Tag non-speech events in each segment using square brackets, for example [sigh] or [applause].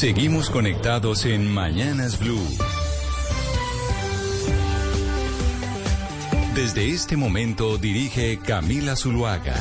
Seguimos conectados en Mañanas Blue. Desde este momento dirige Camila Zuluaga.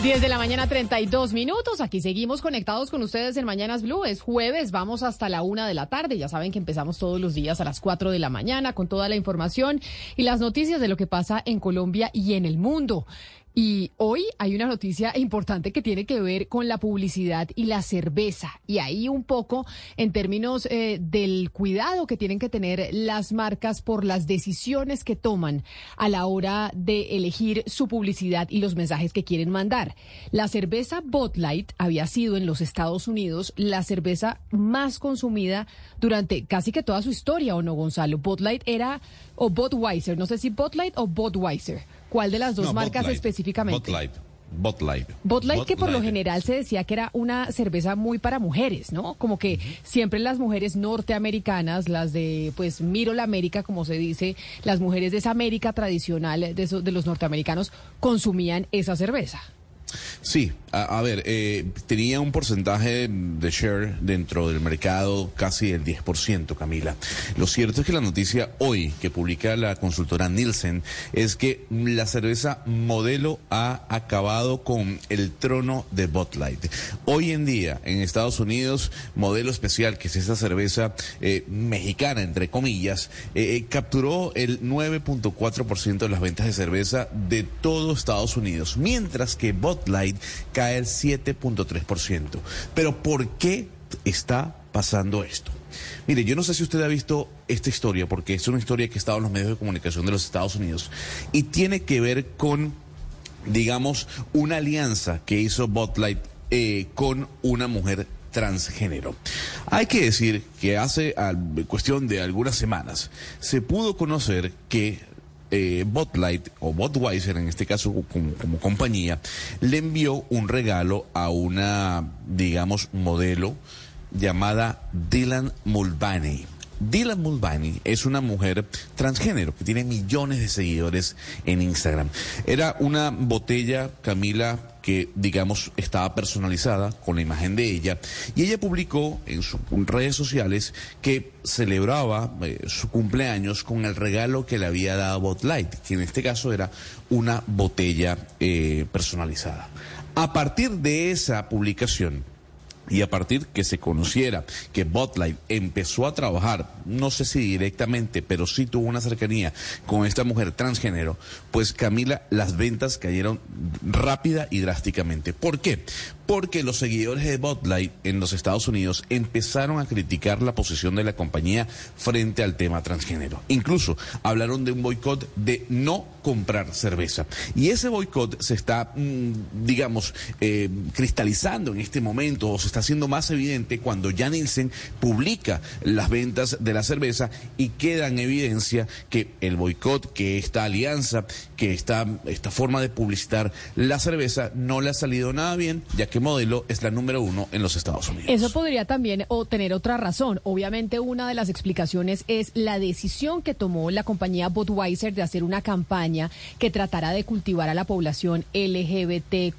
10 de la mañana, 32 minutos. Aquí seguimos conectados con ustedes en Mañanas Blue. Es jueves, vamos hasta la una de la tarde. Ya saben que empezamos todos los días a las 4 de la mañana con toda la información y las noticias de lo que pasa en Colombia y en el mundo. Y hoy hay una noticia importante que tiene que ver con la publicidad y la cerveza. Y ahí un poco en términos eh, del cuidado que tienen que tener las marcas por las decisiones que toman a la hora de elegir su publicidad y los mensajes que quieren mandar. La cerveza Bud Light había sido en los Estados Unidos la cerveza más consumida durante casi que toda su historia, ¿o no, Gonzalo? Bud Light era, o Budweiser, no sé si Bud Light o Budweiser. ¿Cuál de las dos No, marcas Bud Light. específicamente? Bud Light. Bud Light. Bud Light que por lo general se decía que era una cerveza muy para mujeres, ¿no? Como que siempre las mujeres norteamericanas, las de pues Miro la América, como se dice, las mujeres de esa América tradicional de, de los norteamericanos consumían esa cerveza. Sí, a, ver, eh, tenía un porcentaje de share dentro del mercado casi del 10%, Camila. Lo cierto es que la noticia hoy que publica la consultora Nielsen es que la cerveza modelo ha acabado con el trono de Bud Light. Hoy en día, en Estados Unidos, modelo especial, que es esta cerveza eh, mexicana, entre comillas, eh, eh, capturó el 9.4% de las ventas de cerveza de todo Estados Unidos, mientras que Bud Light cae el 7.3%. Pero ¿por qué está pasando esto? Mire, yo no sé si usted ha visto esta historia, porque es una historia que ha estado en los medios de comunicación de los Estados Unidos y tiene que ver con, digamos, una alianza que hizo Bud Light eh, con una mujer transgénero. Hay que decir que hace cuestión de algunas semanas se pudo conocer que eh, Bud Light o Budweiser en este caso como, como compañía le envió un regalo a una digamos modelo llamada Dylan Mulvaney. Dylan Mulvaney es una mujer transgénero que tiene millones de seguidores en Instagram. Era una botella, Camila, que digamos estaba personalizada con la imagen de ella y ella publicó en sus redes sociales que celebraba eh, su cumpleaños con el regalo que le había dado Bud Light, que en este caso era una botella eh, personalizada. A partir de esa publicación, y a partir que se conociera que Botlight empezó a trabajar, no sé si directamente, pero sí tuvo una cercanía con esta mujer transgénero, pues Camila, las ventas cayeron rápida y drásticamente. ¿Por qué? Porque los seguidores de Botlight en los Estados Unidos empezaron a criticar la posición de la compañía frente al tema transgénero. Incluso hablaron de un boicot de no comprar cerveza. Y ese boicot se está, mm, digamos, eh, cristalizando en este momento o se está haciendo más evidente cuando ya Nielsen publica las ventas de la cerveza y queda en evidencia que el boicot, que esta alianza, que esta, esta forma de publicitar la cerveza no le ha salido nada bien, que Modelo es la número uno en los Estados Unidos. Eso podría también o tener otra razón. Obviamente una de las explicaciones es la decisión que tomó la compañía Budweiser de hacer una campaña que tratara de cultivar a la población LGBTQ+,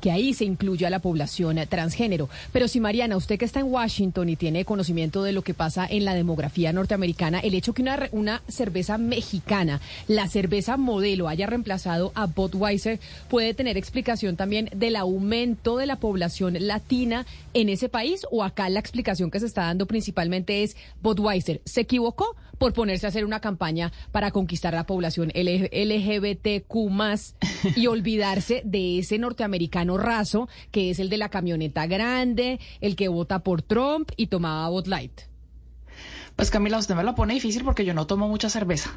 que ahí se incluye a la población transgénero. Pero si Mariana, usted que está en Washington y tiene conocimiento de lo que pasa en la demografía norteamericana, el hecho que una, una cerveza mexicana, la cerveza modelo, haya reemplazado a Budweiser puede tener explicación también del aumento de la población latina en ese país o acá la explicación que se está dando principalmente es Budweiser se equivocó por ponerse a hacer una campaña para conquistar a la población LGBTQ más y [laughs] olvidarse de ese norteamericano raso que es el de la camioneta grande, el que vota por Trump y tomaba Bud Light. Pues Camila, usted me lo pone difícil porque yo no tomo mucha cerveza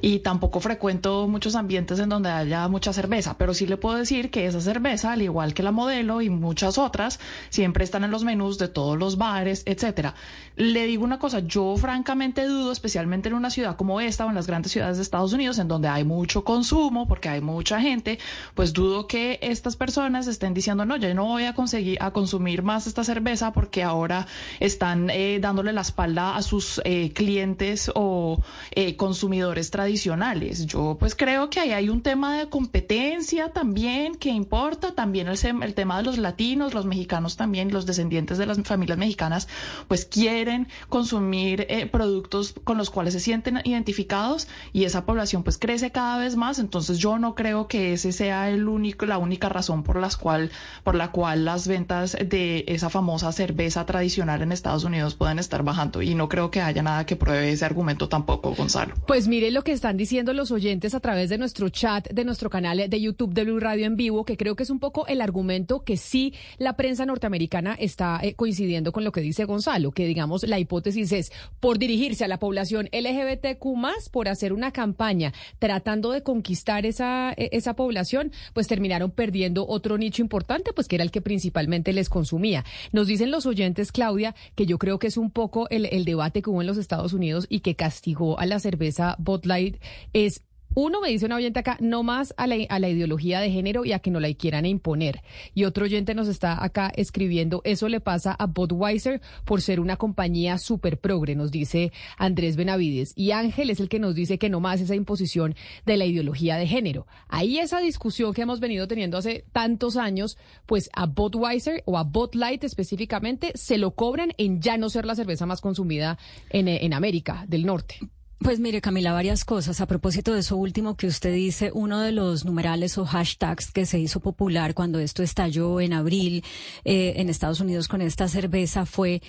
y tampoco frecuento muchos ambientes en donde haya mucha cerveza, pero sí le puedo decir que esa cerveza, al igual que la modelo y muchas otras, siempre están en los menús de todos los bares, etcétera. Le digo una cosa, yo francamente dudo, especialmente en una ciudad como esta o en las grandes ciudades de Estados Unidos, en donde hay mucho consumo, porque hay mucha gente, pues dudo que estas personas estén diciendo, no, yo no voy a conseguir a consumir más esta cerveza porque ahora están eh, dándole la espalda a sus eh, clientes o eh, consumidores tradicionales. Yo pues creo que ahí hay un tema de competencia también que importa, también el, el tema de los latinos, los mexicanos también, los descendientes de las familias mexicanas, pues quieren consumir eh, productos con los cuales se sienten identificados y esa población pues crece cada vez más, entonces yo no creo que ese sea el único, la única razón por las cual, por la cual las ventas de esa famosa cerveza tradicional en Estados Unidos pueden estar bajando y no creo que haya nada que pruebe ese argumento tampoco, Gonzalo. Pues mire lo que están diciendo los oyentes a través de nuestro chat, de nuestro canal de YouTube de Blue Radio en vivo, que creo que es un poco el argumento que sí la prensa norteamericana está eh, coincidiendo con lo que dice Gonzalo, que digamos la hipótesis es por dirigirse a la población LGBTQ más, por hacer una campaña tratando de conquistar esa, e, esa población, pues terminaron perdiendo otro nicho importante, pues que era el que principalmente les consumía. Nos dicen los oyentes, Claudia, que yo creo que es un poco el, el debate que en los Estados Unidos y que castigó a la cerveza Bud Light es uno me dice una oyente acá, no más a la, a la, ideología de género y a que no la quieran imponer. Y otro oyente nos está acá escribiendo, eso le pasa a Budweiser por ser una compañía súper progre, nos dice Andrés Benavides. Y Ángel es el que nos dice que no más esa imposición de la ideología de género. Ahí esa discusión que hemos venido teniendo hace tantos años, pues a Budweiser o a Bud Light específicamente se lo cobran en ya no ser la cerveza más consumida en, en América del Norte. Pues mire, Camila, varias cosas. A propósito de eso último que usted dice, uno de los numerales o hashtags que se hizo popular cuando esto estalló en abril eh, en Estados Unidos con esta cerveza fue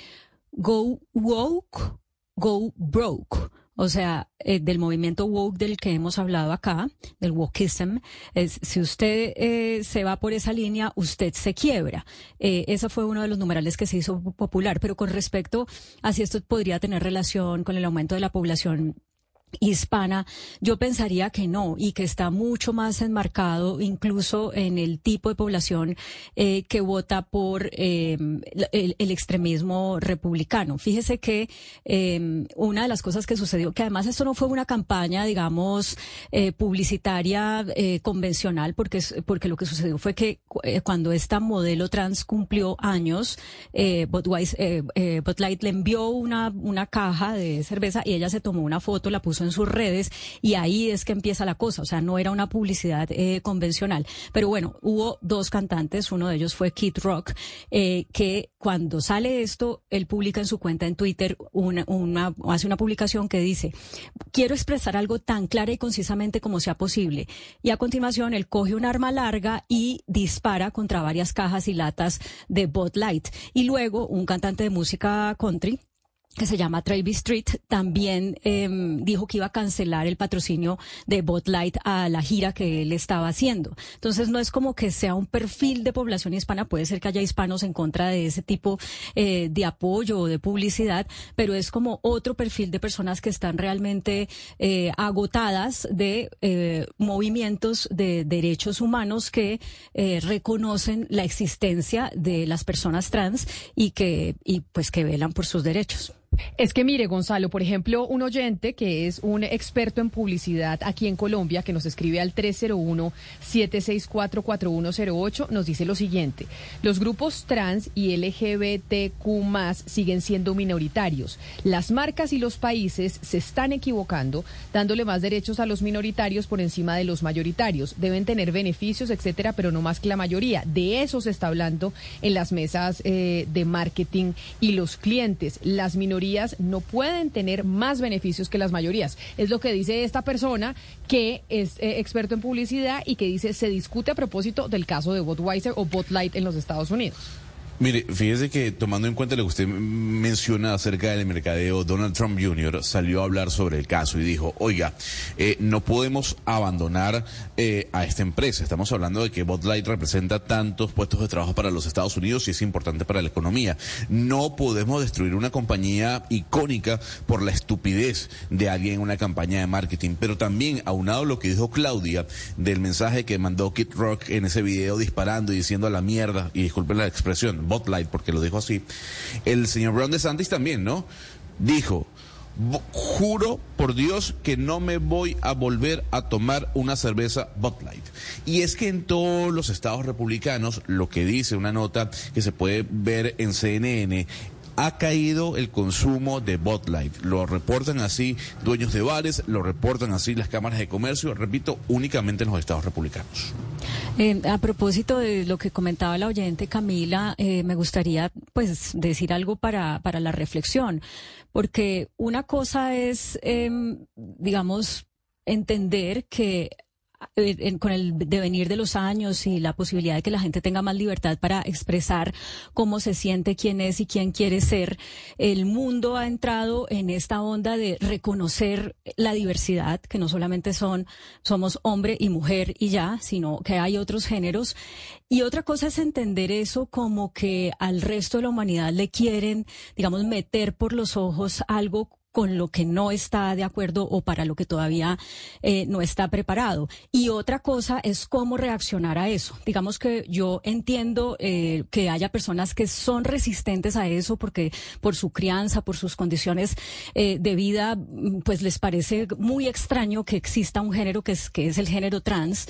Go Woke, Go Broke. O sea, eh, del movimiento woke del que hemos hablado acá, del wokeism, es, si usted eh, se va por esa línea, usted se quiebra. Eh, ese fue uno de los numerales que se hizo popular. Pero con respecto a si esto podría tener relación con el aumento de la población hispana, yo pensaría que no y que está mucho más enmarcado incluso en el tipo de población eh, que vota por eh, el, extremismo republicano. Fíjese que eh, una de las cosas que sucedió, que además esto no fue una campaña, digamos, eh, publicitaria eh, convencional, porque, porque lo que sucedió fue que cuando esta modelo trans cumplió años, eh, Bud Light le envió una, una caja de cerveza y ella se tomó una foto, la puso en sus redes y ahí es que empieza la cosa, o sea, no era una publicidad eh, convencional. Pero bueno, hubo dos cantantes, uno de ellos fue Kid Rock, eh, que cuando sale esto, él publica en su cuenta en Twitter una, una, hace una publicación que dice, quiero expresar algo tan clara y concisamente como sea posible. Y a continuación, él coge un arma larga y dispara contra varias cajas y latas de Bud Light. Y luego, un cantante de música country, que se llama Travis Street, también eh, dijo que iba a cancelar el patrocinio de Bot Light a la gira que él estaba haciendo. Entonces no es como que sea un perfil de población hispana, puede ser que haya hispanos en contra de ese tipo eh, de apoyo o de publicidad, pero es como otro perfil de personas que están realmente eh, agotadas de eh, movimientos de derechos humanos que eh, reconocen la existencia de las personas trans y que y pues que velan por sus derechos. Es que mire, Gonzalo, por ejemplo, un oyente que es un experto en publicidad aquí en Colombia, que nos escribe al 301-764-4108, nos dice lo siguiente. Los grupos trans y LGBTQ siguen siendo minoritarios. Las marcas y los países se están equivocando, dándole más derechos a los minoritarios por encima de los mayoritarios. Deben tener beneficios, etcétera, pero no más que la mayoría. De eso se está hablando en las mesas eh, de marketing y los clientes. Las no pueden tener más beneficios que las mayorías. Es lo que dice esta persona que es eh, experto en publicidad y que dice se discute a propósito del caso de Budweiser o Bud Light en los Estados Unidos. Mire, fíjese que tomando en cuenta lo que usted menciona acerca del mercadeo, Donald Trump Jr. salió a hablar sobre el caso y dijo, oiga, eh, no podemos abandonar eh, a esta empresa. Estamos hablando de que Bud Light representa tantos puestos de trabajo para los Estados Unidos y es importante para la economía. No podemos destruir una compañía icónica por la estupidez de alguien en una campaña de marketing. Pero también, aunado a lo que dijo Claudia del mensaje que mandó Kid Rock en ese video disparando y diciendo a la mierda, y disculpen la expresión, Botlight, porque lo dijo así, el señor Brown de Santis también, ¿no? Dijo, juro por Dios que no me voy a volver a tomar una cerveza Botlight. Y es que en todos los estados republicanos, lo que dice una nota que se puede ver en CNN, ha caído el consumo de Bud Light. Lo reportan así dueños de bares, lo reportan así las cámaras de comercio, repito, únicamente en los estados republicanos. Eh, a propósito de lo que comentaba la oyente Camila, eh, me gustaría pues decir algo para, para la reflexión, porque una cosa es, em, digamos, entender que eh, con el devenir de los años y la posibilidad de que la gente tenga más libertad para expresar cómo se siente, quién es y quién quiere ser, el mundo ha entrado en esta onda de reconocer la diversidad, que no solamente son, somos hombre y mujer y ya, sino que hay otros géneros. Y otra cosa es entender eso como que al resto de la humanidad le quieren, digamos, meter por los ojos algo con lo que no está de acuerdo o para lo que todavía eh, no está preparado. Y otra cosa es cómo reaccionar a eso. Digamos que yo entiendo eh, que haya personas que son resistentes a eso porque por su crianza, por sus condiciones eh, de vida, mm, pues les parece muy extraño que exista un género que es, que es el género trans,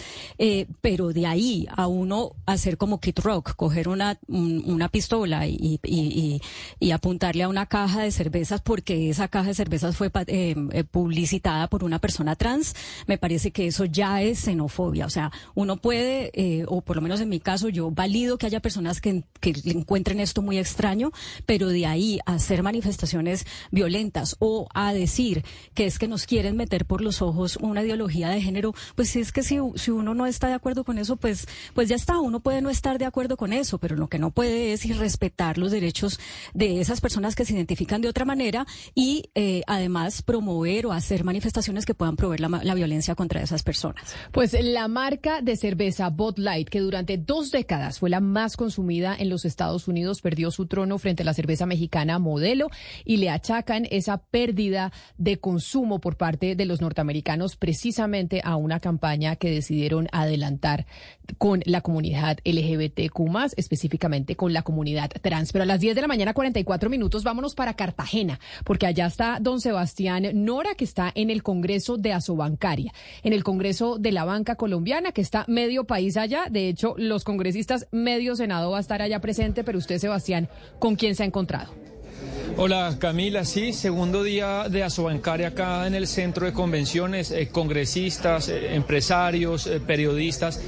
pero de ahí a uno hacer como Kid Rock, coger una, una pistola y, y, y apuntarle a una caja de cervezas porque esa caja cervezas fue eh, eh, publicitada por una persona trans, me parece que eso ya es xenofobia. O sea, uno puede, eh, o por lo menos en mi caso, yo valido que haya personas que, que encuentren esto muy extraño, pero de ahí a hacer manifestaciones violentas o a decir que es que nos quieren meter por los ojos una ideología de género, pues si es que si, si uno no está de acuerdo con eso, pues, pues ya está, uno puede no estar de acuerdo con eso, pero lo que no puede es irrespetar los derechos de esas personas que se identifican de otra manera y eh, además promover o hacer manifestaciones que puedan promover la, violencia contra esas personas. Pues la marca de cerveza Bud Light, que durante dos décadas fue la más consumida en los Estados Unidos, perdió su trono frente a la cerveza mexicana Modelo y le achacan esa pérdida de consumo por parte de los norteamericanos precisamente a una campaña que decidieron adelantar con la comunidad LGBTQ+, específicamente con la comunidad trans. Pero a las 10 de la mañana, 44 minutos, vámonos para Cartagena, porque allá está don Sebastián Nora, que está en el Congreso de Asobancaria, en el Congreso de la Banca Colombiana, que está medio país allá. De hecho, los congresistas, medio Senado va a estar allá presente, pero usted, Sebastián, ¿con quién se ha encontrado? Hola Camila, sí, segundo día de Asobancaria acá en el centro de convenciones, eh, congresistas, eh, empresarios, eh, periodistas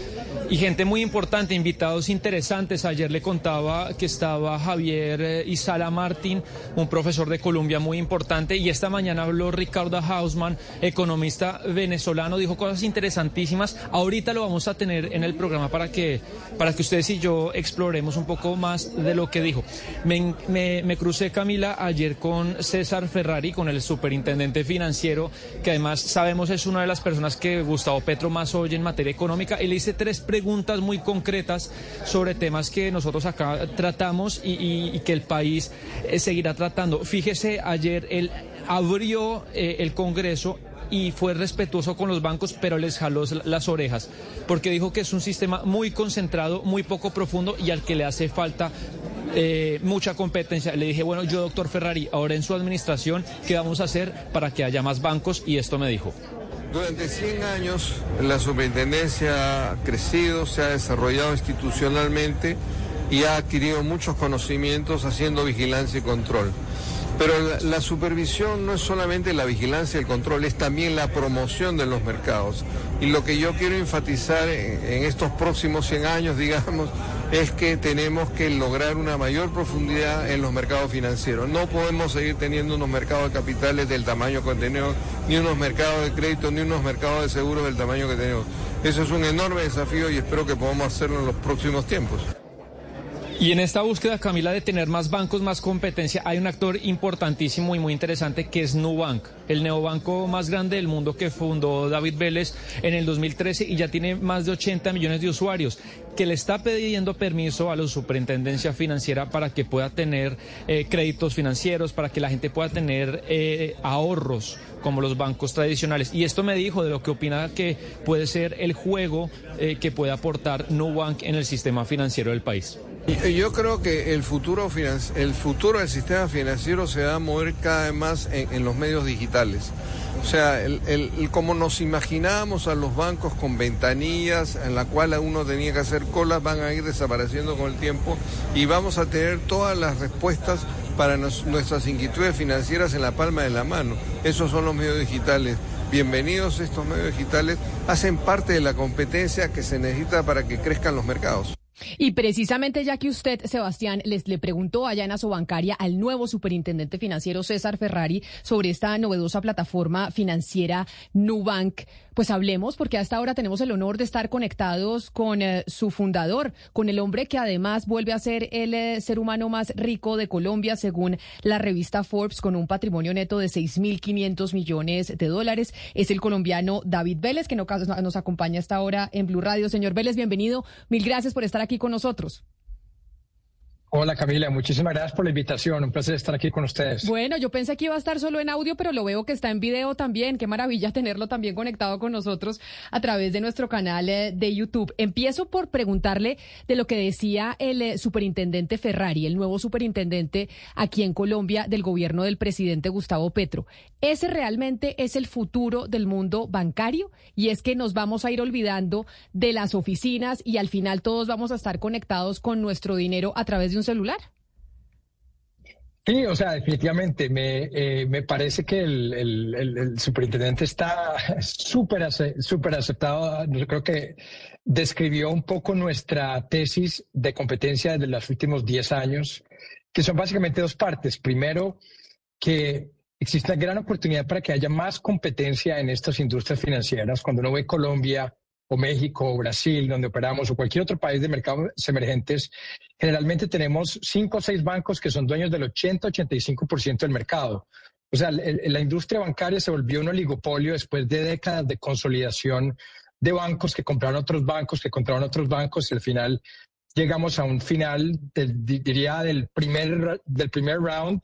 y gente muy importante, invitados interesantes. Ayer le contaba que estaba Javier Isala Martín, un profesor de Colombia muy importante, y esta mañana habló Ricardo Hausman, economista venezolano, dijo cosas interesantísimas. Ahorita lo vamos a tener en el programa para que, para que ustedes y yo exploremos un poco más de lo que dijo. Me crucé, Camila, ayer con César Ferrari, con el superintendente financiero, que además sabemos es una de las personas que Gustavo Petro más oye en materia económica, y le hice tres preguntas muy concretas sobre temas que nosotros acá tratamos y, que el país eh, seguirá tratando. Fíjese, ayer él abrió eh, el Congreso y fue respetuoso con los bancos, pero les jaló las orejas, porque dijo que es un sistema muy concentrado, muy poco profundo y al que le hace falta eh, mucha competencia. Le dije, bueno, yo, doctor Ferrari, ahora en su administración, ¿qué vamos a hacer para que haya más bancos? Y esto me dijo. Durante 100 años la superintendencia ha crecido, se ha desarrollado institucionalmente y ha adquirido muchos conocimientos haciendo vigilancia y control. Pero la, supervisión no es solamente la vigilancia y el control, es también la promoción de los mercados. Y lo que yo quiero enfatizar en, estos próximos 100 años, [laughs] digamos, es que tenemos que lograr una mayor profundidad en los mercados financieros. No podemos seguir teniendo unos mercados de capitales del tamaño que tenemos, ni unos mercados de crédito, ni unos mercados de seguros del tamaño que tenemos. Eso es un enorme desafío y espero que podamos hacerlo en los próximos tiempos. Y en esta búsqueda, Camila, de tener más bancos, más competencia, hay un actor importantísimo y muy interesante que es Nubank, el neobanco más grande del mundo que fundó David Vélez en el 2013 y ya tiene más de 80 millones de usuarios, que le está pidiendo permiso a la superintendencia financiera para que pueda tener eh, créditos financieros, para que la gente pueda tener eh, ahorros como los bancos tradicionales. Y esto me dijo de lo que opina que puede ser el juego eh, que puede aportar Nubank en el sistema financiero del país. Yo creo que el futuro, el futuro del sistema financiero se va a mover cada vez más en, los medios digitales. O sea, el, como nos imaginábamos a los bancos con ventanillas en la cual uno tenía que hacer colas, van a ir desapareciendo con el tiempo y vamos a tener todas las respuestas para nuestras inquietudes financieras en la palma de la mano. Esos son los medios digitales. Bienvenidos estos medios digitales, hacen parte de la competencia que se necesita para que crezcan los mercados. Y precisamente ya que usted, Sebastián, les le preguntó allá en Asobancaria al nuevo superintendente financiero César Ferrari sobre esta novedosa plataforma financiera Nubank, pues hablemos porque hasta ahora tenemos el honor de estar conectados con eh, su fundador, con el hombre que además vuelve a ser el eh, ser humano más rico de Colombia según la revista Forbes con un patrimonio neto de 6.500 millones de dólares. Es el colombiano David Vélez que nos acompaña hasta ahora en Blue Radio. Señor Vélez, bienvenido. Mil gracias por estar aquí con nosotros. Hola Camila, muchísimas gracias por la invitación. Un placer estar aquí con ustedes. Bueno, yo pensé que iba a estar solo en audio, pero lo veo que está en video también. Qué maravilla tenerlo también conectado con nosotros a través de nuestro canal eh, de YouTube. Empiezo por preguntarle de lo que decía el eh, superintendente Ferrari, el nuevo superintendente aquí en Colombia del gobierno del presidente Gustavo Petro. ¿Ese realmente es el futuro del mundo bancario? Y es que nos vamos a ir olvidando de las oficinas y al final todos vamos a estar conectados con nuestro dinero a través de un celular. Sí, o sea, definitivamente me, eh, me parece que el, superintendente está [laughs] súper súper aceptado. Creo que describió un poco nuestra tesis de competencia de los últimos 10 años, que son básicamente dos partes. Primero, que existe una gran oportunidad para que haya más competencia en estas industrias financieras. Cuando uno ve Colombia, o México o Brasil, donde operamos, o cualquier otro país de mercados emergentes, generalmente tenemos cinco o seis bancos que son dueños del 80-85% del mercado. O sea, la industria bancaria se volvió un oligopolio después de décadas de consolidación de bancos que compraron otros bancos, que compraron otros bancos, y al final llegamos a un final, diría, del primer, del primer round,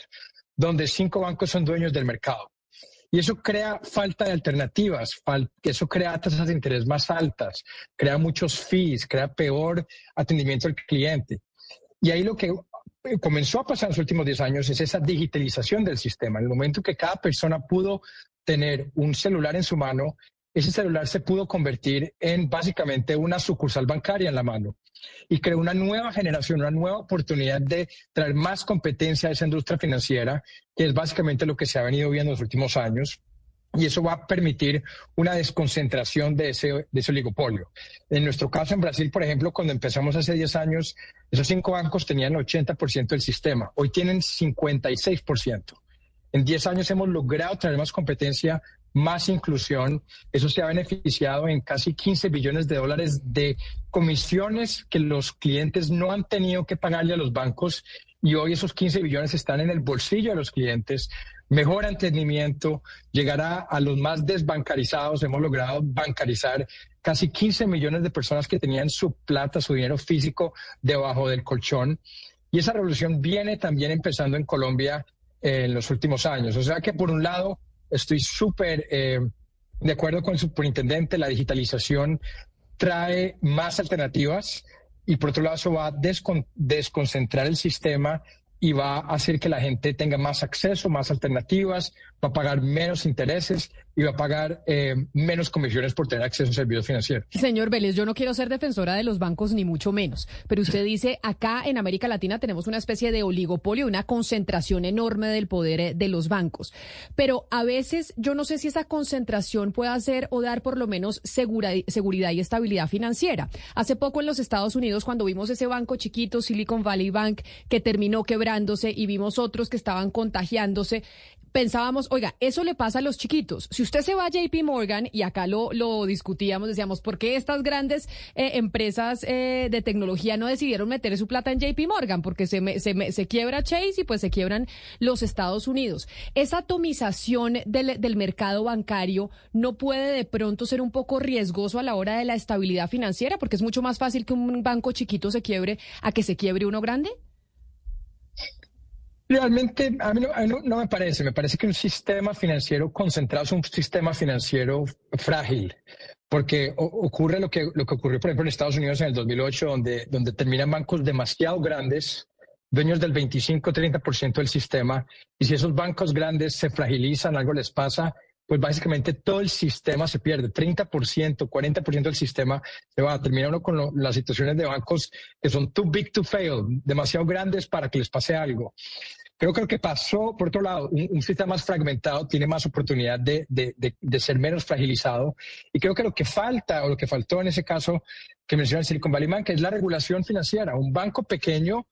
donde cinco bancos son dueños del mercado. Y eso crea falta de alternativas, eso crea tasas de interés más altas, crea muchos fees, crea peor atendimiento al cliente. Y ahí lo que comenzó a pasar en los últimos 10 años es esa digitalización del sistema. En el momento que cada persona pudo tener un celular en su mano, ese celular se pudo convertir en básicamente una sucursal bancaria en la mano y creó una nueva generación, una nueva oportunidad de traer más competencia a esa industria financiera, que es básicamente lo que se ha venido viendo en los últimos años. Y eso va a permitir una desconcentración de ese, de ese oligopolio. En nuestro caso, en Brasil, por ejemplo, cuando empezamos hace 10 años, esos cinco bancos tenían 80% del sistema. Hoy tienen 56%. En 10 años hemos logrado traer más competencia más inclusión. Eso se ha beneficiado en casi 15 billones de dólares de comisiones que los clientes no han tenido que pagarle a los bancos y hoy esos 15 billones están en el bolsillo de los clientes. Mejor entendimiento, llegará a los más desbancarizados. Hemos logrado bancarizar casi 15 millones de personas que tenían su plata, su dinero físico debajo del colchón. Y esa revolución viene también empezando en Colombia en los últimos años. O sea que por un lado, Estoy súper eh, de acuerdo con el superintendente, la digitalización trae más alternativas y por otro lado eso va a desconcentrar el sistema y va a hacer que la gente tenga más acceso, más alternativas, va a pagar menos intereses y va a pagar eh, menos comisiones por tener acceso a servicios financieros. Señor Vélez, yo no quiero ser defensora de los bancos ni mucho menos, pero usted dice acá en América Latina tenemos una especie de oligopolio, una concentración enorme del poder eh, de los bancos, pero a veces yo no sé si esa concentración puede hacer o dar por lo menos seguridad y estabilidad financiera. Hace poco en los Estados Unidos cuando vimos ese banco chiquito, Silicon Valley Bank, que terminó quebrándose y vimos otros que estaban contagiándose, pensábamos, oiga, eso le pasa a los chiquitos. Usted se va a JP Morgan, y acá lo, lo discutíamos, decíamos, ¿por qué estas grandes eh, empresas eh, de tecnología no decidieron meter su plata en JP Morgan? Porque se, se, se quiebra Chase y pues se quiebran los Estados Unidos. Esa atomización del, del mercado bancario no puede de pronto ser un poco riesgoso a la hora de la estabilidad financiera, porque es mucho más fácil que un banco chiquito se quiebre a que se quiebre uno grande. Realmente a mí, no, me parece, me parece que un sistema financiero concentrado es un sistema financiero frágil, porque ocurre lo que, lo que ocurrió, por ejemplo, en Estados Unidos en el 2008, donde, donde terminan bancos demasiado grandes, dueños del 25-30% del sistema, y si esos bancos grandes se fragilizan, algo les pasa, pues básicamente todo el sistema se pierde, 30%, 40% del sistema se va, a terminar uno con las situaciones de bancos que son too big to fail, demasiado grandes para que les pase algo. Creo que lo que pasó, por otro lado, un, sistema más fragmentado tiene más oportunidad de, de, ser menos fragilizado. Y creo que lo que falta, o lo que faltó en ese caso que menciona el Silicon Valley Bank, es la regulación financiera. Un banco pequeño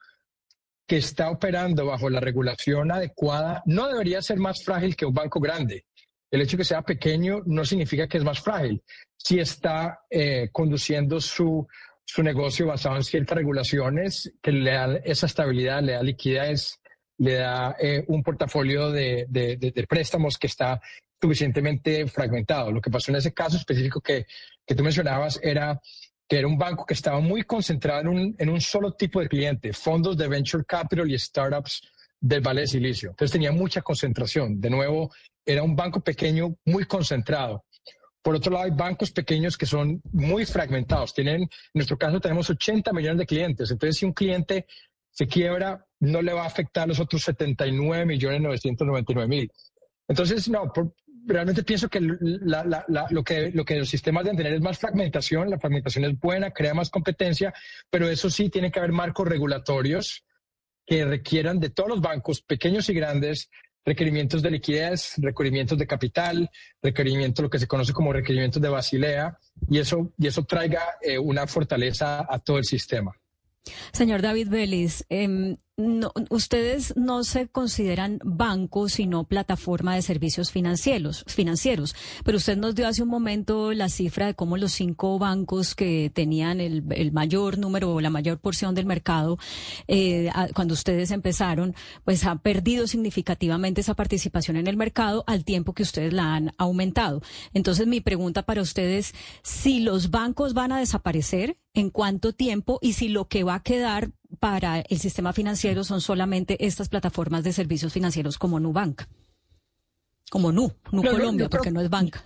que está operando bajo la regulación adecuada no debería ser más frágil que un banco grande. El hecho de que sea pequeño no significa que es más frágil. Si está eh, conduciendo su, su negocio basado en ciertas regulaciones que le dan esa estabilidad, le da liquidez, le da eh, un portafolio de, de, préstamos que está suficientemente fragmentado. Lo que pasó en ese caso específico que, que tú mencionabas era que era un banco que estaba muy concentrado en un, en un solo tipo de cliente, fondos de venture capital y startups del Valle de Silicio. Entonces tenía mucha concentración. De nuevo, era un banco pequeño muy concentrado. Por otro lado, hay bancos pequeños que son muy fragmentados. Tienen, en nuestro caso tenemos 80 millones de clientes. Entonces, si un cliente se quiebra, no le va a afectar a los otros 79 millones 999 mil. Entonces, no, realmente pienso que, lo que lo que los sistemas deben tener es más fragmentación. La fragmentación es buena, crea más competencia, pero eso sí tiene que haber marcos regulatorios que requieran de todos los bancos, pequeños y grandes, requerimientos de liquidez, requerimientos de capital, requerimientos, lo que se conoce como requerimientos de Basilea, y eso, y eso traiga eh, una fortaleza a todo el sistema. Señor David Vélez, eh, no, ustedes no se consideran bancos, sino plataforma de servicios financieros, financieros. Pero usted nos dio hace un momento la cifra de cómo los cinco bancos que tenían el, mayor número o la mayor porción del mercado eh, cuando ustedes empezaron, pues han perdido significativamente esa participación en el mercado al tiempo que ustedes la han aumentado. Entonces, mi pregunta para ustedes, si los bancos van a desaparecer, ¿en cuánto tiempo? Y si lo que va a quedar para el sistema financiero son solamente estas plataformas de servicios financieros como Nubank. Como Nu, Nu Colombia, porque no es banca.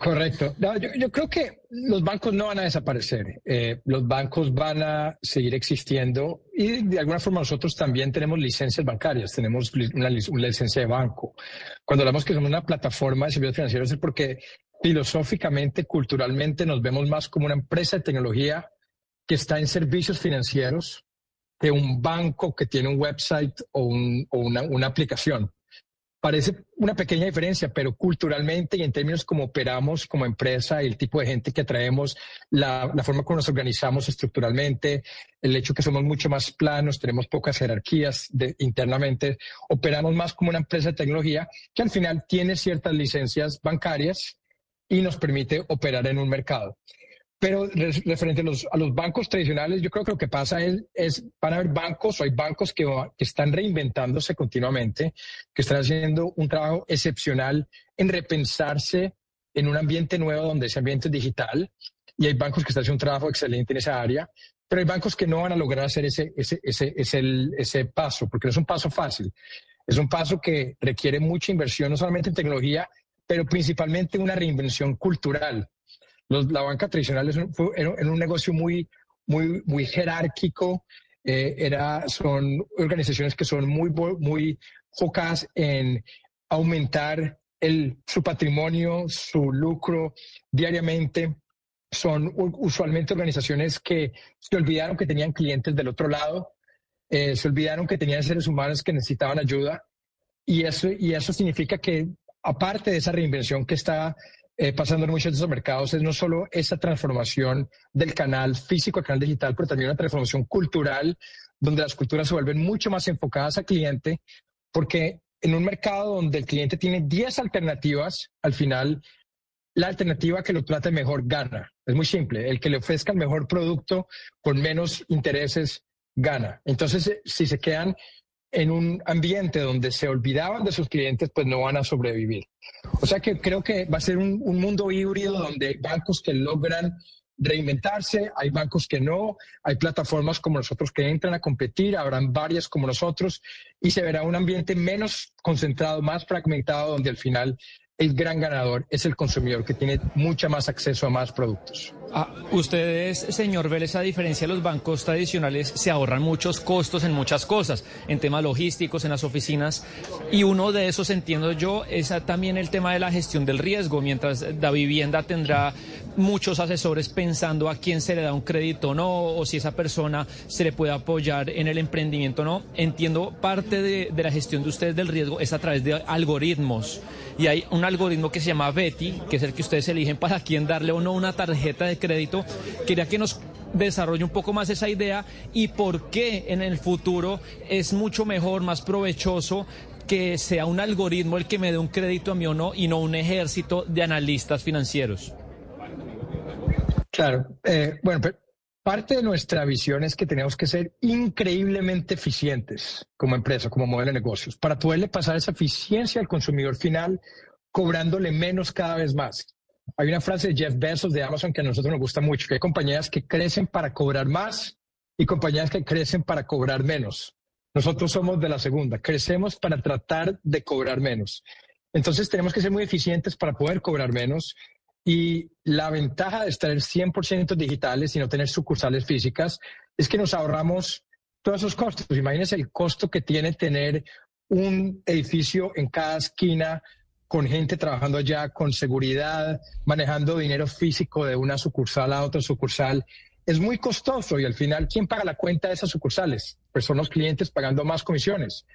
correcto. yo, creo que los bancos no van a desaparecer. Eh, los bancos van a seguir existiendo y de alguna forma nosotros también tenemos licencias bancarias, tenemos una, una licencia de banco. Cuando hablamos que somos una plataforma de servicios financieros es porque filosóficamente, culturalmente nos vemos más como una empresa de tecnología que está en servicios financieros que un banco que tiene un website o, una, aplicación. Parece una pequeña diferencia, pero culturalmente y en términos como operamos como empresa el tipo de gente que traemos, la, forma como nos organizamos estructuralmente, el hecho que somos mucho más planos, tenemos pocas jerarquías internamente, operamos más como una empresa de tecnología que al final tiene ciertas licencias bancarias y nos permite operar en un mercado. Pero referente a los, bancos tradicionales, yo creo que lo que pasa es, es van a haber bancos o hay bancos que, que, están reinventándose continuamente, que están haciendo un trabajo excepcional en repensarse en un ambiente nuevo donde ese ambiente es digital. Y hay bancos que están haciendo un trabajo excelente en esa área, pero hay bancos que no van a lograr hacer ese, ese, ese, ese, ese paso, porque no es un paso fácil. Es un paso que requiere mucha inversión, no solamente en tecnología, pero principalmente una reinvención cultural la banca tradicional es un, era, un negocio muy, muy, muy jerárquico. Eh, era, son organizaciones que son muy, muy focadas en aumentar el, su patrimonio, su lucro diariamente. Son usualmente organizaciones que se olvidaron que tenían clientes del otro lado, eh, se olvidaron que tenían seres humanos que necesitaban ayuda. Y eso, y eso significa que, aparte de esa reinvención que está eh, pasando en muchos de esos mercados es no solo esa transformación del canal físico al canal digital, pero también una transformación cultural, donde las culturas se vuelven mucho más enfocadas al cliente, porque en un mercado donde el cliente tiene 10 alternativas, al final la alternativa que lo trate mejor gana. Es muy simple, el que le ofrezca el mejor producto con menos intereses gana. Entonces, eh, si se quedan en un ambiente donde se olvidaban de sus clientes, pues no van a sobrevivir. O sea que creo que va a ser un, mundo híbrido donde hay bancos que logran reinventarse, hay bancos que no, hay plataformas como nosotros que entran a competir, habrán varias como nosotros y se verá un ambiente menos concentrado, más fragmentado, donde al final el gran ganador es el consumidor que tiene mucha más acceso a más productos. Ah, ustedes, señor Vélez, a diferencia de los bancos tradicionales, se ahorran muchos costos en muchas cosas, en temas logísticos, en las oficinas, y uno de esos, entiendo yo, es también el tema de la gestión del riesgo, mientras la vivienda tendrá muchos asesores pensando a quién se le da un crédito o no, o si esa persona se le puede apoyar en el emprendimiento o no. Entiendo parte de, de la gestión de ustedes del riesgo es a través de algoritmos. Y hay un algoritmo que se llama Betty, que es el que ustedes eligen para quién darle o no una tarjeta de crédito. Quería que nos desarrolle un poco más esa idea y por qué en el futuro es mucho mejor, más provechoso que sea un algoritmo el que me dé un crédito a mí o no y no un ejército de analistas financieros. Claro, eh, bueno, parte de nuestra visión es que tenemos que ser increíblemente eficientes como empresa, como modelo de negocios, para poderle pasar esa eficiencia al consumidor final, cobrándole menos cada vez más. Hay una frase de Jeff Bezos de Amazon que a nosotros nos gusta mucho, que hay compañías que crecen para cobrar más y compañías que crecen para cobrar menos. Nosotros somos de la segunda, crecemos para tratar de cobrar menos. Entonces tenemos que ser muy eficientes para poder cobrar menos y la ventaja de estar 100% digitales y no tener sucursales físicas es que nos ahorramos todos esos costos. Imagínense el costo que tiene tener un edificio en cada esquina con gente trabajando allá, con seguridad, manejando dinero físico de una sucursal a otra sucursal. Es muy costoso y al final, ¿quién paga la cuenta de esas sucursales? Pues son los clientes pagando más comisiones.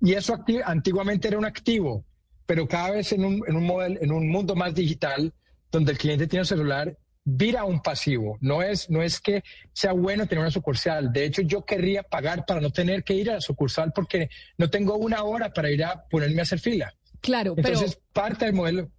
Y eso antiguamente era un activo, pero cada vez en un, en un, model, en un mundo más digital, donde el cliente tiene un celular, vira un pasivo. No es, no es que sea bueno tener una sucursal. De hecho, yo querría pagar para no tener que ir a la sucursal porque no tengo una hora para ir a ponerme a hacer fila. Claro, Entonces, parte del modelo.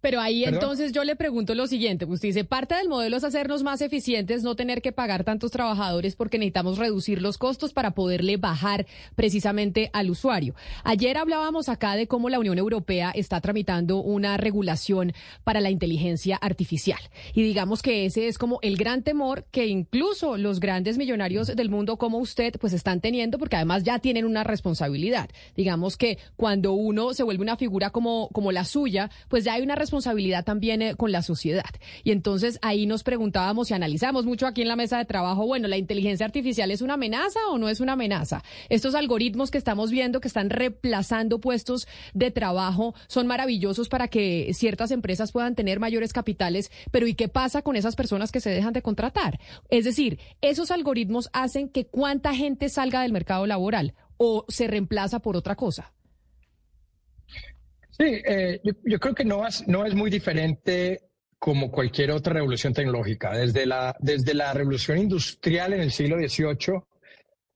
Pero ahí entonces yo le pregunto lo siguiente, usted dice, parte del modelo es hacernos más eficientes, no tener que pagar tantos trabajadores porque necesitamos reducir los costos para poderle bajar precisamente al usuario. Ayer hablábamos acá de cómo la Unión Europea está tramitando una regulación para la inteligencia artificial. Y digamos que ese es como el gran temor que incluso los grandes millonarios del mundo como usted pues están teniendo porque además ya tienen una responsabilidad. Digamos que cuando uno se vuelve una figura como, como la suya, pues ya hay una responsabilidad responsabilidad también eh, con la sociedad. Y entonces ahí nos preguntábamos y analizamos mucho aquí en la mesa de trabajo, bueno, ¿la inteligencia artificial es una amenaza o no es una amenaza? Estos algoritmos que estamos viendo que están reemplazando puestos de trabajo son maravillosos para que ciertas empresas puedan tener mayores capitales, pero ¿y qué pasa con esas personas que se dejan de contratar? Es decir, esos algoritmos hacen que cuánta gente salga del mercado laboral o se reemplaza por otra cosa. Sí, eh, yo, creo que no es, no es muy diferente como cualquier otra revolución tecnológica. Desde la, desde la revolución industrial en el siglo XVIII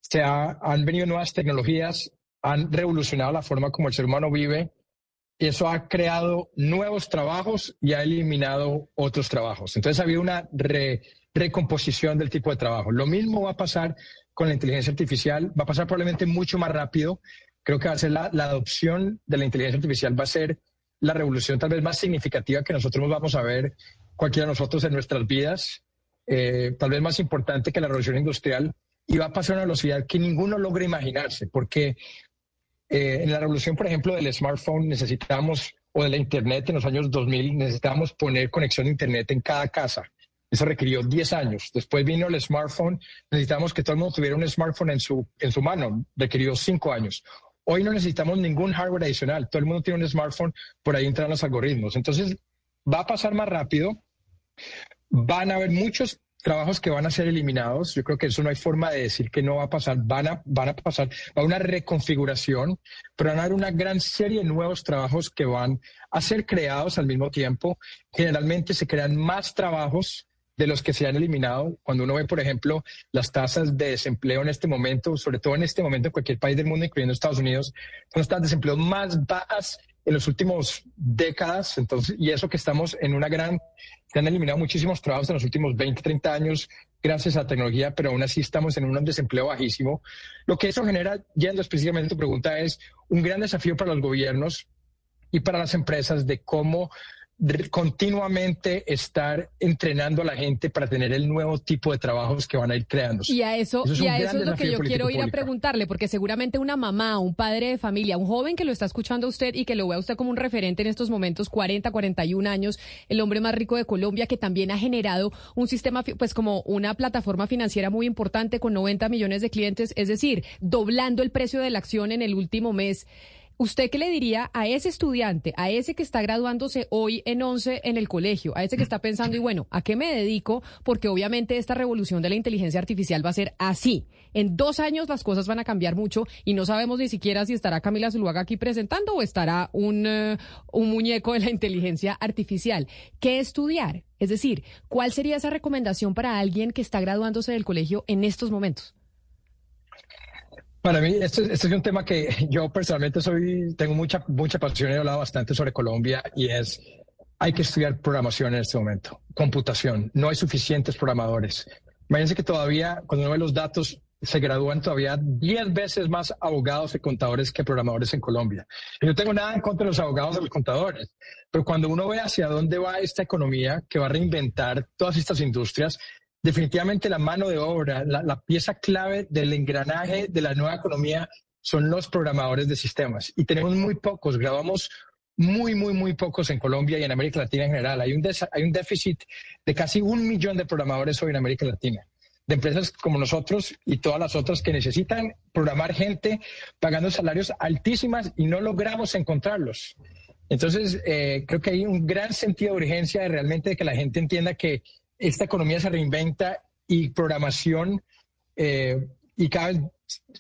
se han venido nuevas tecnologías, han revolucionado la forma como el ser humano vive y eso ha creado nuevos trabajos y ha eliminado otros trabajos. Entonces ha habido una recomposición del tipo de trabajo. Lo mismo va a pasar con la inteligencia artificial, va a pasar probablemente mucho más rápido creo que va a ser la, adopción de la inteligencia artificial, va a ser la revolución tal vez más significativa que nosotros vamos a ver cualquiera de nosotros en nuestras vidas, eh, tal vez más importante que la revolución industrial, y va a pasar a una velocidad que ninguno logra imaginarse, porque eh, en la revolución, por ejemplo, del smartphone necesitamos, o de la Internet en los años 2000, necesitábamos poner conexión a Internet en cada casa. Eso requirió 10 años. Después vino el smartphone, necesitamos que todo el mundo tuviera un smartphone en su, en su mano, requirió 5 años. Hoy no necesitamos ningún hardware adicional. Todo el mundo tiene un smartphone, por ahí entran los algoritmos. Entonces, va a pasar más rápido. Van a haber muchos trabajos que van a ser eliminados. Yo creo que eso no hay forma de decir que no va a pasar. Van a, van a pasar a una reconfiguración, pero van a haber una gran serie de nuevos trabajos que van a ser creados al mismo tiempo. Generalmente se crean más trabajos de los que se han eliminado. Cuando uno ve, por ejemplo, las tasas de desempleo en este momento, sobre todo en este momento en cualquier país del mundo, incluyendo Estados Unidos, son las tasas de desempleo más bajas en los últimos décadas. Entonces, y eso que estamos en una gran, se han eliminado muchísimos trabajos en los últimos 20, 30 años gracias a la tecnología, pero aún así estamos en un desempleo bajísimo. Lo que eso genera, yendo específicamente a tu pregunta, es un gran desafío para los gobiernos y para las empresas de cómo continuamente estar entrenando a la gente para tener el nuevo tipo de trabajos que van a ir creando. Y a eso, y a eso es lo que yo quiero ir a preguntarle, porque seguramente una mamá, un padre de familia, un joven que lo está escuchando a usted y que lo ve a usted como un referente en estos momentos, 40, 41 años, el hombre más rico de Colombia, que también ha generado un sistema, pues como una plataforma financiera muy importante con 90 millones de clientes, es decir, doblando el precio de la acción en el último mes ¿Usted qué le diría a ese estudiante, a ese que está graduándose hoy en 11 en el colegio, a ese que está pensando, y bueno, ¿a qué me dedico? Porque obviamente esta revolución de la inteligencia artificial va a ser así. En dos años las cosas van a cambiar mucho y no sabemos ni siquiera si estará Camila Zuluaga aquí presentando o estará un, eh, un muñeco de la inteligencia artificial. ¿Qué estudiar? Es decir, ¿cuál sería esa recomendación para alguien que está graduándose del colegio en estos momentos? Para mí, este, este, es un tema que [laughs] yo personalmente soy, tengo mucha, mucha pasión, he hablado bastante sobre Colombia y es, hay que estudiar programación en este momento, computación, no hay suficientes programadores. Imagínense que todavía, cuando uno ve los datos, se gradúan todavía 10 veces más abogados y contadores que programadores en Colombia. Yo no tengo nada en contra de los abogados y los contadores, pero cuando uno ve hacia dónde va esta economía que va a reinventar todas estas industrias, definitivamente la mano de obra, la, pieza clave del engranaje de la nueva economía son los programadores de sistemas. Y tenemos muy pocos, grabamos muy, muy, muy pocos en Colombia y en América Latina en general. Hay un, hay un déficit de casi un millón de programadores hoy en América Latina, de empresas como nosotros y todas las otras que necesitan programar gente pagando salarios altísimas y no logramos encontrarlos. Entonces, eh, creo que hay un gran sentido de urgencia de realmente que la gente entienda que esta economía se reinventa y programación, eh, y cada vez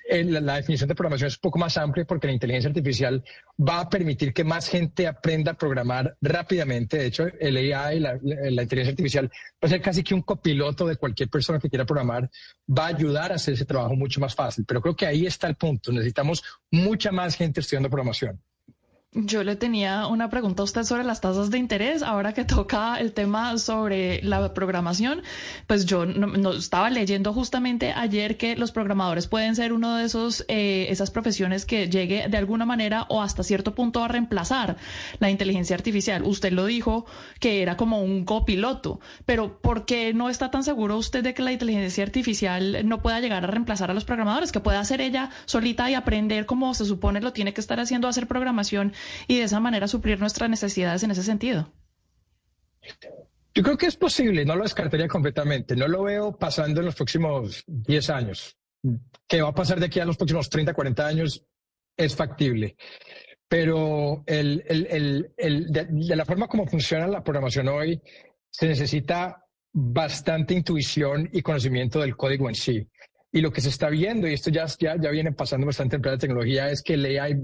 eh, la, definición de programación es un poco más amplia porque la inteligencia artificial va a permitir que más gente aprenda a programar rápidamente. De hecho, el AI, la, la inteligencia artificial, va a ser casi que un copiloto de cualquier persona que quiera programar, va a ayudar a hacer ese trabajo mucho más fácil. Pero creo que ahí está el punto. Necesitamos mucha más gente estudiando programación. Yo le tenía una pregunta a usted sobre las tasas de interés. Ahora que toca el tema sobre la programación, pues yo no, estaba leyendo justamente ayer que los programadores pueden ser uno de esos eh, esas profesiones que llegue de alguna manera o hasta cierto punto a reemplazar la inteligencia artificial. Usted lo dijo que era como un copiloto, pero ¿por qué no está tan seguro usted de que la inteligencia artificial no pueda llegar a reemplazar a los programadores, que pueda hacer ella solita y aprender como se supone lo tiene que estar haciendo hacer programación? Y de esa manera suplir nuestras necesidades en ese sentido? Yo creo que es posible, no lo descartaría completamente. No lo veo pasando en los próximos 10 años. ¿Qué va a pasar de aquí a los próximos 30, 40 años? Es factible. Pero el, el, el, de, la forma como funciona la programación hoy, se necesita bastante intuición y conocimiento del código en sí. Y lo que se está viendo, y esto ya, ya, ya viene pasando bastante en la tecnología, es que el AI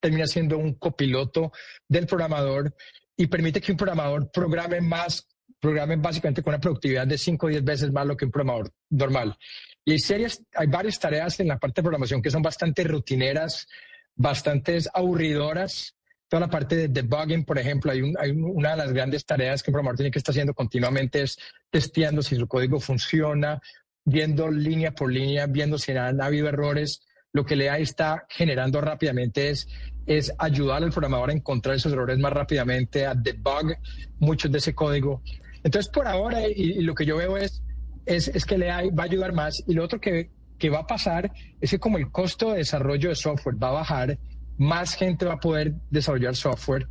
termina siendo un copiloto del programador y permite que un programador programe más, programe básicamente con una productividad de 5 o 10 veces más lo que un programador normal. Y hay, hay varias tareas en la parte de programación que son bastante rutineras, bastante aburridoras. Toda la parte de debugging, por ejemplo, hay, hay una de las grandes tareas que un programador tiene que estar haciendo continuamente es testeando si su código funciona, viendo línea por línea, viendo si han habido errores lo que LEA está generando rápidamente es, es ayudar al programador a encontrar esos errores más rápidamente, a debug muchos de ese código. Entonces, por ahora, y, lo que yo veo es, es, es, que LEA va a ayudar más. Y lo otro que, que va a pasar es que como el costo de desarrollo de software va a bajar, más gente va a poder desarrollar software.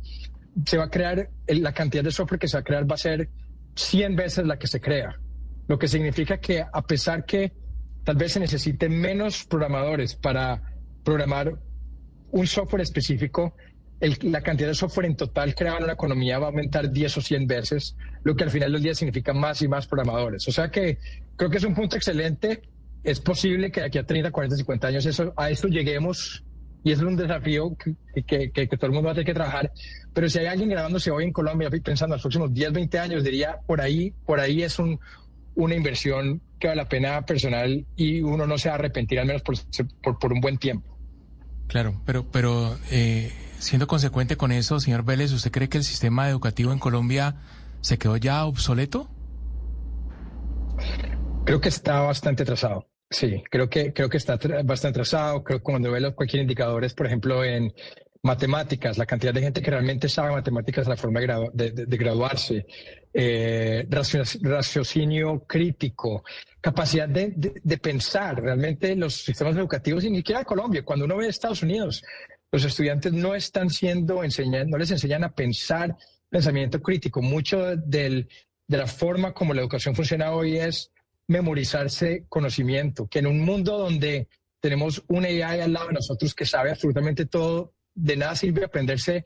Se va a crear, la cantidad de software que se va a crear va a ser 100 veces la que se crea. Lo que significa que a pesar que tal vez se necesite menos programadores para programar un software específico. la cantidad de software en total creado en la economía va a aumentar 10 o 100 veces, lo que al final del día significa más y más programadores. O sea que creo que es un punto excelente. Es posible que aquí a 30, 40, 50 años eso, a esto lleguemos y es un desafío que, que, todo el mundo va a tener que trabajar. Pero si hay alguien grabándose hoy en Colombia pensando en los próximos 10, 20 años, diría por ahí, por ahí es un, una inversión que vale la pena personal y uno no se va a arrepentir al menos por, por, un buen tiempo. Claro, pero, pero eh, siendo consecuente con eso, señor Vélez, ¿usted cree que el sistema educativo en Colombia se quedó ya obsoleto? Creo que está bastante atrasado. Sí, creo que, creo que está bastante atrasado. Creo que cuando ve los cualquier indicadores, por ejemplo, en, matemáticas, la cantidad de gente que realmente sabe matemáticas, la forma de, graduarse, eh, raciocinio crítico, capacidad de, pensar. Realmente los sistemas educativos, y ni siquiera Colombia, cuando uno ve Estados Unidos, los estudiantes no están siendo enseñados, no les enseñan a pensar pensamiento crítico. Mucho de la forma como la educación funciona hoy es memorizarse conocimiento, que en un mundo donde tenemos un AI al lado de nosotros que sabe absolutamente todo de nada sirve aprenderse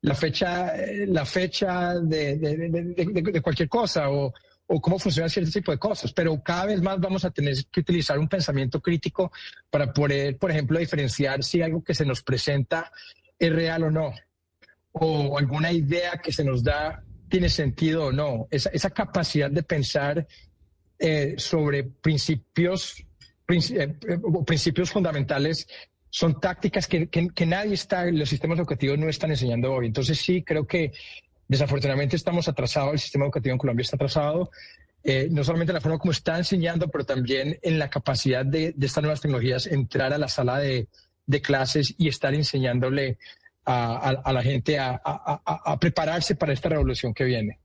la fecha, la fecha de, cualquier cosa o, cómo funciona cierto tipo de cosas, pero cada vez más vamos a tener que utilizar un pensamiento crítico para poder, por ejemplo, diferenciar si algo que se nos presenta es real o no, o alguna idea que se nos da tiene sentido o no. Esa, esa capacidad de pensar eh, sobre principios, eh, principios fundamentales son tácticas que, que, nadie está, los sistemas educativos no están enseñando hoy. Entonces sí, creo que Desafortunadamente estamos atrasados, el sistema educativo en Colombia está atrasado, eh, no solamente en la forma como está enseñando, pero también en la capacidad de, estas nuevas tecnologías entrar a la sala de, clases y estar enseñándole a, la gente a prepararse para esta revolución que viene.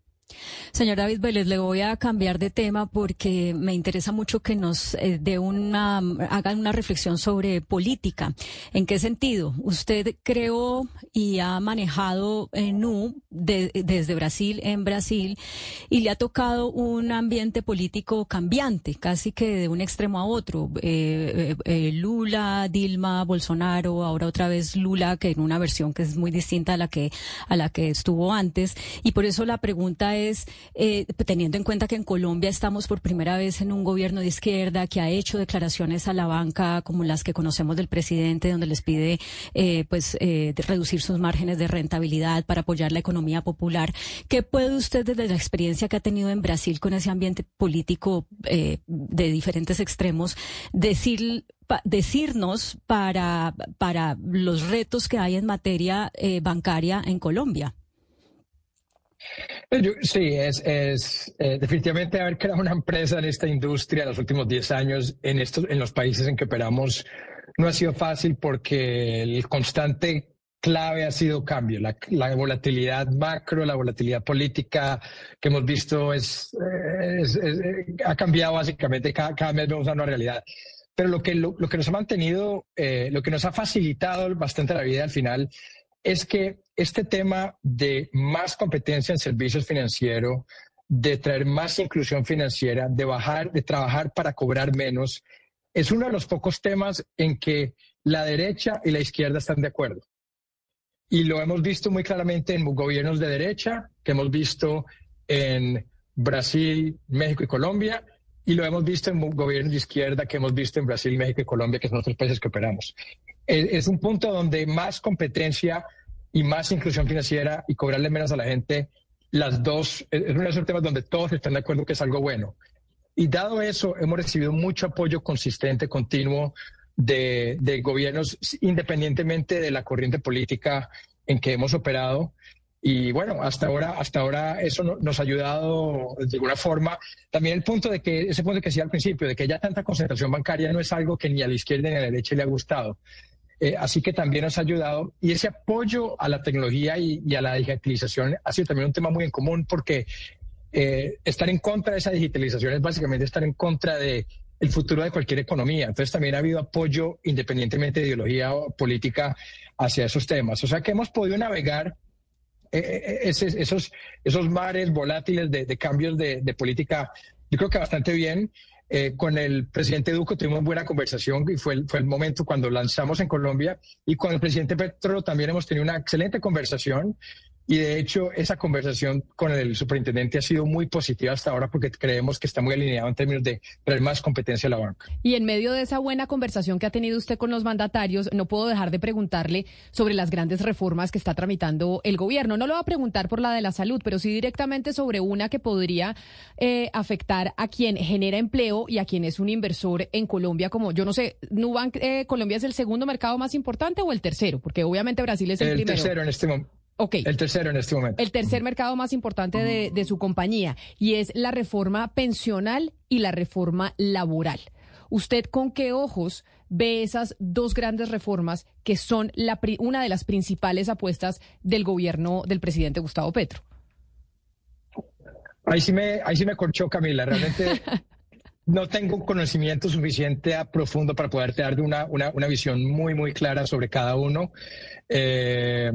Señor David Vélez, le voy a cambiar de tema porque me interesa mucho que nos eh, dé una, hagan una reflexión sobre política. ¿En qué sentido? Usted creó y ha manejado NU desde Brasil, en Brasil, y le ha tocado un ambiente político cambiante, casi que de un extremo a otro. Eh, eh, Lula, Dilma, Bolsonaro, ahora otra vez Lula, que en una versión que es muy distinta a la que, a la que estuvo antes. Y por eso la pregunta es, eh, teniendo en cuenta que en Colombia estamos por primera vez en un gobierno de izquierda que ha hecho declaraciones a la banca como las que conocemos del presidente, donde les pide eh, pues eh, reducir sus márgenes de rentabilidad para apoyar la economía popular. ¿Qué puede usted desde la experiencia que ha tenido en Brasil con ese ambiente político de diferentes extremos decir decirnos para, para los retos que hay en materia bancaria en Colombia? Eh, sí, es, es eh, definitivamente haber creado una empresa en esta industria en los últimos 10 años en, estos, en los países en que operamos no ha sido fácil porque el constante clave ha sido cambio. La, la volatilidad macro, la volatilidad política que hemos visto es, ha cambiado básicamente. Cada, cada, vez vemos una realidad. Pero lo que, lo, que nos ha mantenido, eh, lo que nos ha facilitado bastante la vida al final es que este tema de más competencia en servicios financieros, de traer más inclusión financiera, de bajar, de trabajar para cobrar menos, es uno de los pocos temas en que la derecha y la izquierda están de acuerdo. Y lo hemos visto muy claramente en gobiernos de derecha, que hemos visto en Brasil, México y Colombia, y lo hemos visto en gobiernos de izquierda que hemos visto en Brasil, México y Colombia, que son otros países que operamos. Es un punto donde más competencia y más inclusión financiera y cobrarle menos a la gente, las dos, es uno de esos temas donde todos están de acuerdo que es algo bueno. Y dado eso, hemos recibido mucho apoyo consistente, continuo de, de gobiernos, independientemente de la corriente política en que hemos operado. Y bueno, hasta ahora, hasta ahora eso nos ha ayudado de alguna forma. También el punto de que, ese punto que decía al principio, de que ya tanta concentración bancaria no es algo que ni a la izquierda ni a la derecha le ha gustado. Eh, así que también nos ha ayudado. Y ese apoyo a la tecnología y, a la digitalización ha sido también un tema muy en común porque eh, estar en contra de esa digitalización es básicamente estar en contra de el futuro de cualquier economía. Entonces también ha habido apoyo independientemente de ideología o política hacia esos temas. O sea que hemos podido navegar eh, esos, esos mares volátiles de, cambios de, de política, yo creo que bastante bien. Eh, con el presidente Duco tuvimos buena conversación y fue el, fue el momento cuando lanzamos en Colombia. Y con el presidente Petro también hemos tenido una excelente conversación y de hecho, esa conversación con el superintendente ha sido muy positiva hasta ahora porque creemos que está muy alineado en términos de traer más competencia a la banca. Y en medio de esa buena conversación que ha tenido usted con los mandatarios, no puedo dejar de preguntarle sobre las grandes reformas que está tramitando el gobierno. No lo va a preguntar por la de la salud, pero sí directamente sobre una que podría eh, afectar a quien genera empleo y a quien es un inversor en Colombia, como yo no sé, Nubank eh, Colombia es el segundo mercado más importante o el tercero, porque obviamente Brasil es el, el primero. tercero en este momento. El tercero en este momento. El tercer mercado más importante de, su compañía y es la reforma pensional y la reforma laboral. ¿Usted con qué ojos ve esas dos grandes reformas que son la, una de las principales apuestas del gobierno del presidente Gustavo Petro? Ahí sí me, ahí sí me corchó Camila. Realmente [laughs] no tengo conocimiento suficiente a profundo para poderte dar una, una, una visión muy, muy clara sobre cada uno. Eh,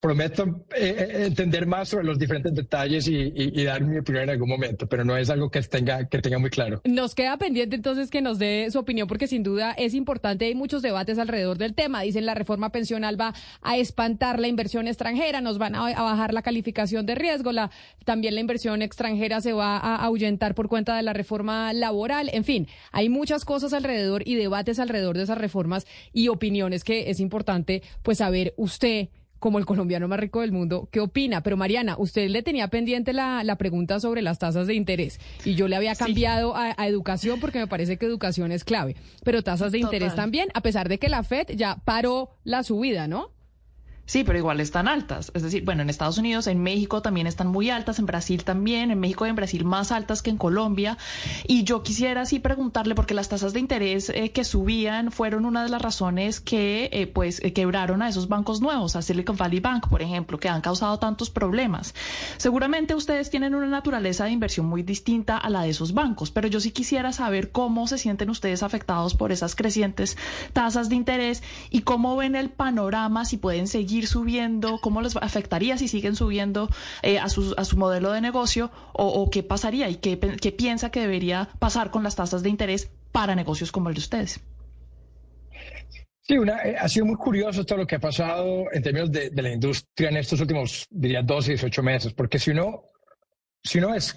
prometo eh, eh, entender más sobre los diferentes detalles y, dar mi opinión en algún momento, pero no es algo que tenga, que tenga muy claro. Nos queda pendiente entonces que nos dé su opinión, porque sin duda es importante. Hay muchos debates alrededor del tema. Dicen la reforma pensional va a espantar la inversión extranjera, nos van a, bajar la calificación de riesgo, la, también la inversión extranjera se va a ahuyentar por cuenta de la reforma laboral. En fin, hay muchas cosas alrededor y debates alrededor de esas reformas y opiniones que es importante pues saber usted como el colombiano más rico del mundo, ¿qué opina? Pero Mariana, usted le tenía pendiente la, pregunta sobre las tasas de interés y yo le había cambiado a, educación porque me parece que educación es clave, pero tasas de interés también, a pesar de que la Fed ya paró la subida, ¿no? Sí, pero igual están altas. Es decir, bueno, en Estados Unidos, en México también están muy altas, en Brasil también, en México y en Brasil más altas que en Colombia. Y yo quisiera así preguntarle, porque las tasas de interés eh, que subían fueron una de las razones que eh, pues eh, quebraron a esos bancos nuevos, a Silicon Valley Bank, por ejemplo, que han causado tantos problemas. Seguramente ustedes tienen una naturaleza de inversión muy distinta a la de esos bancos, pero yo sí quisiera saber cómo se sienten ustedes afectados por esas crecientes tasas de interés y cómo ven el panorama, si pueden seguir subiendo? ¿Cómo les afectaría si siguen subiendo eh, a, su, a su modelo de negocio? ¿O, qué pasaría y qué, qué piensa que debería pasar con las tasas de interés para negocios como el de ustedes? Sí, una, eh, ha sido muy curioso todo lo que ha pasado en términos de, la industria en estos últimos, diría, 12, 18 meses, porque si uno, si uno es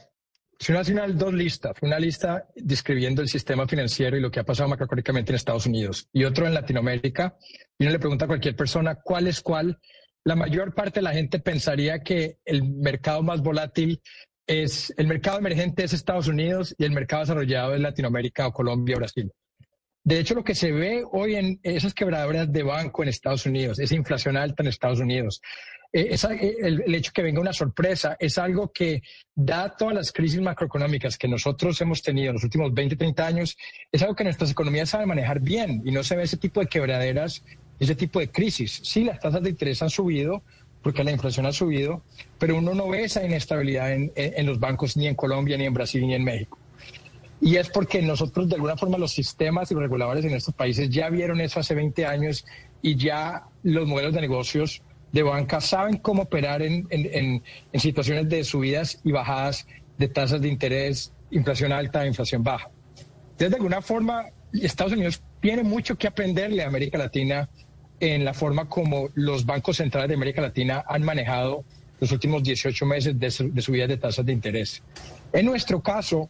si uno hace una, dos listas, una lista describiendo el sistema financiero y lo que ha pasado macroeconómicamente en Estados Unidos y otro en Latinoamérica, y uno le pregunta a cualquier persona cuál es cuál, la mayor parte de la gente pensaría que el mercado más volátil es, el mercado emergente es Estados Unidos y el mercado desarrollado es Latinoamérica o Colombia o Brasil. De hecho, lo que se ve hoy en esas quebraduras de banco en Estados Unidos, esa inflación alta en Estados Unidos, eh, eh, el, hecho que venga una sorpresa es algo que, da todas las crisis macroeconómicas que nosotros hemos tenido en los últimos 20, 30 años, es algo que nuestras economías saben manejar bien y no se ve ese tipo de quebraderas, ese tipo de crisis. Sí, las tasas de interés han subido porque la inflación ha subido, pero uno no ve esa inestabilidad en los bancos ni en Colombia, ni en Brasil, ni en México. Y es porque nosotros, de alguna forma, los sistemas y los reguladores en estos países ya vieron eso hace 20 años y ya los modelos de negocios de banca saben cómo operar en, en, en, situaciones de subidas y bajadas de tasas de interés, inflación alta, inflación baja. Entonces, de alguna forma, Estados Unidos tiene mucho que aprenderle a América Latina en la forma como los bancos centrales de América Latina han manejado los últimos 18 meses de, de subidas de tasas de interés. En nuestro caso,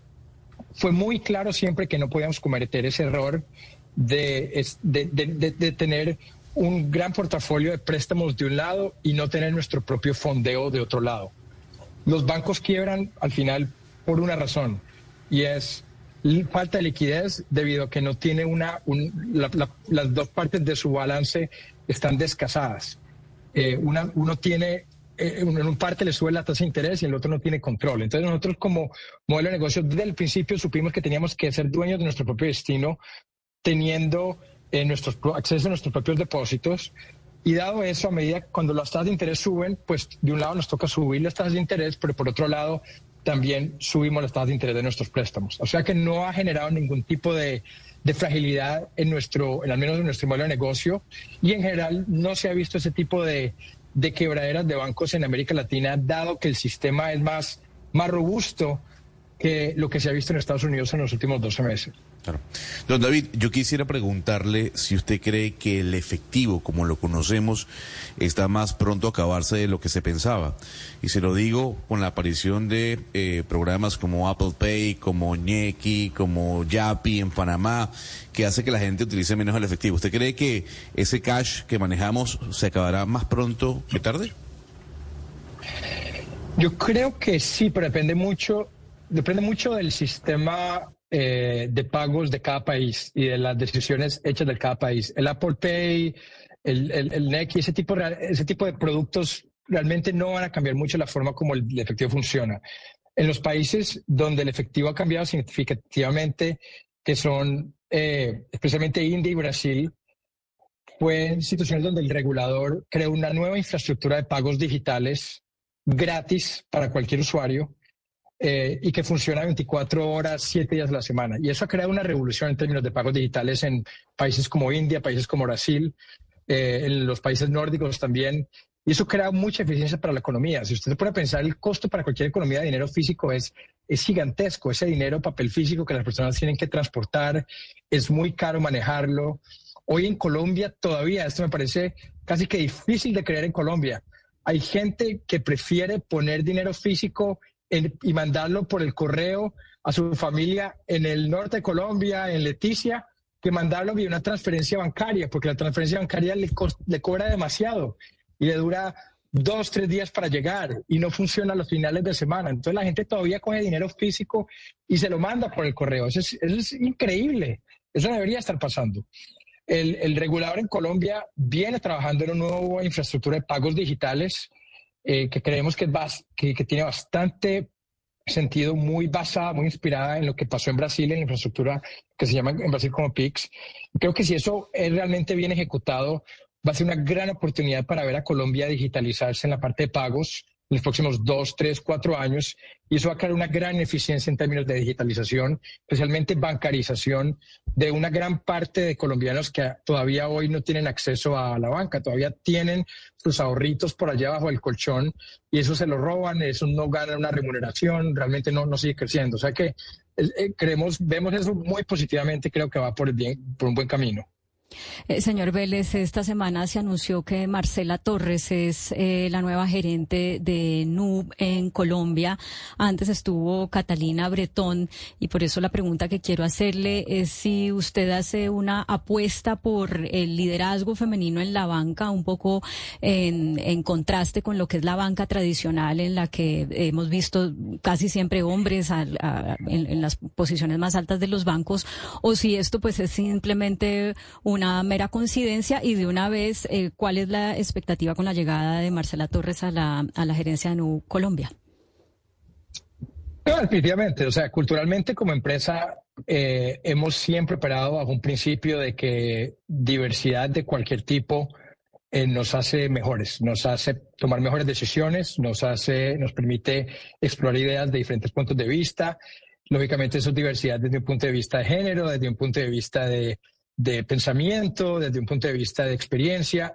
fue muy claro siempre que no podíamos cometer ese error de, de, tener un gran portafolio de préstamos de un lado y no tener nuestro propio fondeo de otro lado. Los bancos quiebran al final por una razón y es falta de liquidez debido a que no tiene una, las dos partes de su balance están descasadas. Eh, uno tiene, en un parte le sube la tasa de interés y el otro no tiene control. Entonces nosotros como modelo de negocio desde el principio supimos que teníamos que ser dueños de nuestro propio destino teniendo en nuestros, acceso a nuestros propios depósitos. Y dado eso, a medida cuando las tasas de interés suben, pues de un lado nos toca subir las tasas de interés, pero por otro lado también subimos las tasas de interés de nuestros préstamos. O sea que no ha generado ningún tipo de, de fragilidad en nuestro, en al menos en nuestro modelo de negocio. Y en general no se ha visto ese tipo de, de quebraderas de bancos en América Latina, dado que el sistema es más, más robusto que lo que se ha visto en Estados Unidos en los últimos 12 meses. Claro. Don David, yo quisiera preguntarle si usted cree que el efectivo, como lo conocemos, está más pronto a acabarse de lo que se pensaba. Y se lo digo con la aparición de eh, programas como Apple Pay, como Ñequi, como Yapi en Panamá, que hace que la gente utilice menos el efectivo. ¿Usted cree que ese cash que manejamos se acabará más pronto que tarde? Yo creo que sí, pero depende mucho, depende mucho del sistema eh, de pagos de cada país y de las decisiones hechas de cada país. El Apple Pay, el, el, el NEC y ese tipo, ese tipo de productos realmente no van a cambiar mucho la forma como el, efectivo funciona. En los países donde el efectivo ha cambiado significativamente, que son eh, especialmente India y Brasil, fue situaciones donde el regulador creó una nueva infraestructura de pagos digitales gratis para cualquier usuario eh, y que funciona 24 horas, 7 días a la semana. Y eso ha creado una revolución en términos de pagos digitales en países como India, países como Brasil, eh, en los países nórdicos también. Y eso crea mucha eficiencia para la economía. Si usted puede pensar, el costo para cualquier economía de dinero físico es, es gigantesco. Ese dinero, papel físico que las personas tienen que transportar, es muy caro manejarlo. Hoy en Colombia todavía, esto me parece casi que difícil de creer en Colombia. Hay gente que prefiere poner dinero físico y mandarlo por el correo a su familia en el norte de Colombia, en Leticia, que mandarlo vía una transferencia bancaria, porque la transferencia bancaria le, le cobra demasiado y le dura dos, tres días para llegar y no funciona a los finales de semana. Entonces la gente todavía coge dinero físico y se lo manda por el correo. Eso es, eso es increíble. Eso debería estar pasando. El, el, regulador en Colombia viene trabajando en una nueva infraestructura de pagos digitales eh, que creemos que, es que, que tiene bastante sentido muy basada, muy inspirada en lo que pasó en Brasil, en la infraestructura que se llama en Brasil como PIX. Creo que si eso es realmente bien ejecutado, va a ser una gran oportunidad para ver a Colombia digitalizarse en la parte de pagos en los próximos dos, tres, cuatro años. Y eso va a crear una gran eficiencia en términos de digitalización, especialmente bancarización de una gran parte de colombianos que todavía hoy no tienen acceso a la banca, todavía tienen sus ahorritos por allá bajo el colchón y eso se lo roban, eso no gana una remuneración, realmente no, no sigue creciendo. O sea que eh, creemos, vemos eso muy positivamente, creo que va por, el bien, por un buen camino. Eh, señor Vélez, esta semana se anunció que Marcela Torres es eh, la nueva gerente de NUB en Colombia. Antes estuvo Catalina Bretón y por eso la pregunta que quiero hacerle es si usted hace una apuesta por el liderazgo femenino en la banca, un poco en, contraste con lo que es la banca tradicional en la que hemos visto casi siempre hombres en, en las posiciones más altas de los bancos, o si esto pues es simplemente un una mera coincidencia y de una vez, eh, ¿cuál es la expectativa con la llegada de Marcela Torres a la, a la gerencia de NU Colombia? No, definitivamente, o sea, culturalmente como empresa eh, hemos siempre operado bajo un principio de que diversidad de cualquier tipo eh, nos hace mejores, nos hace tomar mejores decisiones, nos hace, nos permite explorar ideas de diferentes puntos de vista. Lógicamente eso es diversidad desde un punto de vista de género, desde un punto de vista de, de pensamiento, desde un punto de vista de experiencia.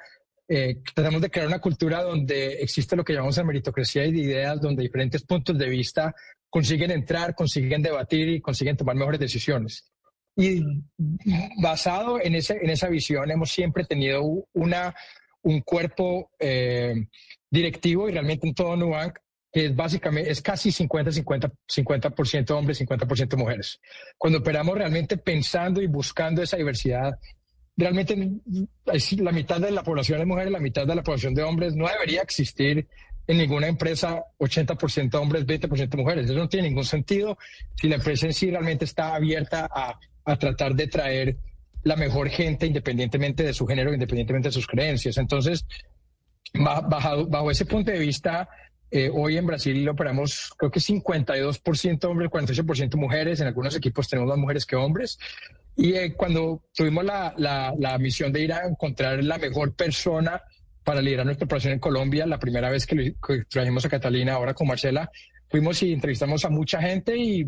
Eh, tratamos de crear una cultura donde existe lo que llamamos la meritocracia de ideas, donde diferentes puntos de vista consiguen entrar, consiguen debatir y consiguen tomar mejores decisiones. Y basado en, ese, en esa visión, hemos siempre tenido una, un cuerpo eh, directivo y realmente en todo Nubank es básicamente, es casi 50-50% 50 hombres, 50% mujeres. Cuando operamos realmente pensando y buscando esa diversidad, realmente la mitad de la población de mujeres, la mitad de la población de hombres, no debería existir en ninguna empresa 80% hombres, 20% mujeres. Eso no tiene ningún sentido si la empresa en sí realmente está abierta a, a tratar de traer la mejor gente independientemente de su género, independientemente de sus creencias. Entonces, bajo ese punto de vista, eh, hoy en Brasil operamos, creo que 52% hombres, 48% mujeres. En algunos equipos tenemos más mujeres que hombres. Y eh, cuando tuvimos la, la, misión de ir a encontrar la mejor persona para liderar nuestra operación en Colombia, la primera vez que, trajimos a Catalina, ahora con Marcela, fuimos y entrevistamos a mucha gente y,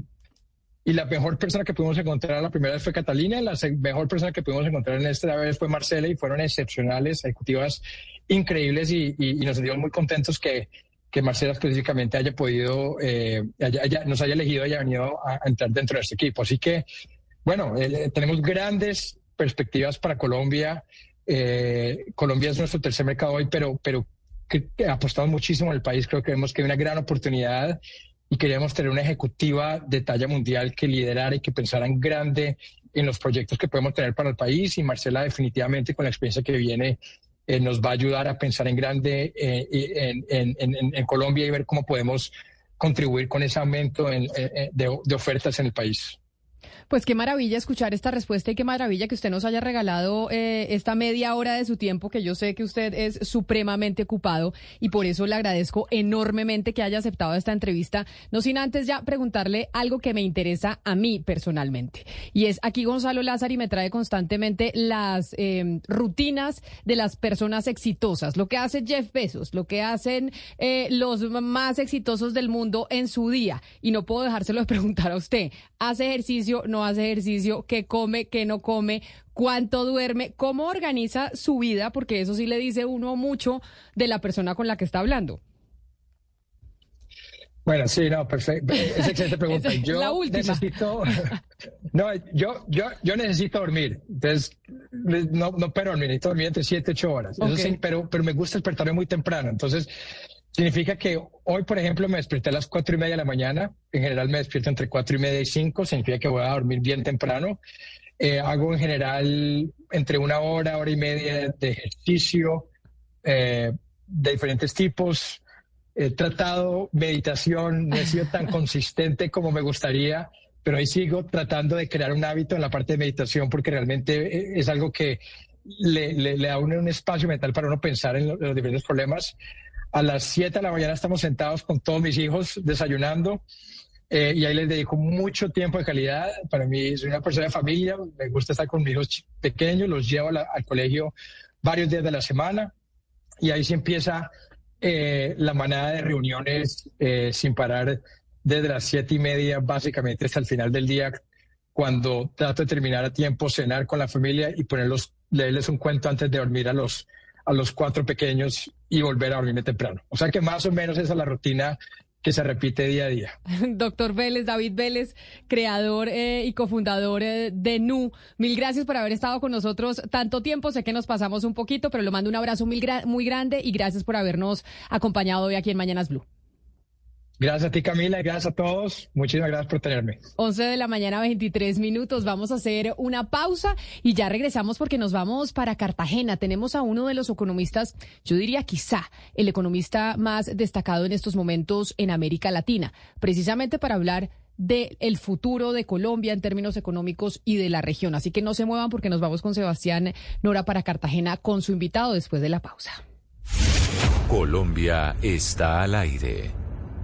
y la mejor persona que pudimos encontrar la primera vez fue Catalina, la mejor persona que pudimos encontrar en esta vez fue Marcela y fueron excepcionales, ejecutivas increíbles y, y nos sentimos muy contentos que que Marcela específicamente haya podido, eh, nos haya elegido, haya venido a, entrar dentro de este equipo. Así que, bueno, eh, tenemos grandes perspectivas para Colombia. Eh, Colombia es nuestro tercer mercado hoy, pero, pero que, apostamos muchísimo en el país. Creo que vemos que hay una gran oportunidad y queríamos tener una ejecutiva de talla mundial que liderara y que pensara en grande en los proyectos que podemos tener para el país. Y Marcela definitivamente con la experiencia que viene eh, nos va a ayudar a pensar en grande eh, en, Colombia y ver cómo podemos contribuir con ese aumento de ofertas en el país. Pues qué maravilla escuchar esta respuesta y qué maravilla que usted nos haya regalado eh, esta media hora de su tiempo, que yo sé que usted es supremamente ocupado y por eso le agradezco enormemente que haya aceptado esta entrevista. No sin antes ya preguntarle algo que me interesa a mí personalmente. Y es aquí Gonzalo Lázaro me trae constantemente las eh, rutinas de las personas exitosas, lo que hace Jeff Bezos, lo que hacen eh, los más exitosos del mundo en su día. Y no puedo dejárselo de preguntar a usted. ¿Hace ejercicio? ¿No no hace ejercicio, qué come, qué no come, cuánto duerme, cómo organiza su vida, porque eso sí le dice uno mucho de la persona con la que está hablando. Bueno, sí, no, perfecto. Es excelente [laughs] pregunta. yo la última. necesito, [laughs] no, yo, yo, yo necesito dormir. Entonces, no, no pero dormir, necesito dormir entre 7 y 8 horas. Eso sí, pero, pero me gusta despertarme muy temprano. Entonces, significa que hoy, por ejemplo, me desperté a las 4 y media de la mañana. En general me despierto entre 4 y media y 5. Significa que voy a dormir bien temprano. Eh, hago en general entre una hora, hora y media de ejercicio eh, de diferentes tipos he tratado meditación, no he sido tan [laughs] consistente como me gustaría, pero ahí sigo tratando de crear un hábito en la parte de meditación porque realmente es algo que le, da un espacio mental para uno pensar en, los diferentes problemas. A las 7 de la mañana estamos sentados con todos mis hijos desayunando eh, y ahí les dedico mucho tiempo de calidad. Para mí soy una persona de familia, me gusta estar con mis hijos pequeños, los llevo al colegio varios días de la semana y ahí se empieza eh, la manada de reuniones eh, sin parar desde las siete y media, básicamente hasta el final del día, cuando trato de terminar a tiempo, cenar con la familia y ponerlos, leerles un cuento antes de dormir a los, a los cuatro pequeños y volver a dormirme temprano. O sea que más o menos esa es la rutina que se repite día a día. [laughs] Doctor Vélez, David Vélez, creador eh, y cofundador eh, de NU, mil gracias por haber estado con nosotros tanto tiempo. Sé que nos pasamos un poquito, pero le mando un abrazo muy grande y gracias por habernos acompañado hoy aquí en Mañanas Blue. Gracias a ti, Camila, y gracias a todos. Muchísimas gracias por tenerme. 11 de la mañana, 23 minutos. Vamos a hacer una pausa y ya regresamos porque nos vamos para Cartagena. Tenemos a uno de los economistas, yo diría quizá el economista más destacado en estos momentos en América Latina, precisamente para hablar del futuro de Colombia en términos económicos y de la región. Así que no se muevan porque nos vamos con Sebastián Nora para Cartagena con su invitado después de la pausa. Colombia está al aire.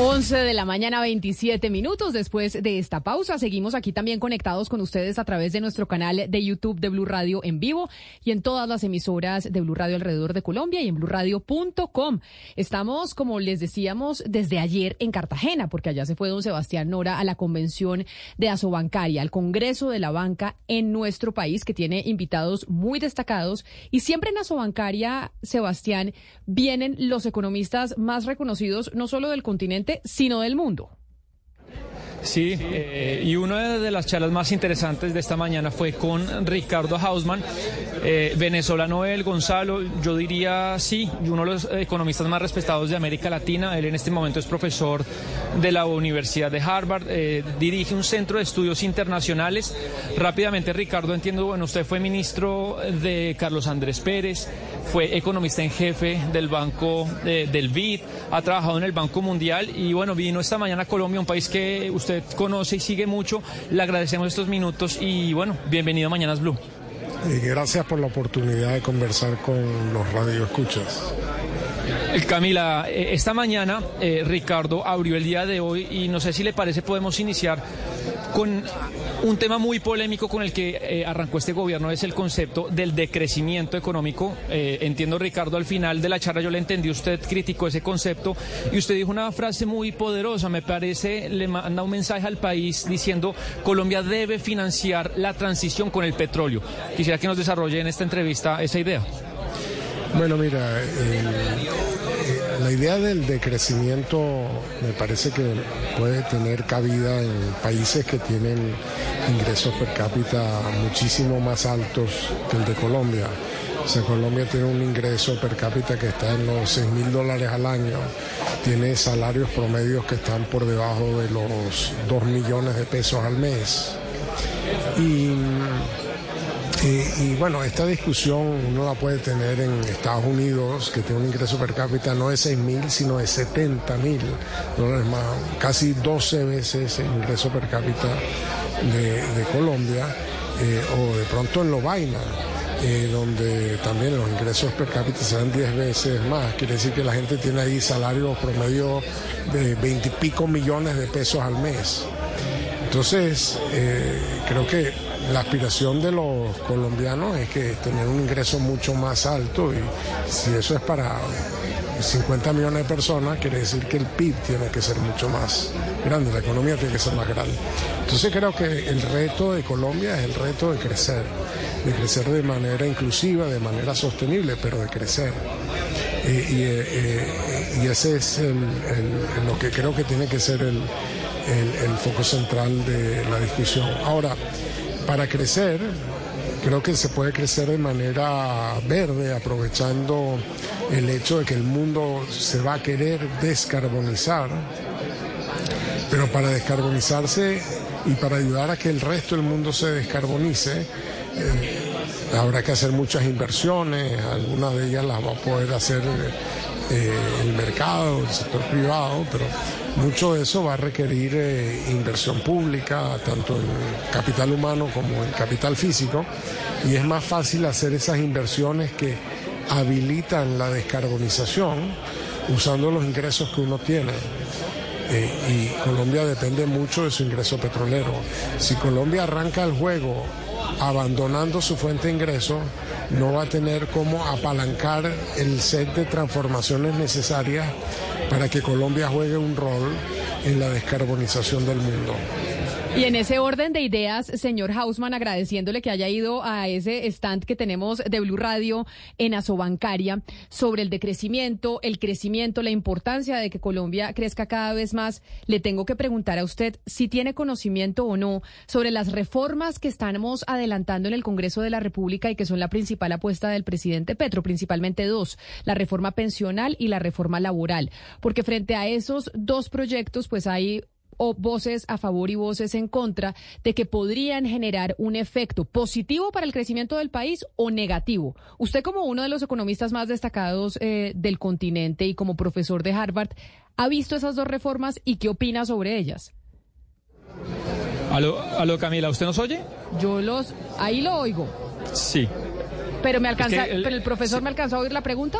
11 de la mañana, 27 minutos después de esta pausa. Seguimos aquí también conectados con ustedes a través de nuestro canal de YouTube de Blue Radio en vivo y en todas las emisoras de Blue Radio alrededor de Colombia y en bluradio.com. Estamos, como les decíamos, desde ayer en Cartagena, porque allá se fue don Sebastián Nora a la convención de Asobancaria, al Congreso de la Banca en nuestro país, que tiene invitados muy destacados. Y siempre en Asobancaria, Sebastián, vienen los economistas más reconocidos, no solo del continente, sino del mundo. Sí, eh, y una de las charlas más interesantes de esta mañana fue con Ricardo Hausman, eh, venezolano él, Gonzalo, yo diría sí, uno de los economistas más respetados de América Latina. Él en este momento es profesor de la Universidad de Harvard, eh, dirige un centro de estudios internacionales. Rápidamente, Ricardo, entiendo, bueno, usted fue ministro de Carlos Andrés Pérez, fue economista en jefe del Banco del BID, ha trabajado en el Banco Mundial y bueno, vino esta mañana a Colombia, un país que usted conoce y sigue mucho. Le agradecemos estos minutos y bueno, bienvenido a Mañanas Blue. Y gracias por la oportunidad de conversar con los radioescuchas. Eh, Camila, eh, esta mañana eh, Ricardo abrió el día de hoy y no sé si le parece podemos iniciar con un tema muy polémico con el que arrancó este gobierno es el concepto del decrecimiento económico. entiendo, Ricardo, al final de la charla yo le entendí, usted criticó ese concepto y usted dijo una frase muy poderosa, me parece, le manda un mensaje al país diciendo Colombia debe financiar la transición con el petróleo. Quisiera que nos desarrolle en esta entrevista esa idea. Bueno, mira, la idea del decrecimiento me parece que puede tener cabida en países que tienen ingresos per cápita muchísimo más altos que el de Colombia. O sea, Colombia tiene un ingreso per cápita que está en los 6 mil dólares al año, tiene salarios promedios que están por debajo de los 2 millones de pesos al mes. Y y, bueno, esta discusión uno la puede tener en Estados Unidos, que tiene un ingreso per cápita no de 6 mil, sino de 70 mil dólares más, casi 12 veces el ingreso per cápita de, Colombia, eh, o de pronto en Lovaina. Eh, donde también los ingresos per cápita serán 10 veces más. Quiere decir que la gente tiene ahí salarios promedio de 20 y pico millones de pesos al mes. Entonces, eh, creo que la aspiración de los colombianos es que tener un ingreso mucho más alto y si eso es para 50 millones de personas, quiere decir que el PIB tiene que ser mucho más grande, la economía tiene que ser más grande. Entonces creo que el reto de Colombia es el reto de crecer, de crecer de manera inclusiva, de manera sostenible, pero de crecer. Eh, y, ese es lo que creo que tiene que ser el, el foco central de la discusión. Ahora, para crecer, creo que se puede crecer de manera verde, aprovechando el hecho de que el mundo se va a querer descarbonizar, pero para descarbonizarse y para ayudar a que el resto del mundo se descarbonice, eh, habrá que hacer muchas inversiones, algunas de ellas las va a poder hacer eh, el mercado, el sector privado, pero mucho de eso va a requerir eh, inversión pública, tanto en capital humano como en capital físico, y es más fácil hacer esas inversiones que habilitan la descarbonización usando los ingresos que uno tiene. Eh, y Colombia depende mucho de su ingreso petrolero. Si Colombia arranca el juego abandonando su fuente de ingreso, no va a tener cómo apalancar el set de transformaciones necesarias para que Colombia juegue un rol en la descarbonización del mundo. Y en ese orden de ideas, señor Hausman, agradeciéndole que haya ido a ese stand que tenemos de Blue Radio en Asobancaria sobre el decrecimiento, el crecimiento, la importancia de que Colombia crezca cada vez más, le tengo que preguntar a usted si tiene conocimiento o no sobre las reformas que estamos adelantando en el Congreso de la República y que son la principal apuesta del presidente Petro, principalmente dos, la reforma pensional y la reforma laboral. Porque frente a esos dos proyectos, pues hay o voces a favor y voces en contra de que podrían generar un efecto positivo para el crecimiento del país o negativo. Usted como uno de los economistas más destacados eh, del continente y como profesor de Harvard, ¿ha visto esas dos reformas y qué opina sobre ellas? Aló, aló Camila, ¿usted nos oye? Yo los, ahí lo oigo. Sí. Pero me alcanza, pero el profesor me alcanzó a oír la pregunta.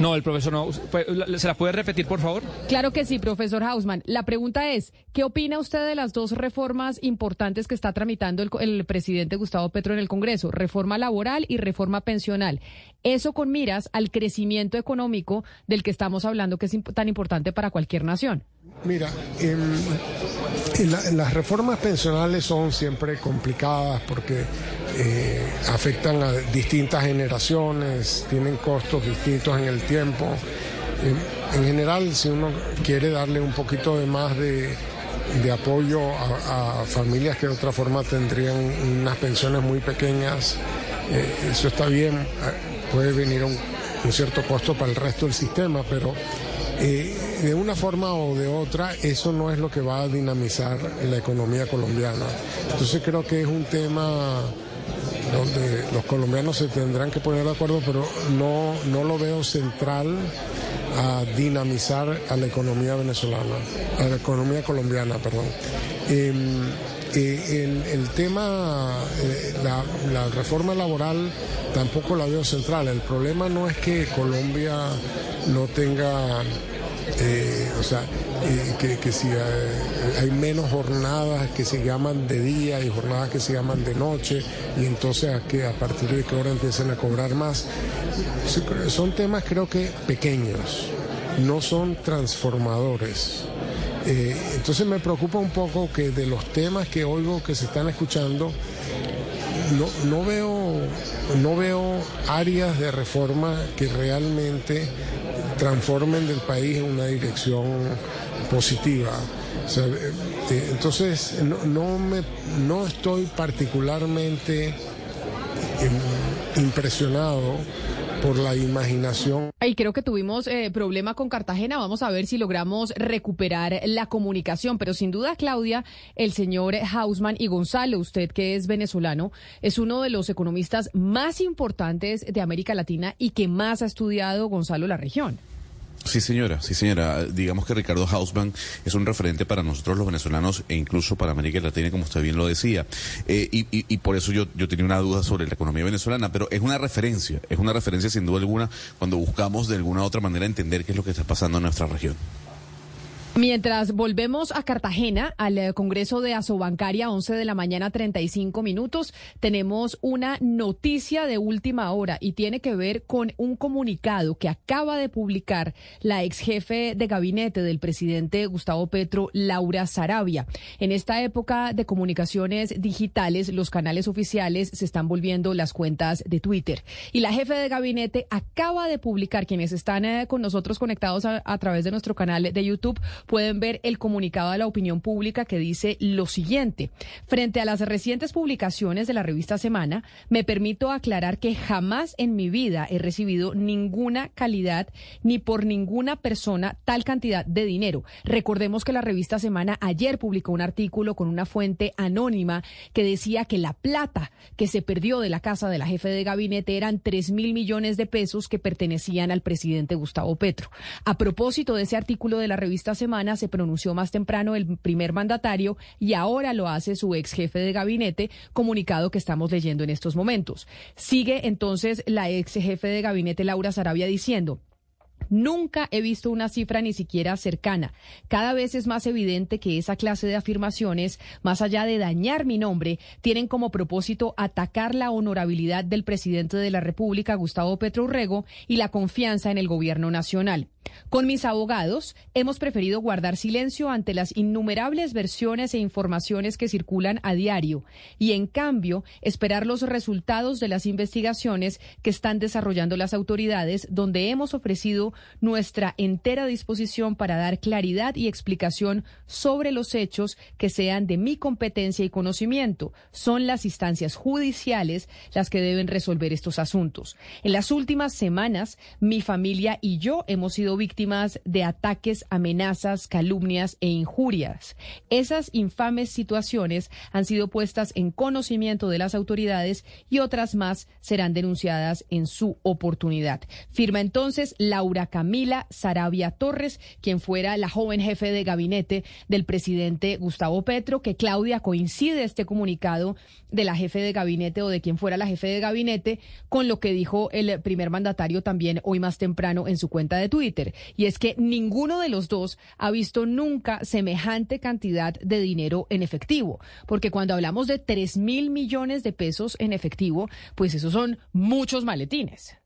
No, el profesor no. ¿Se la puede repetir, por favor? Claro que sí, profesor Hausman. La pregunta es, ¿qué opina usted de las dos reformas importantes que está tramitando el, presidente Gustavo Petro en el Congreso? Reforma laboral y reforma pensional. Eso con miras al crecimiento económico del que estamos hablando, que es tan importante para cualquier nación. Mira, las reformas pensionales son siempre complicadas porque eh, afectan a distintas generaciones, tienen costos distintos en el tiempo. en general, si uno quiere darle un poquito de más de, apoyo a, familias que de otra forma tendrían unas pensiones muy pequeñas, eh, eso está bien, eh, puede venir un, un cierto costo para el resto del sistema, pero eh, de una forma o de otra, eso no es lo que va a dinamizar la economía colombiana. Entonces creo que es un tema donde los colombianos se tendrán que poner de acuerdo, pero no, no lo veo central a dinamizar a la economía venezolana, a la economía colombiana, perdón. Em, eh, el, tema, eh, la, la, reforma laboral tampoco la veo central. El problema no es que Colombia no tenga eh, o sea, eh, que, si hay, menos jornadas que se llaman de día y jornadas que se llaman de noche, y entonces a, que a partir de qué hora empiezan a cobrar más. Son temas creo que pequeños, no son transformadores. Eh, entonces me preocupa un poco que de los temas que oigo que se están escuchando, no, no, veo, no veo áreas de reforma que realmente transformen del país en una dirección positiva. Eh, eh, entonces, no, me, no estoy particularmente em, impresionado por la imaginación. Y creo que tuvimos eh, problema con Cartagena. Vamos a ver si logramos recuperar la comunicación. Pero sin duda, Claudia, el señor Hausman y Gonzalo, usted que es venezolano, es uno de los economistas más importantes de América Latina y que más ha estudiado Gonzalo la región. Sí, señora, sí, señora. Digamos que Ricardo Hausman es un referente para nosotros los venezolanos e incluso para América Latina, como usted bien lo decía. Eh, y, y, por eso yo, yo tenía una duda sobre la economía venezolana, pero es una referencia, es una referencia sin duda alguna cuando buscamos de alguna u otra manera entender qué es lo que está pasando en nuestra región. Mientras volvemos a Cartagena, al eh, Congreso de Asobancaria, 11 de la mañana, 35 minutos, tenemos una noticia de última hora y tiene que ver con un comunicado que acaba de publicar la ex jefe de gabinete del presidente Gustavo Petro, Laura Sarabia. En esta época de comunicaciones digitales, los canales oficiales se están volviendo las cuentas de Twitter. Y la jefe de gabinete acaba de publicar, quienes están eh, con nosotros conectados a, a través de nuestro canal de YouTube, pueden ver el comunicado a la opinión pública que dice lo siguiente. Frente a las recientes publicaciones de la revista Semana, me permito aclarar que jamás en mi vida he recibido ninguna calidad ni por ninguna persona tal cantidad de dinero. Recordemos que la revista Semana ayer publicó un artículo con una fuente anónima que decía que la plata que se perdió de la casa de la jefe de gabinete eran 3 mil millones de pesos que pertenecían al presidente Gustavo Petro. A propósito de ese artículo de la revista Semana, se pronunció más temprano el primer mandatario y ahora lo hace su ex jefe de gabinete, comunicado que estamos leyendo en estos momentos. Sigue entonces la ex jefe de gabinete Laura Sarabia diciendo, Nunca he visto una cifra ni siquiera cercana. Cada vez es más evidente que esa clase de afirmaciones, más allá de dañar mi nombre, tienen como propósito atacar la honorabilidad del presidente de la República, Gustavo Petro Urrego, y la confianza en el gobierno nacional. Con mis abogados hemos preferido guardar silencio ante las innumerables versiones e informaciones que circulan a diario y, en cambio, esperar los resultados de las investigaciones que están desarrollando las autoridades, donde hemos ofrecido nuestra entera disposición para dar claridad y explicación sobre los hechos que sean de mi competencia y conocimiento. Son las instancias judiciales las que deben resolver estos asuntos. En las últimas semanas, mi familia y yo hemos sido víctimas de ataques, amenazas, calumnias e injurias. Esas infames situaciones han sido puestas en conocimiento de las autoridades y otras más serán denunciadas en su oportunidad. Firma entonces Laura Camila Sarabia Torres, quien fuera la joven jefe de gabinete del presidente Gustavo Petro, que Claudia coincide este comunicado de la jefe de gabinete o de quien fuera la jefe de gabinete con lo que dijo el primer mandatario también hoy más temprano en su cuenta de Twitter. Y es que ninguno de los dos ha visto nunca semejante cantidad de dinero en efectivo, porque cuando hablamos de 3 mil millones de pesos en efectivo, pues esos son muchos maletines.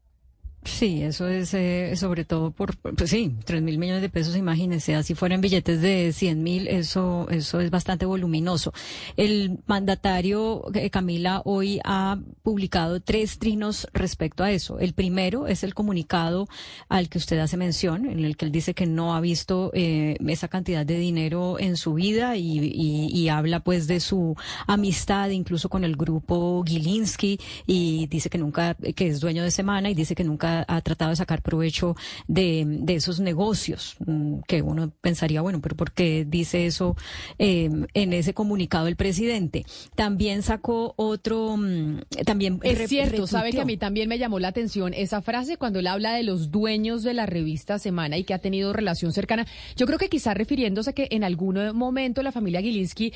Sí, eso es eh, sobre todo por, pues sí, tres mil millones de pesos, imagínense, así fueran billetes de cien mil, eso, eso es bastante voluminoso. El mandatario eh, Camila hoy ha publicado tres trinos respecto a eso. El primero es el comunicado al que usted hace mención, en el que él dice que no ha visto eh, esa cantidad de dinero en su vida y, y, habla pues de su amistad incluso con el grupo Gilinski y dice que nunca, que es dueño de Semana y dice que nunca ha, tratado de sacar provecho de, de, esos negocios, mm, que uno pensaría, bueno, pero ¿por qué dice eso eh, en ese comunicado el presidente? También sacó otro, mm, también... Es cierto, sabe que a mí también me llamó la atención esa frase cuando él habla de los dueños de la revista Semana y que ha tenido relación cercana. Yo creo que quizá refiriéndose a que en algún momento la familia Gilinski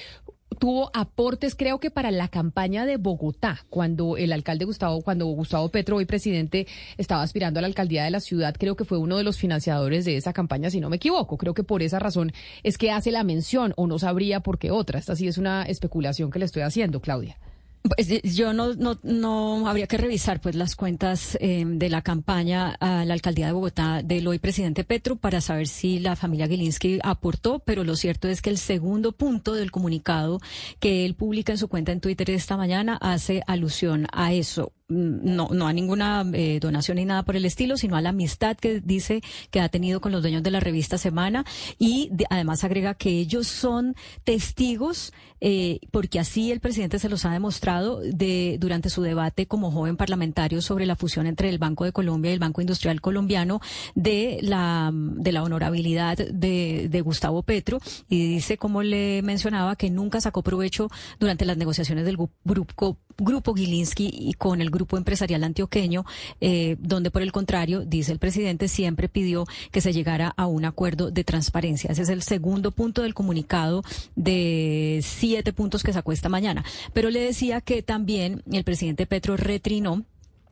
tuvo aportes, creo que para la campaña de Bogotá, cuando el alcalde Gustavo, cuando Gustavo Petro, hoy presidente, estaba aspirando a la alcaldía de la ciudad, creo que fue uno de los financiadores de esa campaña, si no me equivoco. Creo que por esa razón es que hace la mención, o no sabría por qué otra. Esta sí es una especulación que le estoy haciendo, Claudia. Pues eh, yo no, no, no habría que revisar pues las cuentas eh, de la campaña a la alcaldía de Bogotá del hoy presidente Petro para saber si la familia Gilinski aportó, pero lo cierto es que el segundo punto del comunicado que él publica en su cuenta en Twitter esta mañana hace alusión a eso. No, no a ninguna eh, donación ni nada por el estilo, sino a la amistad que dice que ha tenido con los dueños de la revista Semana. Y además agrega que ellos son testigos, eh, porque así el presidente se los ha demostrado de, durante su debate como joven parlamentario sobre la fusión entre el Banco de Colombia y el Banco Industrial Colombiano de la, de la honorabilidad de, de Gustavo Petro. Y dice, como le mencionaba, que nunca sacó provecho durante las negociaciones del grupo, grupo Gilinski y con el grupo empresarial antioqueño, eh, donde por el contrario, dice el presidente, siempre pidió que se llegara a un acuerdo de transparencia. Ese es el segundo punto del comunicado de siete puntos que sacó esta mañana. Pero le decía que también el presidente Petro retrinó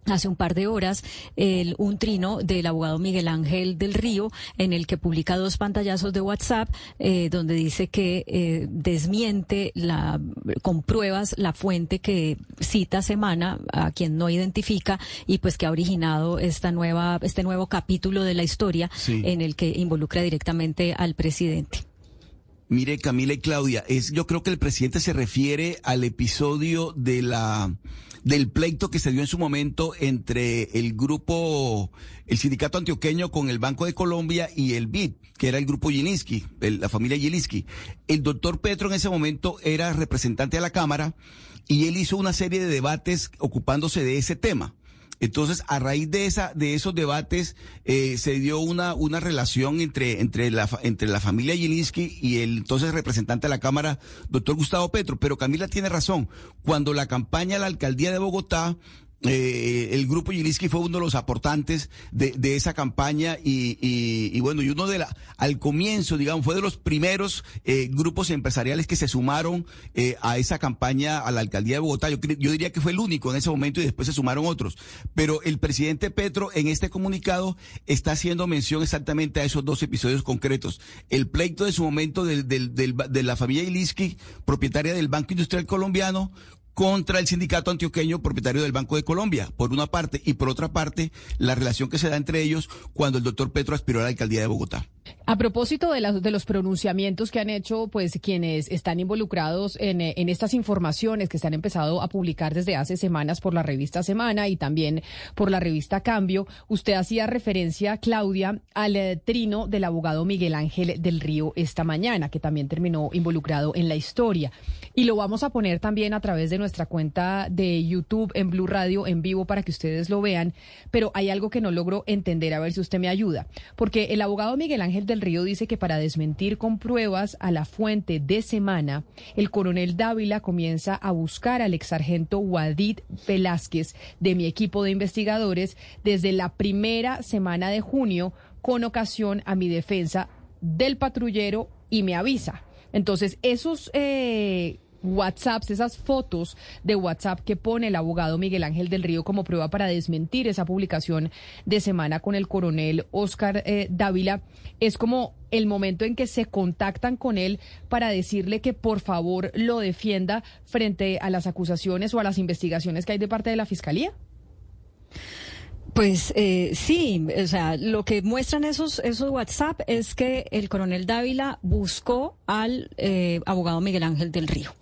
hace un par de horas el, un trino del abogado Miguel Ángel del Río en el que publica dos pantallazos de WhatsApp eh, donde dice que eh, desmiente la con pruebas la fuente que cita Semana a quien no identifica y pues que ha originado esta nueva este nuevo capítulo de la historia en el que involucra directamente al presidente. Mire, Camila y Claudia, es, yo creo que el presidente se refiere al episodio de la del pleito que se dio en su momento entre el grupo, el sindicato antioqueño con el Banco de Colombia y el BID, que era el grupo Yelinsky, la familia Yelinsky. El doctor Petro en ese momento era representante de la Cámara y él hizo una serie de debates ocupándose de ese tema. Entonces, a raíz de esa, de esos debates, eh, se dio una, una relación entre, entre la, entre la familia Yelinsky y el entonces representante de la Cámara, doctor Gustavo Petro. Pero Camila tiene razón. Cuando la campaña a la alcaldía de Bogotá eh, el grupo Yiliski fue uno de los aportantes de, de esa campaña y, y, y, bueno, y uno de la, al comienzo, digamos, fue de los primeros eh, grupos empresariales que se sumaron eh, a esa campaña a la alcaldía de Bogotá. Yo, diría que fue el único en ese momento y después se sumaron otros. Pero el presidente Petro en este comunicado está haciendo mención exactamente a esos dos episodios concretos. El pleito de su momento del, del, del, de la familia Yiliski, propietaria del Banco Industrial Colombiano, contra el sindicato antioqueño propietario del Banco de Colombia, por una parte, y por otra parte, la relación que se da entre ellos cuando el doctor Petro aspiró a la alcaldía de Bogotá. A propósito de, de los pronunciamientos que han hecho pues quienes están involucrados en, en, estas informaciones que se han empezado a publicar desde hace semanas por la revista Semana y también por la revista Cambio, usted hacía referencia, Claudia, al eh, trino del abogado Miguel Ángel del Río esta mañana, que también terminó involucrado en la historia. Y lo vamos a poner también a través de nuestra cuenta de YouTube en Blue Radio en vivo para que ustedes lo vean. Pero hay algo que no logro entender, a ver si usted me ayuda. Porque el abogado Miguel Ángel del Río dice que para desmentir con pruebas a la fuente de semana, el coronel Dávila comienza a buscar al exargento Wadid Velázquez de mi equipo de investigadores desde la primera semana de junio con ocasión a mi defensa del patrullero y me avisa. Entonces, esos eh, WhatsApps, esas fotos de WhatsApp que pone el abogado Miguel Ángel del Río como prueba para desmentir esa publicación de semana con el coronel Oscar eh, Dávila, es como el momento en que se contactan con él para decirle que por favor lo defienda frente a las acusaciones o a las investigaciones que hay de parte de la Fiscalía. Pues eh, sí, o sea, lo que muestran esos, esos WhatsApp es que el coronel Dávila buscó al eh, abogado Miguel Ángel del Río.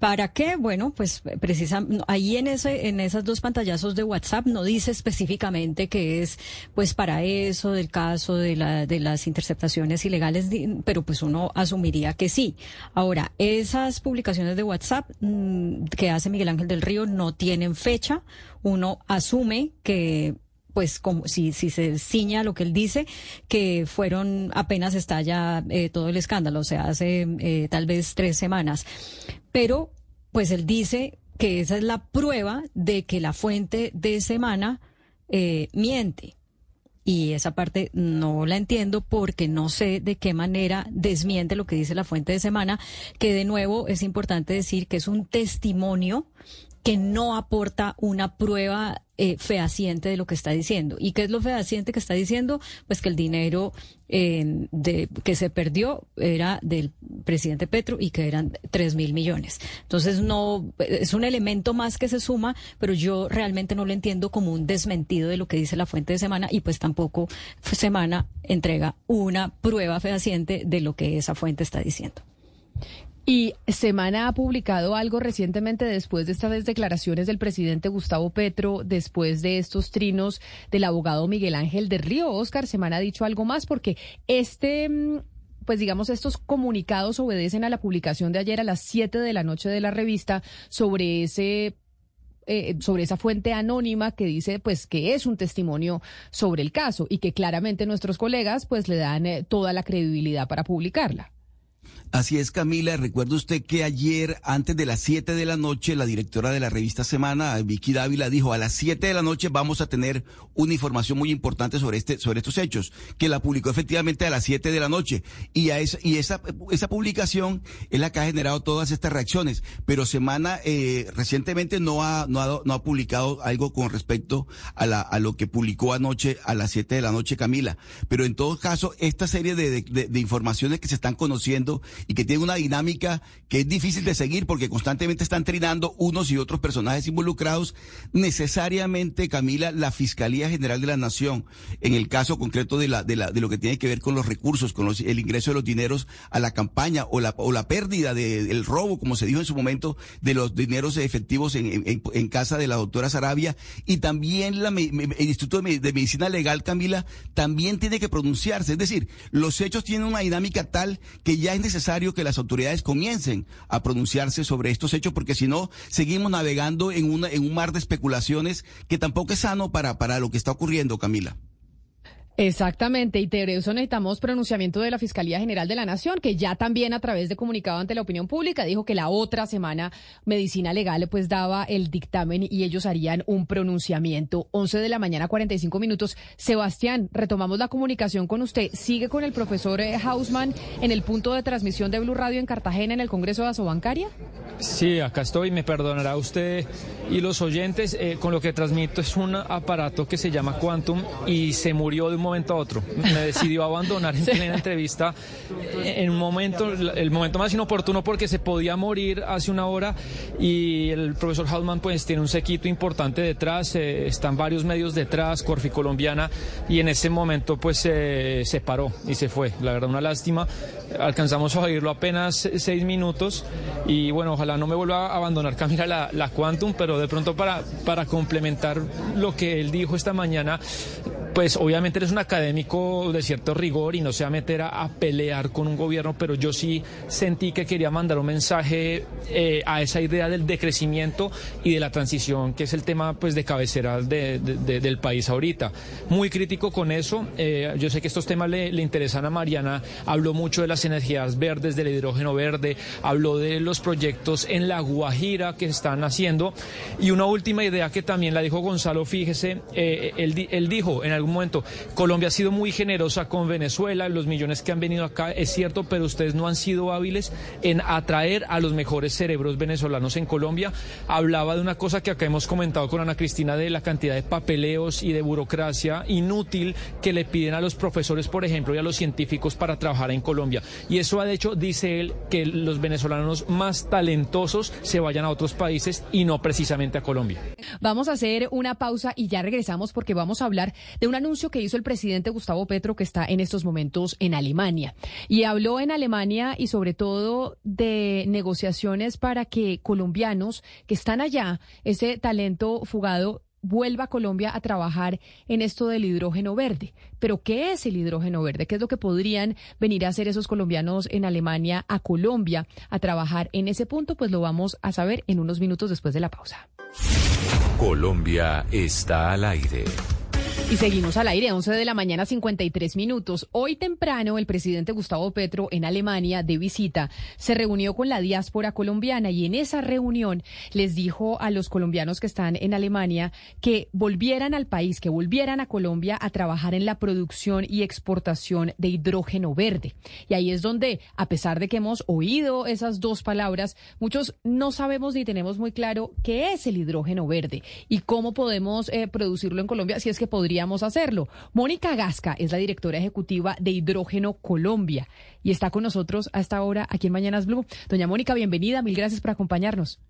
¿Para qué? Bueno, pues precisamente ahí en ese, en esas dos pantallazos de WhatsApp no dice específicamente que es, pues para eso del caso de la, de las interceptaciones ilegales, pero pues uno asumiría que sí. Ahora, esas publicaciones de WhatsApp mm, que hace Miguel Ángel del Río no tienen fecha. Uno asume que pues como si, si se ciña lo que él dice, que fueron apenas estalla eh, todo el escándalo, o sea, hace eh, tal vez tres semanas. Pero, pues él dice que esa es la prueba de que la fuente de semana eh, miente. Y esa parte no la entiendo porque no sé de qué manera desmiente lo que dice la fuente de semana, que de nuevo es importante decir que es un testimonio que no aporta una prueba eh, fehaciente de lo que está diciendo. ¿Y qué es lo fehaciente que está diciendo? Pues que el dinero eh, que se perdió era del presidente Petro y que eran tres mil millones. Entonces no es un elemento más que se suma, pero yo realmente no lo entiendo como un desmentido de lo que dice la fuente de semana y pues tampoco semana entrega una prueba fehaciente de lo que esa fuente está diciendo. Y Semana ha publicado algo recientemente después de estas declaraciones del presidente Gustavo Petro, después de estos trinos del abogado Miguel Ángel de Río. Oscar, Semana ha dicho algo más porque este mm, pues digamos, estos comunicados obedecen a la publicación de ayer a las 7 de la noche de la revista sobre ese eh, sobre esa fuente anónima que dice pues que es un testimonio sobre el caso y que claramente nuestros colegas pues le dan eh, toda la credibilidad para publicarla. Así es, Camila. Recuerda usted que ayer, antes de las 7 de la noche, la directora de la revista Semana, Vicky Dávila, dijo a las 7 de la noche vamos a tener una información muy importante sobre este, sobre estos hechos, que la publicó efectivamente a las 7 de la noche. Y a esa, y esa, esa publicación es la que ha generado todas estas reacciones. Pero Semana eh, recientemente no ha, no ha, no ha publicado algo con respecto a la, a lo que publicó anoche a las 7 de la noche, Camila. Pero en todo caso, esta serie de, de, de informaciones que se están conociendo y que tiene una dinámica que es difícil de seguir porque constantemente están trinando unos y otros personajes involucrados. Necesariamente, Camila, la Fiscalía General de la Nación, en el caso concreto de la, de la, de lo que tiene que ver con los recursos, con los, el ingreso de los dineros a la campaña o la, o la pérdida del robo, como se dijo en su momento, de los dineros efectivos en casa de la doctora Sarabia y también la, el Instituto de Medicina Legal, Camila, también tiene que pronunciarse. Es decir, los hechos tienen una dinámica tal que ya es necesario que las autoridades comiencen a pronunciarse sobre estos hechos, porque si no, seguimos navegando en, una, en un mar de especulaciones que tampoco es sano para, para lo que está ocurriendo, Camila. Exactamente, y de eso necesitamos pronunciamiento de la Fiscalía General de la Nación, que ya también a través de comunicado ante la opinión pública dijo que la otra semana Medicina Legal pues daba el dictamen y ellos harían un pronunciamiento. 11 de la mañana, 45 minutos. Sebastián, retomamos la comunicación con usted. ¿Sigue con el profesor eh, Hausman en el punto de transmisión de Blue Radio en Cartagena en el Congreso de Asobancaria? Sí, acá estoy. Me perdonará usted y los oyentes. Eh, con lo que transmito es un aparato que se llama Quantum y se murió de un momento a otro. Me decidió abandonar en [laughs] plena entrevista en un momento, el momento más inoportuno porque se podía morir hace una hora y el profesor Halman pues tiene un sequito importante detrás, eh, están varios medios detrás, Corfi Colombiana y en ese momento pues eh, se paró y se fue. La verdad una lástima. Alcanzamos a oírlo apenas seis minutos y bueno, ojalá no me vuelva a abandonar Camila la, la Quantum, pero de pronto para, para complementar lo que él dijo esta mañana, pues obviamente eres un académico de cierto rigor y no se va a meter a, a, pelear con un gobierno, pero yo sí sentí que quería mandar un mensaje eh, a esa idea del decrecimiento y de la transición, que es el tema pues de cabecera de, de, de, del país ahorita. Muy crítico con eso. Eh, yo sé que estos temas le, interesan a Mariana. Habló mucho de las energías verdes, del hidrógeno verde, habló de los proyectos en La Guajira que se están haciendo. Y una última idea que también la dijo Gonzalo, fíjese, eh, él dijo en algún momento, Colombia ha sido muy generosa con Venezuela, los millones que han venido acá, es cierto, pero ustedes no han sido hábiles en atraer a los mejores cerebros venezolanos en Colombia. Hablaba de una cosa que acá hemos comentado con Ana Cristina, de la cantidad de papeleos y de burocracia inútil que le piden a los profesores, por ejemplo, y a los científicos para trabajar en Colombia. Y eso ha hecho, dice él, que los venezolanos más talentosos se vayan a otros países y no precisamente a Colombia. Vamos a hacer una pausa y ya regresamos porque vamos a hablar de un anuncio que hizo el Gustavo Petro que está en estos momentos en Alemania. Y habló en Alemania y sobre todo de negociaciones para que colombianos que están allá, ese talento fugado, vuelva a Colombia a trabajar en esto del hidrógeno verde. Pero ¿qué es el hidrógeno verde? ¿Qué es lo que podrían venir a hacer esos colombianos en Alemania a Colombia a trabajar en ese punto? Pues lo vamos a saber en unos minutos después de la pausa. Colombia está al aire. Y seguimos al aire, 11 de la mañana, 53 minutos. Hoy temprano, el presidente Gustavo Petro, en Alemania, de visita, se reunió con la diáspora colombiana y en esa reunión les dijo a los colombianos que están en Alemania que volvieran al país, que volvieran a Colombia a trabajar en la producción y exportación de hidrógeno verde. Y ahí es donde, a pesar de que hemos oído esas dos palabras, muchos no sabemos ni tenemos muy claro qué es el hidrógeno verde y cómo podemos eh, producirlo en Colombia, si es que podría hacerlo. Mónica Gasca es la directora ejecutiva de Hidrógeno Colombia y está con nosotros a esta hora aquí en Mañanas Blue. Doña Mónica, bienvenida, mil gracias por acompañarnos.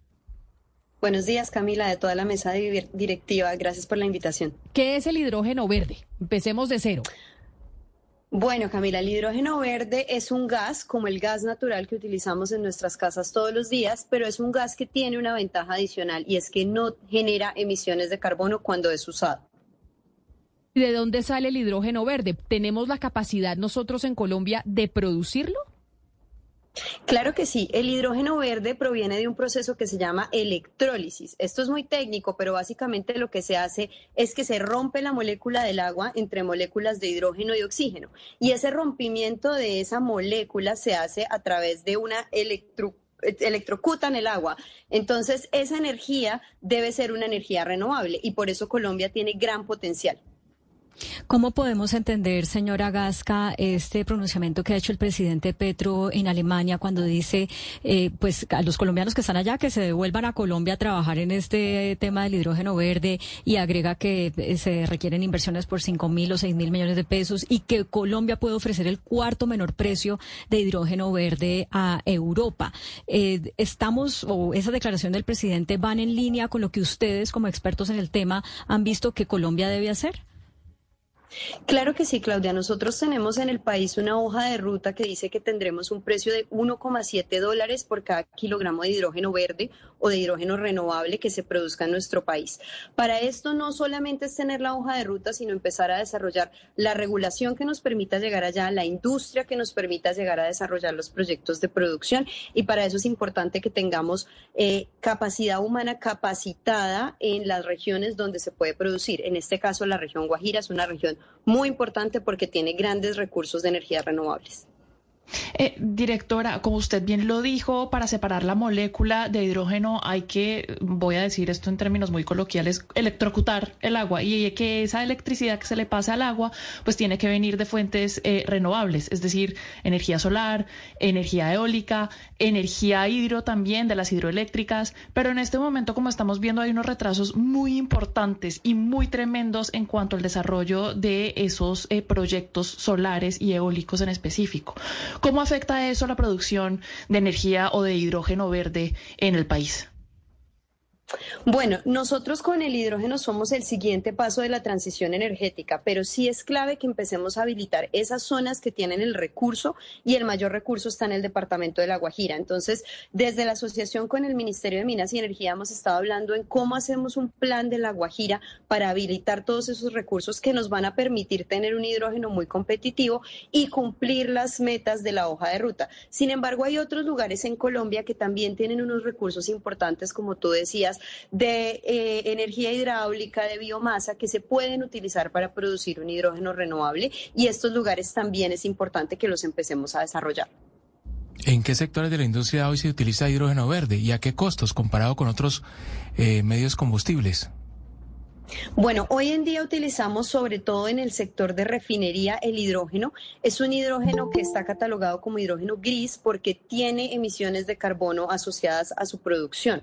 Buenos días, Camila, de toda la mesa directiva. Gracias por la invitación. ¿Qué es el hidrógeno verde? Empecemos de cero. Bueno, Camila, el hidrógeno verde es un gas como el gas natural que utilizamos en nuestras casas todos los días, pero es un gas que tiene una ventaja adicional y es que no genera emisiones de carbono cuando es usado. ¿De dónde sale el hidrógeno verde? ¿Tenemos la capacidad nosotros en Colombia de producirlo? Claro que sí. El hidrógeno verde proviene de un proceso que se llama electrólisis. Esto es muy técnico, pero básicamente lo que se hace es que se rompe la molécula del agua entre moléculas de hidrógeno y oxígeno. Y ese rompimiento de esa molécula se hace a través de una electro electrocutan el agua. Entonces, esa energía debe ser una energía renovable y por eso Colombia tiene gran potencial. ¿Cómo podemos entender, señora Gasca, este pronunciamiento que ha hecho el presidente Petro en Alemania cuando dice, eh, pues, a los colombianos que están allá que se devuelvan a Colombia a trabajar en este tema del hidrógeno verde y agrega que eh, se requieren inversiones por cinco mil o seis mil millones de pesos y que Colombia puede ofrecer el cuarto menor precio de hidrógeno verde a Europa? Eh, estamos, o esa declaración del presidente van en línea con lo que ustedes, como expertos en el tema, han visto que Colombia debe hacer? Claro que sí, Claudia. Nosotros tenemos en el país una hoja de ruta que dice que tendremos un precio de 1,7 dólares por cada kilogramo de hidrógeno verde o de hidrógeno renovable que se produzca en nuestro país. Para esto no solamente es tener la hoja de ruta, sino empezar a desarrollar la regulación que nos permita llegar allá, la industria que nos permita llegar a desarrollar los proyectos de producción y para eso es importante que tengamos eh, capacidad humana capacitada en las regiones donde se puede producir. En este caso, la región Guajira es una región muy importante porque tiene grandes recursos de energías renovables. Eh, directora, como usted bien lo dijo, para separar la molécula de hidrógeno hay que, voy a decir esto en términos muy coloquiales, electrocutar el agua y que esa electricidad que se le pasa al agua pues tiene que venir de fuentes eh, renovables, es decir, energía solar, energía eólica, energía hidro también de las hidroeléctricas, pero en este momento como estamos viendo hay unos retrasos muy importantes y muy tremendos en cuanto al desarrollo de esos eh, proyectos solares y eólicos en específico. ¿Cómo afecta eso a la producción de energía o de hidrógeno verde en el país? Bueno, nosotros con el hidrógeno somos el siguiente paso de la transición energética, pero sí es clave que empecemos a habilitar esas zonas que tienen el recurso y el mayor recurso está en el departamento de La Guajira. Entonces, desde la asociación con el Ministerio de Minas y Energía hemos estado hablando en cómo hacemos un plan de La Guajira para habilitar todos esos recursos que nos van a permitir tener un hidrógeno muy competitivo y cumplir las metas de la hoja de ruta. Sin embargo, hay otros lugares en Colombia que también tienen unos recursos importantes, como tú decías, de eh, energía hidráulica, de biomasa, que se pueden utilizar para producir un hidrógeno renovable y estos lugares también es importante que los empecemos a desarrollar. ¿En qué sectores de la industria hoy se utiliza hidrógeno verde y a qué costos comparado con otros eh, medios combustibles? Bueno, hoy en día utilizamos sobre todo en el sector de refinería el hidrógeno. Es un hidrógeno que está catalogado como hidrógeno gris porque tiene emisiones de carbono asociadas a su producción.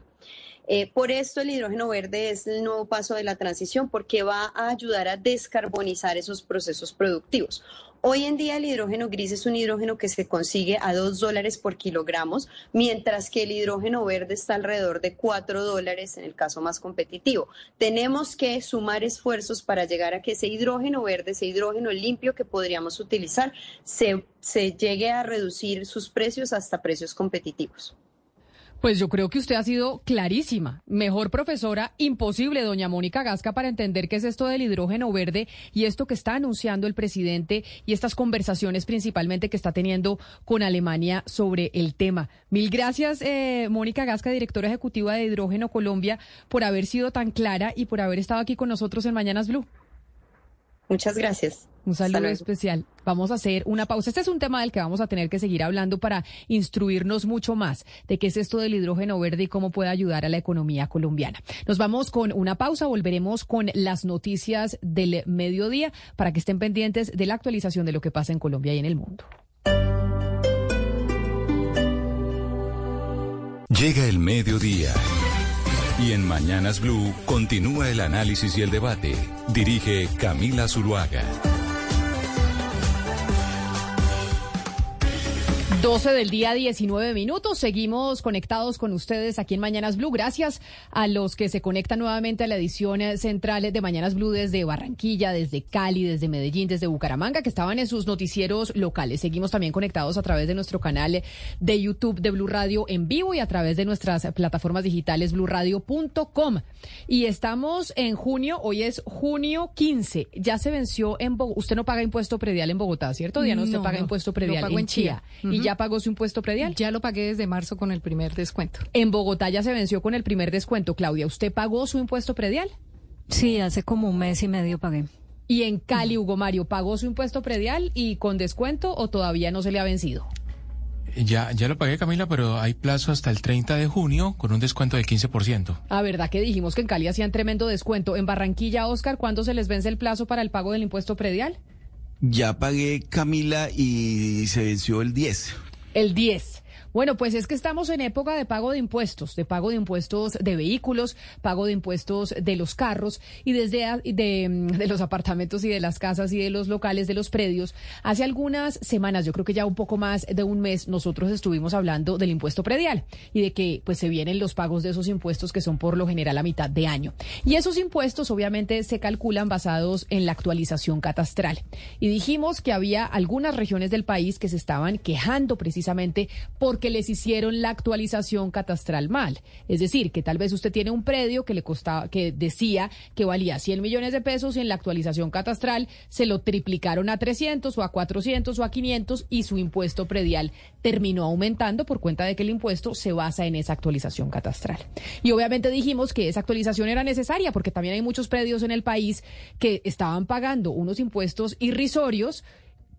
Eh, por esto el hidrógeno verde es el nuevo paso de la transición porque va a ayudar a descarbonizar esos procesos productivos. Hoy en día el hidrógeno gris es un hidrógeno que se consigue a 2 dólares por kilogramos, mientras que el hidrógeno verde está alrededor de 4 dólares en el caso más competitivo. Tenemos que sumar esfuerzos para llegar a que ese hidrógeno verde, ese hidrógeno limpio que podríamos utilizar, se llegue a reducir sus precios hasta precios competitivos. Pues yo creo que usted ha sido clarísima. Mejor profesora, imposible, doña Mónica Gasca, para entender qué es esto del hidrógeno verde y esto que está anunciando el presidente y estas conversaciones principalmente que está teniendo con Alemania sobre el tema. Mil gracias, eh, Mónica Gasca, directora ejecutiva de Hidrógeno Colombia, por haber sido tan clara y por haber estado aquí con nosotros en Mañanas Blue. Muchas gracias. Un saludo especial. Vamos a hacer una pausa. Este es un tema del que vamos a tener que seguir hablando para instruirnos mucho más de qué es esto del hidrógeno verde y cómo puede ayudar a la economía colombiana. Nos vamos con una pausa, volveremos con las noticias del mediodía para que estén pendientes de la actualización de lo que pasa en Colombia y en el mundo. Llega el mediodía. Y en Mañanas Blue continúa el análisis y el debate. Dirige Camila Zuluaga. 12 del día, 19 minutos. Seguimos conectados con ustedes aquí en Mañanas Blue. Gracias a los que se conectan nuevamente a la edición central de Mañanas Blue desde Barranquilla, desde Cali, desde Medellín, desde Bucaramanga, que estaban en sus noticieros locales. Seguimos también conectados a través de nuestro canal de YouTube de Blue Radio en vivo y a través de nuestras plataformas digitales bluradio.com. Y estamos en junio, hoy es junio 15. Ya se venció en Bogotá. Usted no paga impuesto predial en Bogotá, ¿cierto? Ya no, usted paga impuesto predial en, Chía. Y ya pagó su impuesto predial? Ya lo pagué desde marzo con el primer descuento. En Bogotá ya se venció con el primer descuento. Claudia, ¿usted pagó su impuesto predial? Sí, hace como un mes y medio pagué. ¿Y en Cali, Hugo Mario, pagó su impuesto predial y con descuento o todavía no se le ha vencido? Ya, ya lo pagué, Camila, pero hay plazo hasta el 30 de junio con un descuento del 15%. Ah, ¿verdad que dijimos que en Cali hacían tremendo descuento? En Barranquilla, Oscar, ¿cuándo se les vence el plazo para el pago del impuesto predial? Ya pagué, Camila, y se venció el 10. El 10. Bueno, pues es que estamos en época de pago de impuestos, de pago de impuestos de vehículos, pago de impuestos de los carros y desde de, de, los apartamentos y de las casas y de los locales, de los predios. Hace algunas semanas, yo creo que ya un poco más de un mes, nosotros estuvimos hablando del impuesto predial y de que pues se vienen los pagos de esos impuestos que son por lo general a mitad de año. Y esos impuestos obviamente se calculan basados en la actualización catastral. Y dijimos que había algunas regiones del país que se estaban quejando precisamente porque les hicieron la actualización catastral mal. Es decir, que tal vez usted tiene un predio que le costaba, que decía que valía 100 millones de pesos y en la actualización catastral se lo triplicaron a 300 o a 400 o a 500 y su impuesto predial terminó aumentando por cuenta de que el impuesto se basa en esa actualización catastral. Y obviamente dijimos que esa actualización era necesaria porque también hay muchos predios en el país que estaban pagando unos impuestos irrisorios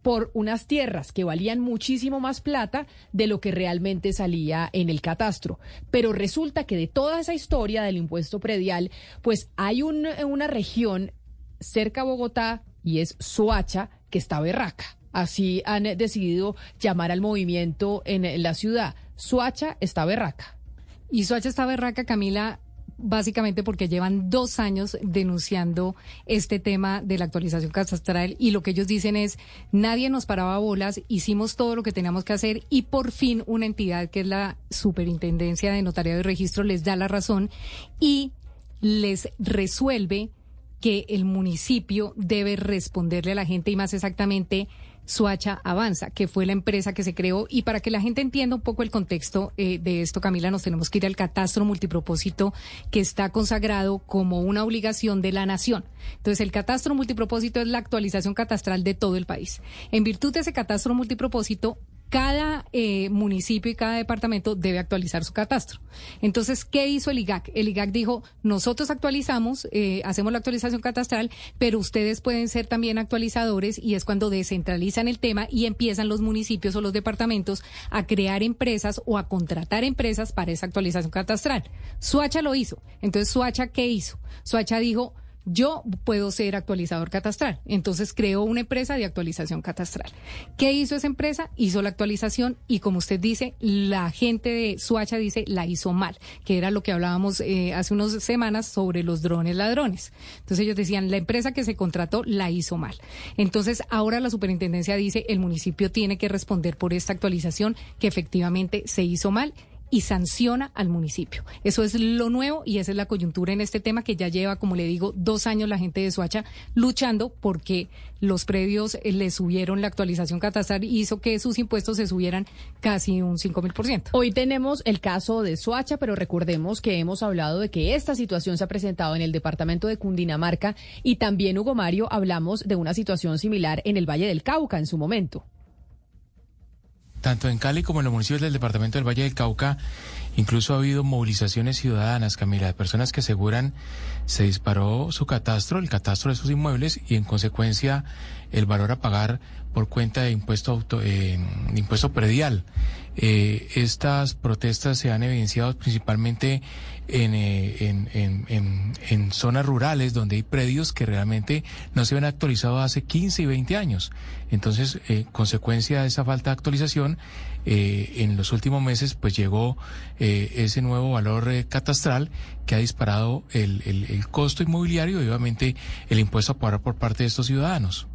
por unas tierras que valían muchísimo más plata de lo que realmente salía en el catastro. Pero resulta que de toda esa historia del impuesto predial, pues hay una región cerca a Bogotá y es Soacha que está berraca. Así han decidido llamar al movimiento en la ciudad. Soacha está berraca. Y Soacha está berraca, Camila, básicamente porque llevan dos años denunciando este tema de la actualización catastral y lo que ellos dicen es nadie nos paraba bolas, hicimos todo lo que teníamos que hacer y por fin una entidad que es la Superintendencia de Notariado y Registro les da la razón y les resuelve que el municipio debe responderle a la gente y más exactamente Suacha Avanza, que fue la empresa que se creó. Y para que la gente entienda un poco el contexto eh, de esto, Camila, nos tenemos que ir al catastro multipropósito que está consagrado como una obligación de la nación. Entonces, el catastro multipropósito es la actualización catastral de todo el país. En virtud de ese catastro multipropósito, cada eh, municipio y cada departamento debe actualizar su catastro. Entonces, ¿qué hizo el IGAC? El IGAC dijo, nosotros actualizamos, eh, hacemos la actualización catastral, pero ustedes pueden ser también actualizadores y es cuando descentralizan el tema y empiezan los municipios o los departamentos a crear empresas o a contratar empresas para esa actualización catastral. Suacha lo hizo. Entonces, Suacha, ¿qué hizo? Suacha dijo, yo puedo ser actualizador catastral. Entonces creó una empresa de actualización catastral. ¿Qué hizo esa empresa? Hizo la actualización y como usted dice, la gente de Suacha dice la hizo mal, que era lo que hablábamos eh, hace unas semanas sobre los drones ladrones. Entonces ellos decían, la empresa que se contrató la hizo mal. Entonces ahora la superintendencia dice, el municipio tiene que responder por esta actualización que efectivamente se hizo mal y sanciona al municipio. Eso es lo nuevo y esa es la coyuntura en este tema que ya lleva, como le digo, dos años la gente de Suacha luchando porque los predios eh, le subieron la actualización catastral y hizo que sus impuestos se subieran casi un 5 mil por ciento. Hoy tenemos el caso de Suacha, pero recordemos que hemos hablado de que esta situación se ha presentado en el departamento de Cundinamarca y también, Hugo Mario, hablamos de una situación similar en el Valle del Cauca en su momento. Tanto en Cali como en los municipios del departamento del Valle del Cauca, incluso ha habido movilizaciones ciudadanas, Camila, de personas que aseguran se disparó su catastro, el catastro de sus inmuebles y en consecuencia el valor a pagar por cuenta de impuesto, auto, eh, impuesto predial. Eh, estas protestas se han evidenciado principalmente en, eh, en, en, en, zonas rurales donde hay predios que realmente no se ven actualizados hace 15 y 20 años. Entonces, eh, consecuencia de esa falta de actualización, eh, en los últimos meses pues llegó ese nuevo valor catastral que ha disparado el, el, el costo inmobiliario y obviamente el impuesto a pagar por parte de estos ciudadanos.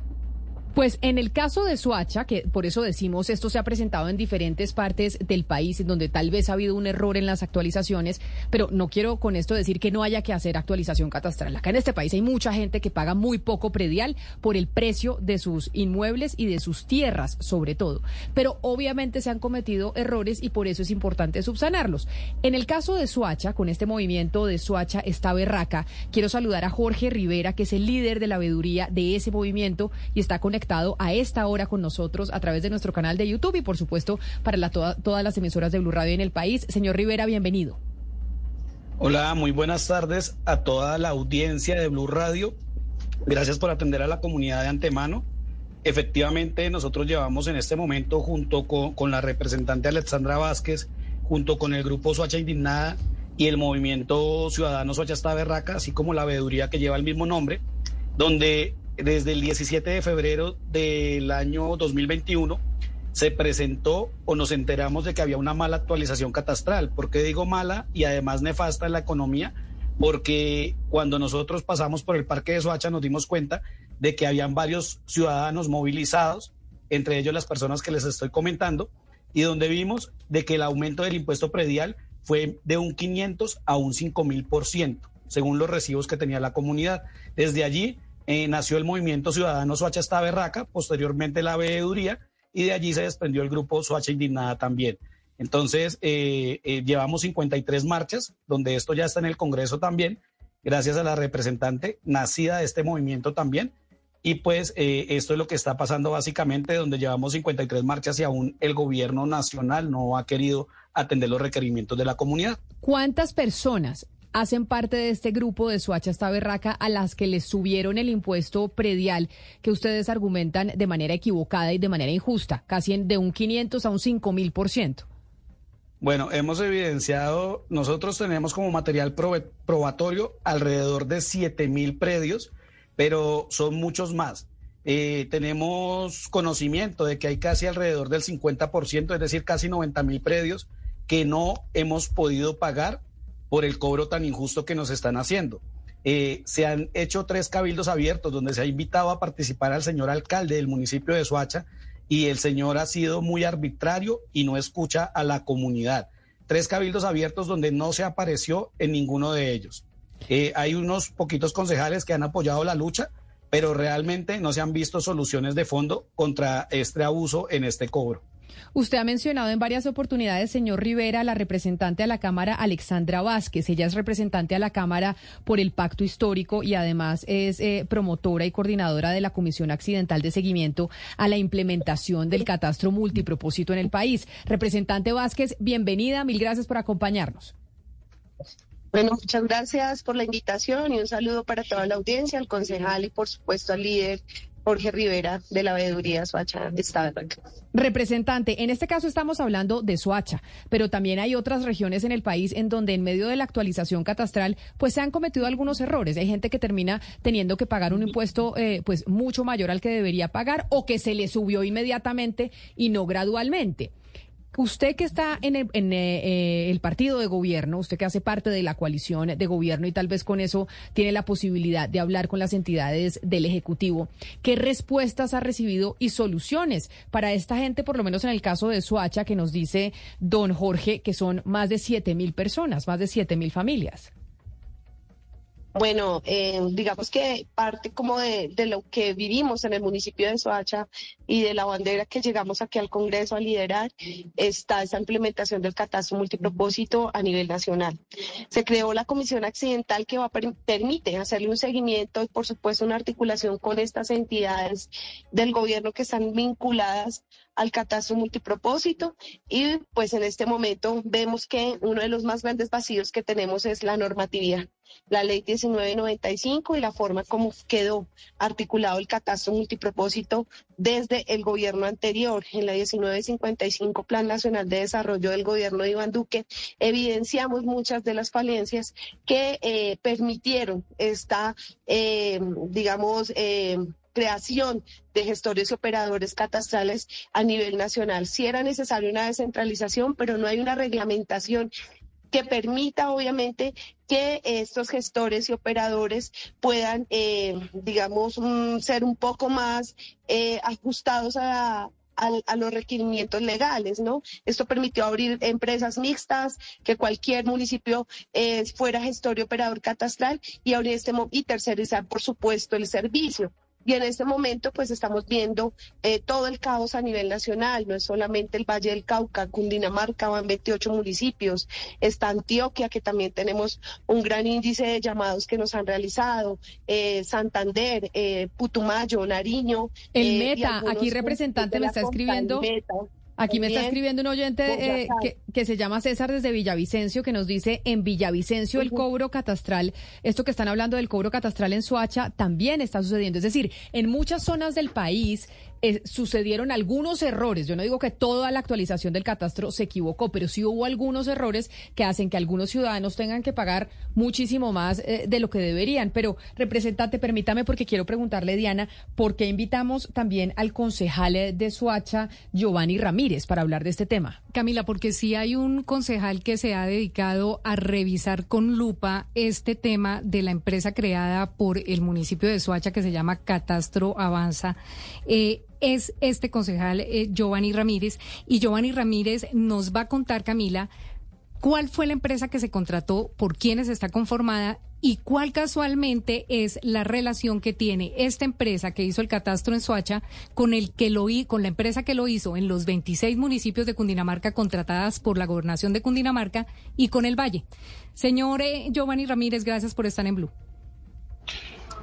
Pues en el caso de Suacha, que por eso decimos esto se ha presentado en diferentes partes del país, en donde tal vez ha habido un error en las actualizaciones, pero no quiero con esto decir que no haya que hacer actualización catastral. Acá en este país hay mucha gente que paga muy poco predial por el precio de sus inmuebles y de sus tierras, sobre todo. Pero obviamente se han cometido errores y por eso es importante subsanarlos. En el caso de Suacha, con este movimiento de Suacha está berraca, quiero saludar a Jorge Rivera, que es el líder de la veeduría de ese movimiento y está conectado conectado a esta hora con nosotros a través de nuestro canal de YouTube y por supuesto para la, todas las emisoras de Blue Radio en el país. Señor Rivera, bienvenido. Hola, muy buenas tardes a toda la audiencia de Blue Radio. Gracias por atender a la comunidad de antemano. Efectivamente, nosotros llevamos en este momento, junto con, la representante Alexandra Vázquez, junto con el grupo Soacha Indignada y el movimiento Ciudadano Soacha Está Berraca, así como la veeduría que lleva el mismo nombre, donde desde el 17 de febrero del año 2021 se presentó o nos enteramos de que había una mala actualización catastral. ¿Por qué digo mala y además nefasta en la economía? Porque cuando nosotros pasamos por el parque de Soacha nos dimos cuenta de que habían varios ciudadanos movilizados, entre ellos las personas que les estoy comentando, y donde vimos de que el aumento del impuesto predial fue de un 500 a un 5 mil por ciento, según los recibos que tenía la comunidad. Desde allí eh, nació el movimiento Ciudadano Soacha Está Berraca, posteriormente la veeduría, y de allí se desprendió el grupo Soacha Indignada también. Entonces, eh, eh, llevamos 53 marchas, donde esto ya está en el Congreso también, gracias a la representante nacida de este movimiento también. Y pues esto es lo que está pasando básicamente, donde llevamos 53 marchas y aún el gobierno nacional no ha querido atender los requerimientos de la comunidad. ¿Cuántas personas hacen parte de este grupo de Suacha esta berraca a las que les subieron el impuesto predial que ustedes argumentan de manera equivocada y de manera injusta, casi de un 500 a un 5 mil por ciento. Bueno, hemos evidenciado, nosotros tenemos como material probatorio alrededor de 7 mil predios, pero son muchos más. Eh, tenemos conocimiento de que hay casi alrededor del 50%, es decir, casi 90 mil predios que no hemos podido pagar por el cobro tan injusto que nos están haciendo. Eh, se han hecho tres cabildos abiertos donde se ha invitado a participar al señor alcalde del municipio de Soacha y el señor ha sido muy arbitrario y no escucha a la comunidad. Tres cabildos abiertos donde no se apareció en ninguno de ellos. Eh, hay unos poquitos concejales que han apoyado la lucha, pero realmente no se han visto soluciones de fondo contra este abuso en este cobro. Usted ha mencionado en varias oportunidades, señor Rivera, la representante a la Cámara, Alexandra Vázquez. Ella es representante a la Cámara por el Pacto Histórico y además es eh, promotora y coordinadora de la Comisión Accidental de Seguimiento a la implementación del catastro multipropósito en el país. Representante Vázquez, bienvenida. Mil gracias por acompañarnos. Bueno, muchas gracias por la invitación y un saludo para toda la audiencia, al concejal y por supuesto al líder Jorge Rivera de la veeduría Soacha Estado. Representante, en este caso estamos hablando de Soacha, pero también hay otras regiones en el país en donde en medio de la actualización catastral pues se han cometido algunos errores. Hay gente que termina teniendo que pagar un impuesto eh, pues mucho mayor al que debería pagar o que se le subió inmediatamente y no gradualmente. Usted que está en, el, eh, el, partido de gobierno, usted que hace parte de la coalición de gobierno y tal vez con eso tiene la posibilidad de hablar con las entidades del Ejecutivo, ¿qué respuestas ha recibido y soluciones para esta gente, por lo menos en el caso de Suacha, que nos dice don Jorge, que son más de siete mil personas, más de siete mil familias? Bueno, eh, digamos que parte como de, lo que vivimos en el municipio de Soacha y de la bandera que llegamos aquí al Congreso a liderar está esa implementación del catastro multipropósito a nivel nacional. Se creó la comisión accidental que va permite hacerle un seguimiento y por supuesto una articulación con estas entidades del gobierno que están vinculadas al catastro multipropósito y pues en este momento vemos que uno de los más grandes vacíos que tenemos es la normatividad, la ley 1995 y la forma como quedó articulado el catastro multipropósito desde el gobierno anterior. En la 1955 Plan Nacional de Desarrollo del gobierno de Iván Duque evidenciamos muchas de las falencias que eh, permitieron esta, eh, digamos, eh, creación de gestores y operadores catastrales a nivel nacional. Sí era necesaria una descentralización, pero no hay una reglamentación que permita, obviamente, que estos gestores y operadores puedan, eh, digamos, mm, ser un poco más eh, ajustados a, los requerimientos legales, ¿no? Esto permitió abrir empresas mixtas, que cualquier municipio eh, fuera gestor y operador catastral y abrir este y tercerizar, por supuesto, el servicio Y en este momento, pues estamos viendo eh, todo el caos a nivel nacional, no es solamente el Valle del Cauca, Cundinamarca, van 28 municipios, está Antioquia, que también tenemos un gran índice de llamados que nos han realizado, eh, Santander, eh, Putumayo, Nariño. El Meta, aquí representante me está escribiendo. Aquí me está escribiendo un oyente eh, que, se llama César desde Villavicencio, que nos dice en Villavicencio el cobro catastral, esto que están hablando del cobro catastral en Soacha, también está sucediendo. Es decir, en muchas zonas del país eh, sucedieron algunos errores. Yo no digo que toda la actualización del catastro se equivocó, pero sí hubo algunos errores que hacen que algunos ciudadanos tengan que pagar muchísimo más eh, de lo que deberían. Pero, representante, permítame porque quiero preguntarle, Diana, ¿por qué invitamos también al concejal de Suacha, Giovanni Ramírez, para hablar de este tema? Camila, porque sí hay un concejal que se ha dedicado a revisar con lupa este tema de la empresa creada por el municipio de Suacha que se llama Catastro Avanza. Eh, es este concejal eh, Giovanni Ramírez. Y Giovanni Ramírez nos va a contar, Camila, cuál fue la empresa que se contrató, por quiénes está conformada y cuál casualmente es la relación que tiene esta empresa que hizo el catastro en Soacha con el que lo con la empresa que lo hizo en los 26 municipios de Cundinamarca contratadas por la gobernación de Cundinamarca y con el Valle. Señor eh, Giovanni Ramírez, gracias por estar en Blue.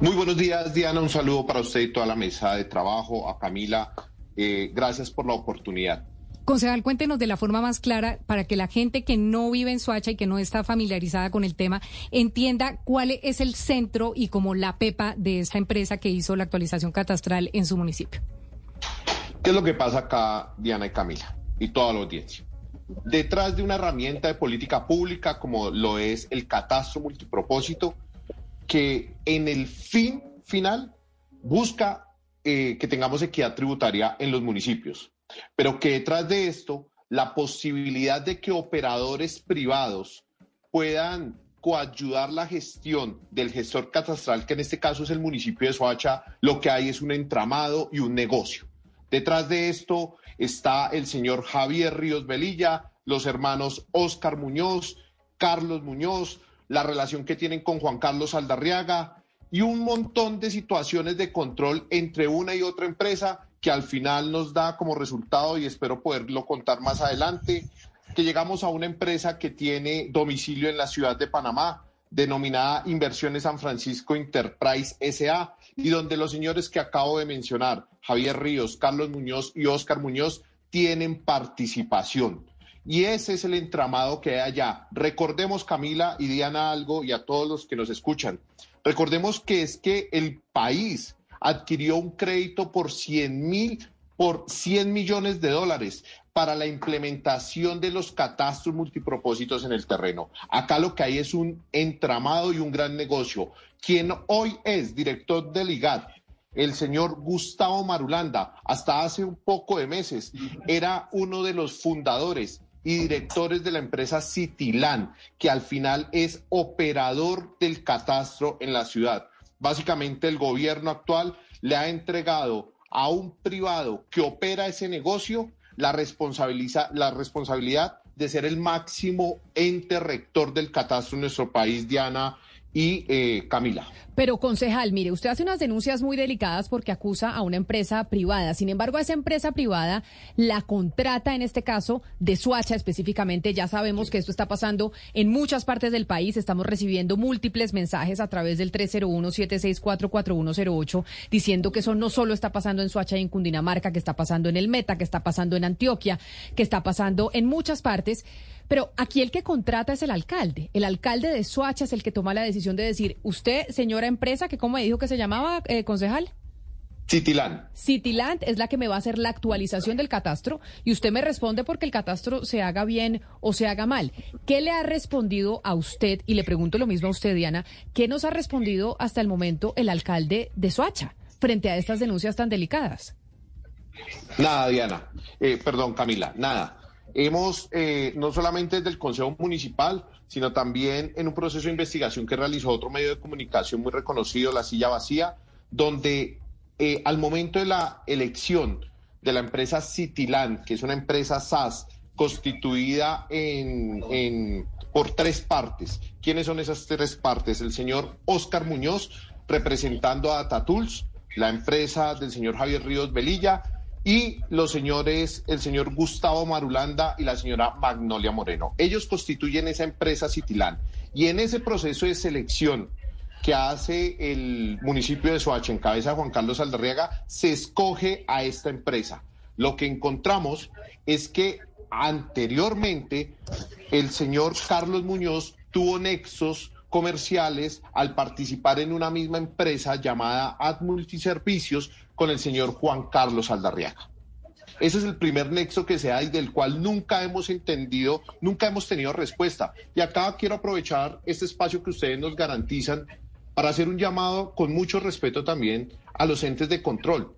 Muy buenos días, Diana. Un saludo para usted y toda la mesa de trabajo, a Camila. Eh, gracias por la oportunidad. Concejal, cuéntenos de la forma más clara para que la gente que no vive en Soacha y que no está familiarizada con el tema entienda cuál es el centro y como la pepa de esta empresa que hizo la actualización catastral en su municipio. ¿Qué es lo que pasa acá, Diana y Camila, y toda la audiencia? Detrás de una herramienta de política pública como lo es el catastro multipropósito, que en el fin final busca eh, que tengamos equidad tributaria en los municipios, pero que detrás de esto la posibilidad de que operadores privados puedan coayudar la gestión del gestor catastral, que en este caso es el municipio de Soacha, lo que hay es un entramado y un negocio. Detrás de esto está el señor Javier Ríos Velilla, los hermanos Oscar Muñoz, Carlos Muñoz, la relación que tienen con Juan Carlos Aldarriaga y un montón de situaciones de control entre una y otra empresa que al final nos da como resultado, y espero poderlo contar más adelante, que llegamos a una empresa que tiene domicilio en la ciudad de Panamá, denominada Inversiones San Francisco Enterprise SA, y donde los señores que acabo de mencionar, Javier Ríos, Carlos Muñoz y Óscar Muñoz, tienen participación. Y ese es el entramado que hay allá. Recordemos, Camila y Diana, algo y a todos los que nos escuchan. Recordemos que es que el país adquirió un crédito por 100 mil, por 100 millones de dólares para la implementación de los catastros multipropósitos en el terreno. Acá lo que hay es un entramado y un gran negocio. Quien hoy es director del IGAD, el señor Gustavo Marulanda, hasta hace un poco de meses, era uno de los fundadores y directores de la empresa Citilán, que al final es operador del catastro en la ciudad. Básicamente el gobierno actual le ha entregado a un privado que opera ese negocio la, la responsabilidad de ser el máximo ente rector del catastro en nuestro país, Diana y eh, Camila. Pero concejal, mire, usted hace unas denuncias muy delicadas porque acusa a una empresa privada. Sin embargo, esa empresa privada la contrata en este caso de Suacha específicamente. Ya sabemos que esto está pasando en muchas partes del país. Estamos recibiendo múltiples mensajes a través del 301-764-4108 diciendo que eso no solo está pasando en Suacha y en Cundinamarca, que está pasando en el Meta, que está pasando en Antioquia, que está pasando en muchas partes. Pero aquí el que contrata es el alcalde. El alcalde de Soacha es el que toma la decisión de decir, usted, señora empresa, que cómo me dijo que se llamaba, eh, concejal. Citiland. Citiland es la que me va a hacer la actualización del catastro y usted me responde porque el catastro se haga bien o se haga mal. ¿Qué le ha respondido a usted? Y le pregunto lo mismo a usted, Diana. ¿Qué nos ha respondido hasta el momento el alcalde de Soacha frente a estas denuncias tan delicadas? Nada, Diana. Eh, perdón, Camila, nada. Hemos, eh, no solamente desde el Consejo Municipal, sino también en un proceso de investigación que realizó otro medio de comunicación muy reconocido, La Silla Vacía, donde eh, al momento de la elección de la empresa Cityland, que es una empresa SAS constituida en, por tres partes. ¿Quiénes son esas tres partes? El señor Oscar Muñoz, representando a Tatools, la empresa del señor Javier Ríos Velilla y los señores, el señor Gustavo Marulanda y la señora Magnolia Moreno. Ellos constituyen esa empresa Citilán. Y en ese proceso de selección que hace el municipio de Soacha en cabeza de Juan Carlos Aldarriaga, se escoge a esta empresa. Lo que encontramos es que anteriormente el señor Carlos Muñoz tuvo nexos comerciales al participar en una misma empresa llamada Ad Multiservicios con el señor Juan Carlos Aldarriaga. Ese es el primer nexo que se da y del cual nunca hemos entendido, nunca hemos tenido respuesta. Y acá quiero aprovechar este espacio que ustedes nos garantizan para hacer un llamado con mucho respeto también a los entes de control.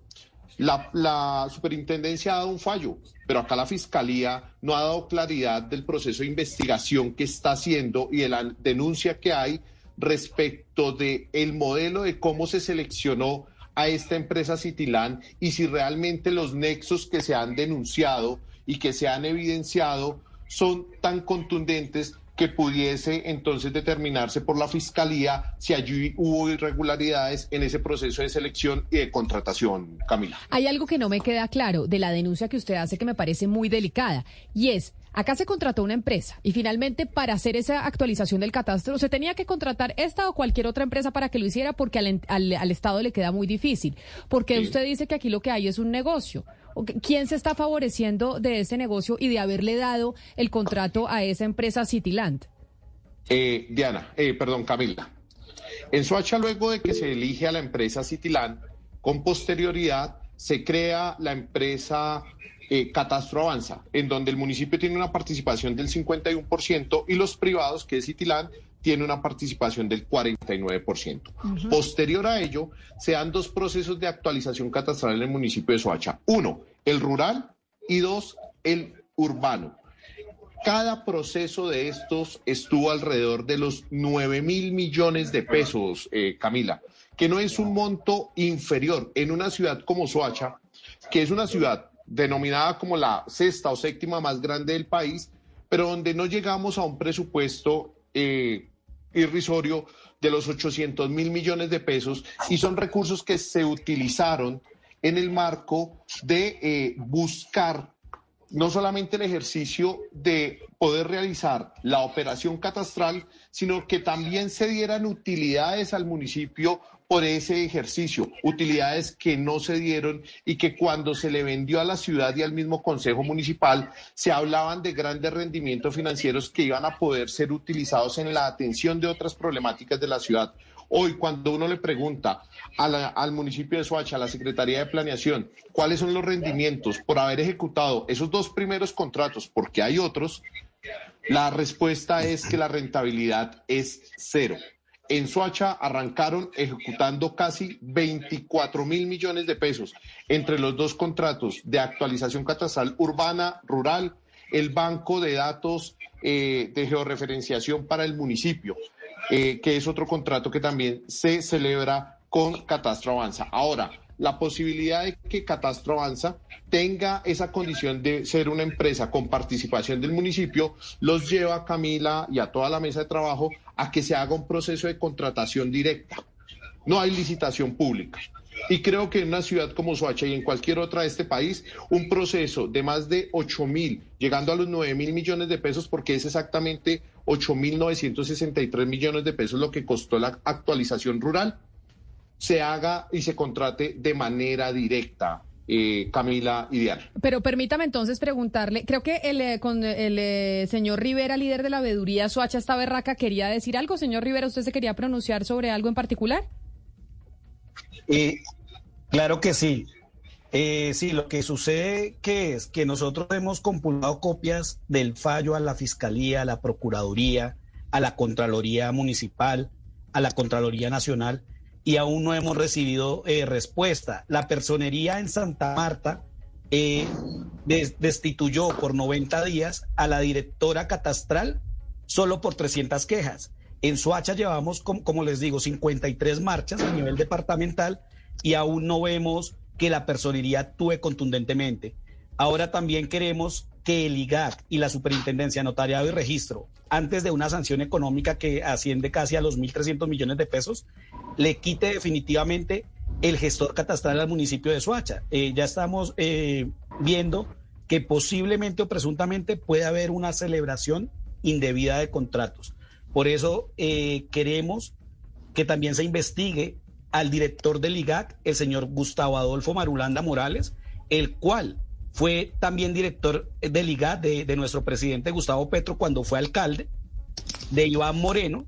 La, superintendencia ha dado un fallo, pero acá la fiscalía no ha dado claridad del proceso de investigación que está haciendo y de la denuncia que hay respecto de el modelo de cómo se seleccionó a esta empresa Citilán y si realmente los nexos que se han denunciado y que se han evidenciado son tan contundentes que pudiese entonces determinarse por la Fiscalía si allí hubo irregularidades en ese proceso de selección y de contratación, Camila. Hay algo que no me queda claro de la denuncia que usted hace que me parece muy delicada y es, acá se contrató una empresa y finalmente para hacer esa actualización del catastro se tenía que contratar esta o cualquier otra empresa para que lo hiciera porque al, Estado le queda muy difícil. Porque usted dice que aquí lo que hay es un negocio. ¿Quién se está favoreciendo de ese negocio y de haberle dado el contrato a esa empresa Cityland? Eh, Diana, eh, perdón, Camila. En Soacha, luego de que se elige a la empresa Cityland, con posterioridad se crea la empresa eh, Catastro Avanza, en donde el municipio tiene una participación del 51% y los privados, que es Cityland, tiene una participación del 49%. Posterior a ello, se dan dos procesos de actualización catastral en el municipio de Soacha. Uno, el rural y dos, el urbano. Cada proceso de estos estuvo alrededor de los 9 mil millones de pesos, eh, Camila, que no es un monto inferior en una ciudad como Soacha, que es una ciudad denominada como la sexta o séptima más grande del país, pero donde no llegamos a un presupuesto eh, irrisorio de los 800 mil millones de pesos y son recursos que se utilizaron en el marco de eh, buscar no solamente el ejercicio de poder realizar la operación catastral, sino que también se dieran utilidades al municipio por ese ejercicio, utilidades que no se dieron y que cuando se le vendió a la ciudad y al mismo Consejo Municipal se hablaban de grandes rendimientos financieros que iban a poder ser utilizados en la atención de otras problemáticas de la ciudad. Hoy, cuando uno le pregunta al municipio de Soacha, a la Secretaría de Planeación, cuáles son los rendimientos por haber ejecutado esos dos primeros contratos, porque hay otros, la respuesta es que la rentabilidad es cero. En Soacha arrancaron ejecutando casi 24 mil millones de pesos entre los dos contratos de actualización catastral urbana, rural, el banco de datos eh, de georreferenciación para el municipio, eh, que es otro contrato que también se celebra con Catastro Avanza. Ahora, la posibilidad de que Catastro Avanza tenga esa condición de ser una empresa con participación del municipio, los lleva a Camila y a toda la mesa de trabajo a que se haga un proceso de contratación directa. No hay licitación pública. Y creo que en una ciudad como Soacha y en cualquier otra de este país, un proceso de más de 8 mil, llegando a los 9 mil millones de pesos, porque es exactamente 8 mil 963 millones de pesos lo que costó la actualización rural, se haga y se contrate de manera directa. Eh, Camila y Diana. Pero permítame entonces preguntarle, creo que el, eh, con el eh, señor Rivera, líder de la veeduría Soacha esta berraca, quería decir algo. Señor Rivera, ¿usted se quería pronunciar sobre algo en particular? claro que sí. sí, lo que sucede que es que nosotros hemos compulado copias del fallo a la Fiscalía, a la Procuraduría, a la Contraloría Municipal, a la Contraloría Nacional y aún no hemos recibido eh, respuesta. La personería en Santa Marta eh, destituyó por 90 días a la directora catastral solo por 300 quejas. En Soacha llevamos, como, les digo, 53 marchas a nivel departamental y aún no vemos que la personería actúe contundentemente. Ahora también queremos que el IGAC y la Superintendencia Notariado y Registro, antes de una sanción económica que asciende casi a los 1.300 millones de pesos, le quite definitivamente el gestor catastral al municipio de Soacha. Eh, ya estamos eh, viendo que posiblemente o presuntamente puede haber una celebración indebida de contratos. Por eso eh, queremos que también se investigue al director del IGAC, el señor Gustavo Adolfo Marulanda Morales, el cual fue también director del IGAC de, de nuestro presidente Gustavo Petro cuando fue alcalde, de Iván Moreno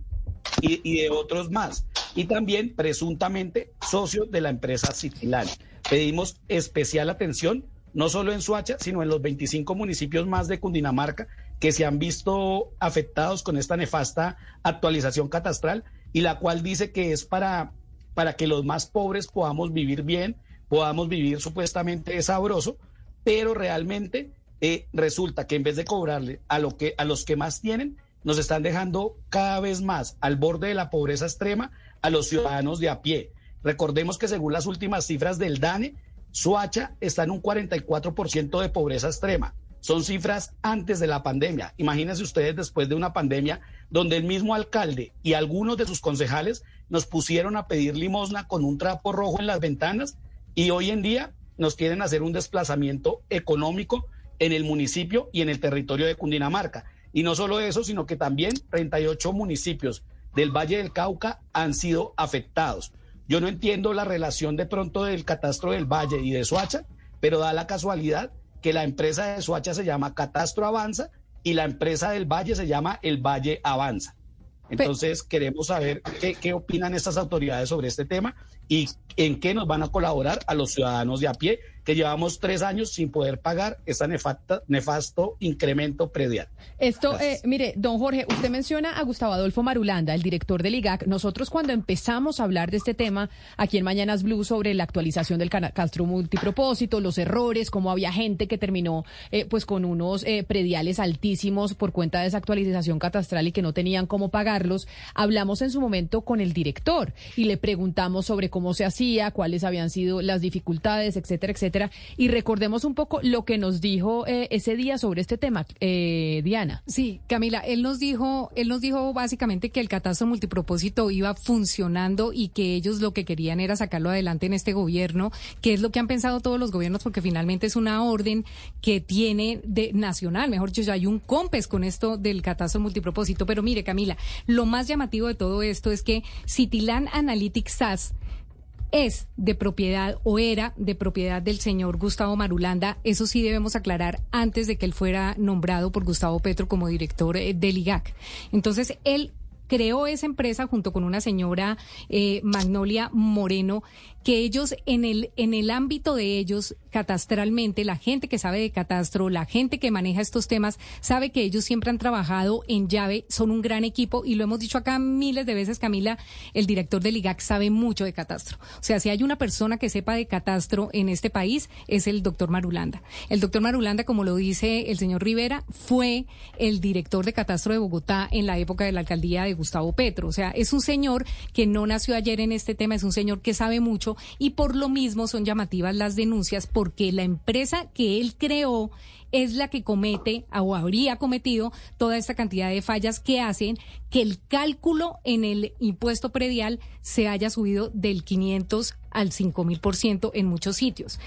y, y de otros más y también presuntamente socio de la empresa Citilán. Pedimos especial atención no solo en Suacha, sino en los 25 municipios más de Cundinamarca que se han visto afectados con esta nefasta actualización catastral y la cual dice que es para, para que los más pobres podamos vivir bien, podamos vivir supuestamente sabroso, pero realmente eh, resulta que en vez de cobrarle a, lo que, a los que más tienen, nos están dejando cada vez más al borde de la pobreza extrema a los ciudadanos de a pie. Recordemos que según las últimas cifras del DANE, Suacha está en un 44% de pobreza extrema. Son cifras antes de la pandemia. Imagínense ustedes después de una pandemia donde el mismo alcalde y algunos de sus concejales nos pusieron a pedir limosna con un trapo rojo en las ventanas y hoy en día nos quieren hacer un desplazamiento económico en el municipio y en el territorio de Cundinamarca. Y no solo eso, sino que también 38 municipios del Valle del Cauca han sido afectados. Yo no entiendo la relación de pronto del catastro del Valle y de Soacha, pero da la casualidad que la empresa de Soacha se llama Catastro Avanza y la empresa del Valle se llama El Valle Avanza. Entonces queremos saber qué, opinan estas autoridades sobre este tema y en qué nos van a colaborar a los ciudadanos de a pie que llevamos tres años sin poder pagar ese nefasto incremento predial. Esto, eh, mire, don Jorge, usted menciona a Gustavo Adolfo Marulanda, el director del IGAC. Nosotros cuando empezamos a hablar de este tema aquí en Mañanas Blue sobre la actualización del Castro multipropósito, los errores, cómo había gente que terminó eh, pues con unos eh, prediales altísimos por cuenta de esa actualización catastral y que no tenían cómo pagarlos, hablamos en su momento con el director y le preguntamos sobre cómo se hacía, cuáles habían sido las dificultades, etcétera, etcétera y recordemos un poco lo que nos dijo eh, ese día sobre este tema, eh, Diana. Sí, Camila, él nos dijo, él nos dijo básicamente que el catastro multipropósito iba funcionando y que ellos lo que querían era sacarlo adelante en este gobierno, que es lo que han pensado todos los gobiernos, porque finalmente es una orden que tiene de nacional, mejor dicho, ya hay un COMPES con esto del catastro multipropósito. Pero mire, Camila, lo más llamativo de todo esto es que Citilan Analytics SAS es de propiedad o era de propiedad del señor Gustavo Marulanda. Eso sí debemos aclarar antes de que él fuera nombrado por Gustavo Petro como director eh, del IGAC. Entonces, él creó esa empresa junto con una señora eh, Magnolia Moreno que ellos en el, en el ámbito de ellos, catastralmente, la gente que sabe de catastro, la gente que maneja estos temas, sabe que ellos siempre han trabajado en llave, son un gran equipo y lo hemos dicho acá miles de veces, Camila, el director del IGAC sabe mucho de catastro. O sea, si hay una persona que sepa de catastro en este país, es el doctor Marulanda. El doctor Marulanda, como lo dice el señor Rivera, fue el director de catastro de Bogotá en la época de la alcaldía de Gustavo Petro. O sea, es un señor que no nació ayer en este tema, es un señor que sabe mucho y por lo mismo son llamativas las denuncias porque la empresa que él creó es la que comete o habría cometido toda esta cantidad de fallas que hacen que el cálculo en el impuesto predial se haya subido del 500 al 5000% en muchos sitios.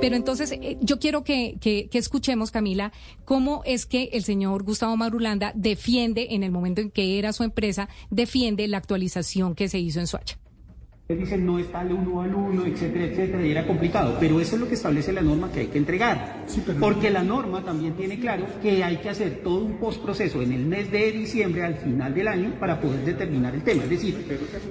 Pero entonces eh, yo quiero que, que, que, escuchemos, Camila, cómo es que el señor Gustavo Marulanda defiende, en el momento en que era su empresa, defiende la actualización que se hizo en Suacha dicen no está al uno al uno, etcétera, etcétera, y era complicado. Pero eso es lo que establece la norma que hay que entregar. Porque la norma también tiene claro que hay que hacer todo un postproceso en el mes de diciembre, al final del año, para poder determinar el tema. Es decir,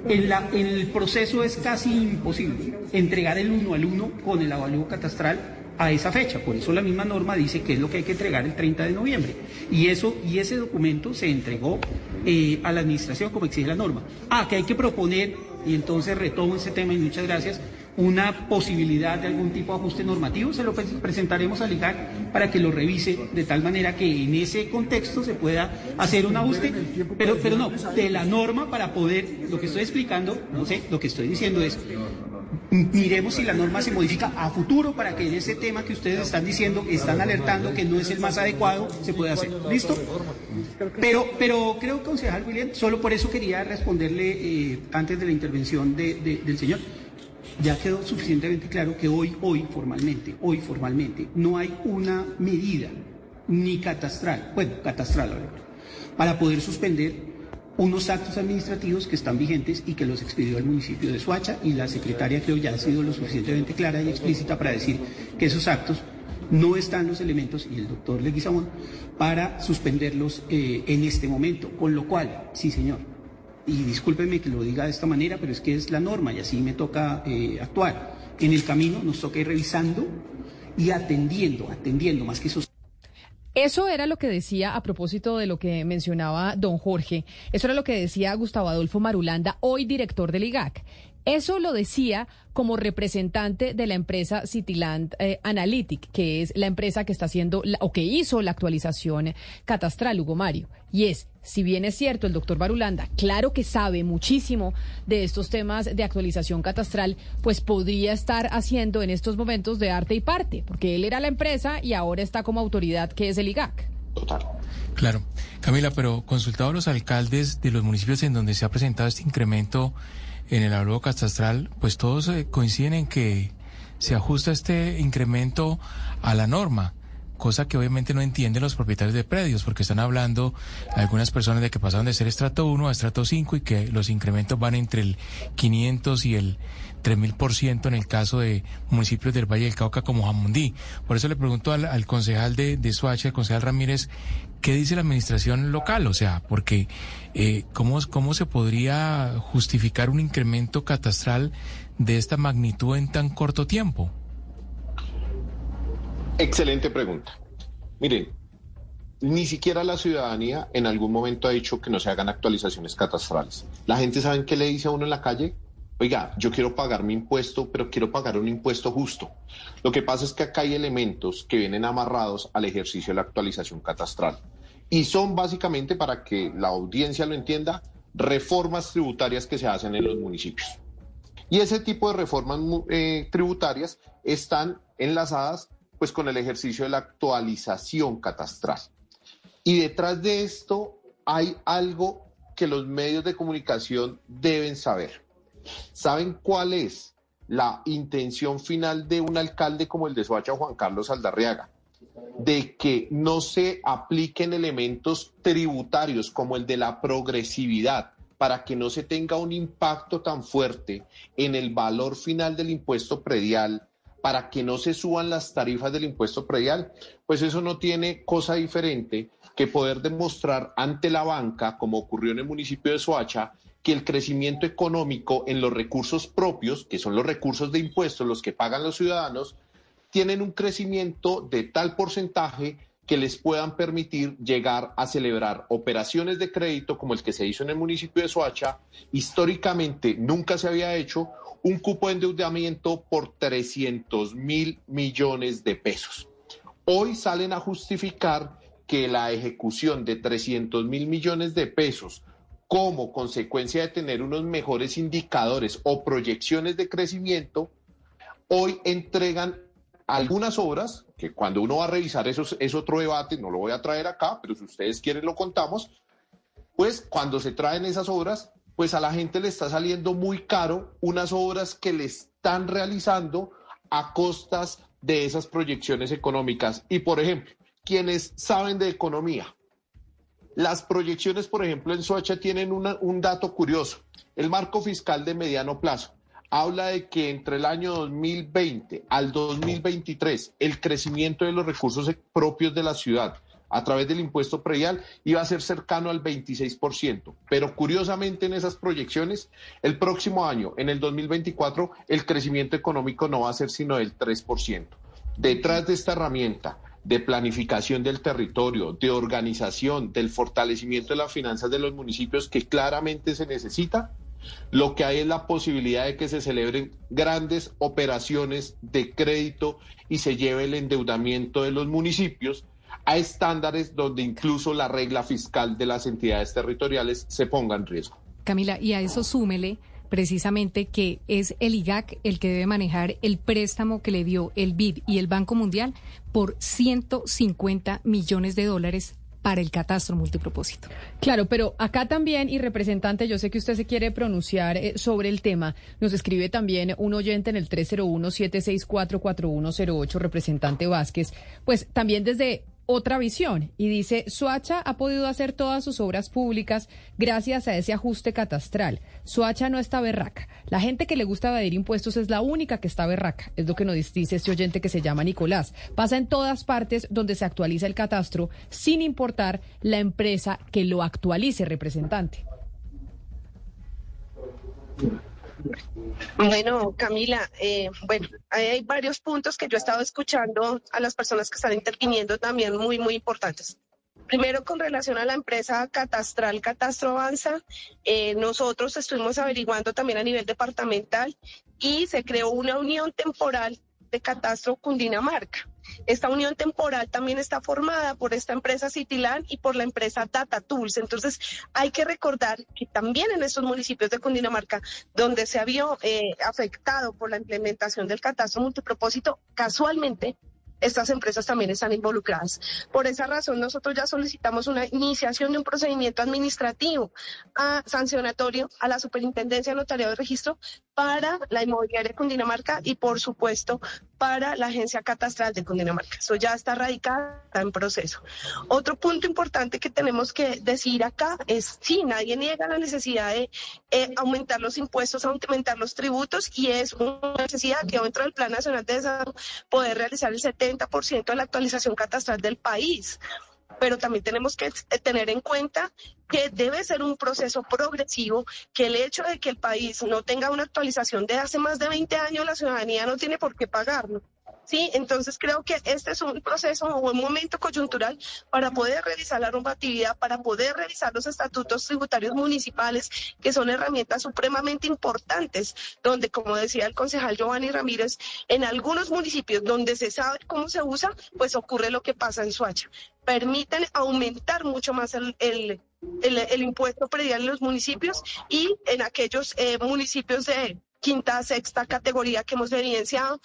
en, la, en el proceso es casi imposible entregar el uno al uno con el avalúo catastral a esa fecha. Por eso la misma norma dice que es lo que hay que entregar el 30 de noviembre. Y eso y ese documento se entregó eh, a la administración como exige la norma. Ah, que hay que proponer y entonces retomo ese tema y muchas gracias, una posibilidad de algún tipo de ajuste normativo, se lo presentaremos al IGAC para que lo revise de tal manera que en ese contexto se pueda hacer un ajuste, pero, pero no, de la norma para poder, lo que estoy explicando, no sé, lo que estoy diciendo es, miremos si la norma se modifica a futuro para que en ese tema que ustedes están diciendo, están alertando que no es el más adecuado, se pueda hacer. ¿Listo? Pero, pero creo, concejal William, solo por eso quería responderle eh, antes de la intervención de, del señor. ya quedó suficientemente claro que hoy, hoy formalmente, hoy formalmente, no hay una medida ni catastral, bueno, catastral para poder suspender unos actos administrativos que están vigentes y que los expidió el municipio de Suacha y la secretaria creo ya ha sido lo suficientemente clara y explícita para decir que esos actos no están los elementos, y el doctor Leguizamón, para suspenderlos eh, en este momento. Con lo cual, sí, señor, y discúlpeme que lo diga de esta manera, pero es que es la norma y así me toca eh, actuar. En el camino nos toca ir revisando y atendiendo, atendiendo más que esos eso era lo que decía a propósito de lo que mencionaba don Jorge. Eso era lo que decía Gustavo Adolfo Marulanda, hoy director del IGAC. Eso lo decía como representante de la empresa Cityland eh, Analytic, que es la empresa que está haciendo o que hizo la actualización catastral, Hugo Mario. Y es, si bien es cierto, el doctor Barulanda, claro que sabe muchísimo de estos temas de actualización catastral, pues podría estar haciendo en estos momentos de arte y parte, porque él era la empresa y ahora está como autoridad que es el IGAC. Total. Claro. Camila, pero consultado a los alcaldes de los municipios en donde se ha presentado este incremento en el avalúo catastral, pues todos eh, coinciden en que se ajusta este incremento a la norma cosa que obviamente no entienden los propietarios de predios, porque están hablando algunas personas de que pasaron de ser estrato 1 a estrato 5 y que los incrementos van entre el 500 y el 3000% en el caso de municipios del Valle del Cauca como Jamundí. Por eso le pregunto al, concejal de, de el concejal Ramírez, ¿qué dice la administración local? O sea, porque eh, ¿cómo, ¿cómo se podría justificar un incremento catastral de esta magnitud en tan corto tiempo? Excelente pregunta. Miren, ni siquiera la ciudadanía en algún momento ha dicho que no se hagan actualizaciones catastrales. La gente sabe qué le dice a uno en la calle. Oiga, yo quiero pagar mi impuesto, pero quiero pagar un impuesto justo. Lo que pasa es que acá hay elementos que vienen amarrados al ejercicio de la actualización catastral. Y son básicamente, para que la audiencia lo entienda, reformas tributarias que se hacen en los municipios. Y ese tipo de reformas eh, tributarias están enlazadas pues con el ejercicio de la actualización catastral. Y detrás de esto hay algo que los medios de comunicación deben saber. ¿Saben cuál es la intención final de un alcalde como el de Soacha, Juan Carlos Aldarriaga? De que no se apliquen elementos tributarios como el de la progresividad para que no se tenga un impacto tan fuerte en el valor final del impuesto predial para que no se suban las tarifas del impuesto predial, pues eso no tiene cosa diferente que poder demostrar ante la banca, como ocurrió en el municipio de Soacha, que el crecimiento económico en los recursos propios, que son los recursos de impuestos, los que pagan los ciudadanos, tienen un crecimiento de tal porcentaje que les puedan permitir llegar a celebrar operaciones de crédito como el que se hizo en el municipio de Soacha. Históricamente nunca se había hecho un cupo de endeudamiento por 300 mil millones de pesos. Hoy salen a justificar que la ejecución de 300 mil millones de pesos como consecuencia de tener unos mejores indicadores o proyecciones de crecimiento, hoy entregan algunas obras, que cuando uno va a revisar eso es otro debate, no lo voy a traer acá, pero si ustedes quieren lo contamos, pues cuando se traen esas obras, pues a la gente le está saliendo muy caro unas obras que le están realizando a costas de esas proyecciones económicas. Y por ejemplo, quienes saben de economía, las proyecciones, por ejemplo, en Soacha tienen un dato curioso. El marco fiscal de mediano plazo habla de que entre el año 2020 al 2023 el crecimiento de los recursos propios de la ciudad a través del impuesto predial iba a ser cercano al 26%. Pero curiosamente en esas proyecciones, el próximo año, en el 2024, el crecimiento económico no va a ser sino del 3%. Detrás de esta herramienta de planificación del territorio, de organización, del fortalecimiento de las finanzas de los municipios que claramente se necesita, lo que hay es la posibilidad de que se celebren grandes operaciones de crédito y se lleve el endeudamiento de los municipios a estándares donde incluso la regla fiscal de las entidades territoriales se ponga en riesgo. Camila, y a eso súmele precisamente que es el IGAC el que debe manejar el préstamo que le dio el BID y el Banco Mundial por 150 millones de dólares para el catastro multipropósito. Claro, pero acá también, y representante, yo sé que usted se quiere pronunciar eh, sobre el tema, nos escribe también un oyente en el 301-764-4108, representante Vázquez, pues también desde otra visión y dice, Suacha ha podido hacer todas sus obras públicas gracias a ese ajuste catastral. Suacha no está berraca. La gente que le gusta evadir impuestos es la única que está berraca, es lo que nos dice este oyente que se llama Nicolás. Pasa en todas partes donde se actualiza el catastro sin importar la empresa que lo actualice, representante. Bueno, Camila, eh, bueno, hay varios puntos que yo he estado escuchando a las personas que están interviniendo también muy, muy importantes. Primero, con relación a la empresa catastral Catastro Avanza, eh, nosotros estuvimos averiguando también a nivel departamental y se creó una unión temporal de Catastro Cundinamarca. Esta unión temporal también está formada por esta empresa Citilán y por la empresa Data Tools. Entonces, hay que recordar que también en estos municipios de Cundinamarca, donde se había eh, afectado por la implementación del catastro multipropósito, casualmente estas empresas también están involucradas. Por esa razón, nosotros ya solicitamos una iniciación de un procedimiento administrativo a, sancionatorio a la Superintendencia de Notariado de Registro para la inmobiliaria de Cundinamarca y, por supuesto, para la Agencia Catastral de Cundinamarca. Eso ya está radicado, está en proceso. Otro punto importante que tenemos que decir acá es, sí, nadie niega la necesidad de eh, aumentar los impuestos, aumentar los tributos, y es una necesidad que dentro del Plan Nacional de Desarrollo poder realizar el 70% de la actualización catastral del país pero también tenemos que tener en cuenta que debe ser un proceso progresivo, que el hecho de que el país no tenga una actualización de hace más de 20 años, la ciudadanía no tiene por qué pagarlo. Sí, entonces creo que este es un proceso o un momento coyuntural para poder revisar la normatividad, para poder revisar los estatutos tributarios municipales, que son herramientas supremamente importantes, donde, como decía el concejal Giovanni Ramírez, en algunos municipios donde se sabe cómo se usa, pues ocurre lo que pasa en Suacha. Permiten aumentar mucho más el, el el, impuesto predial en los municipios y en aquellos eh, municipios de quinta, sexta categoría que hemos evidenciado,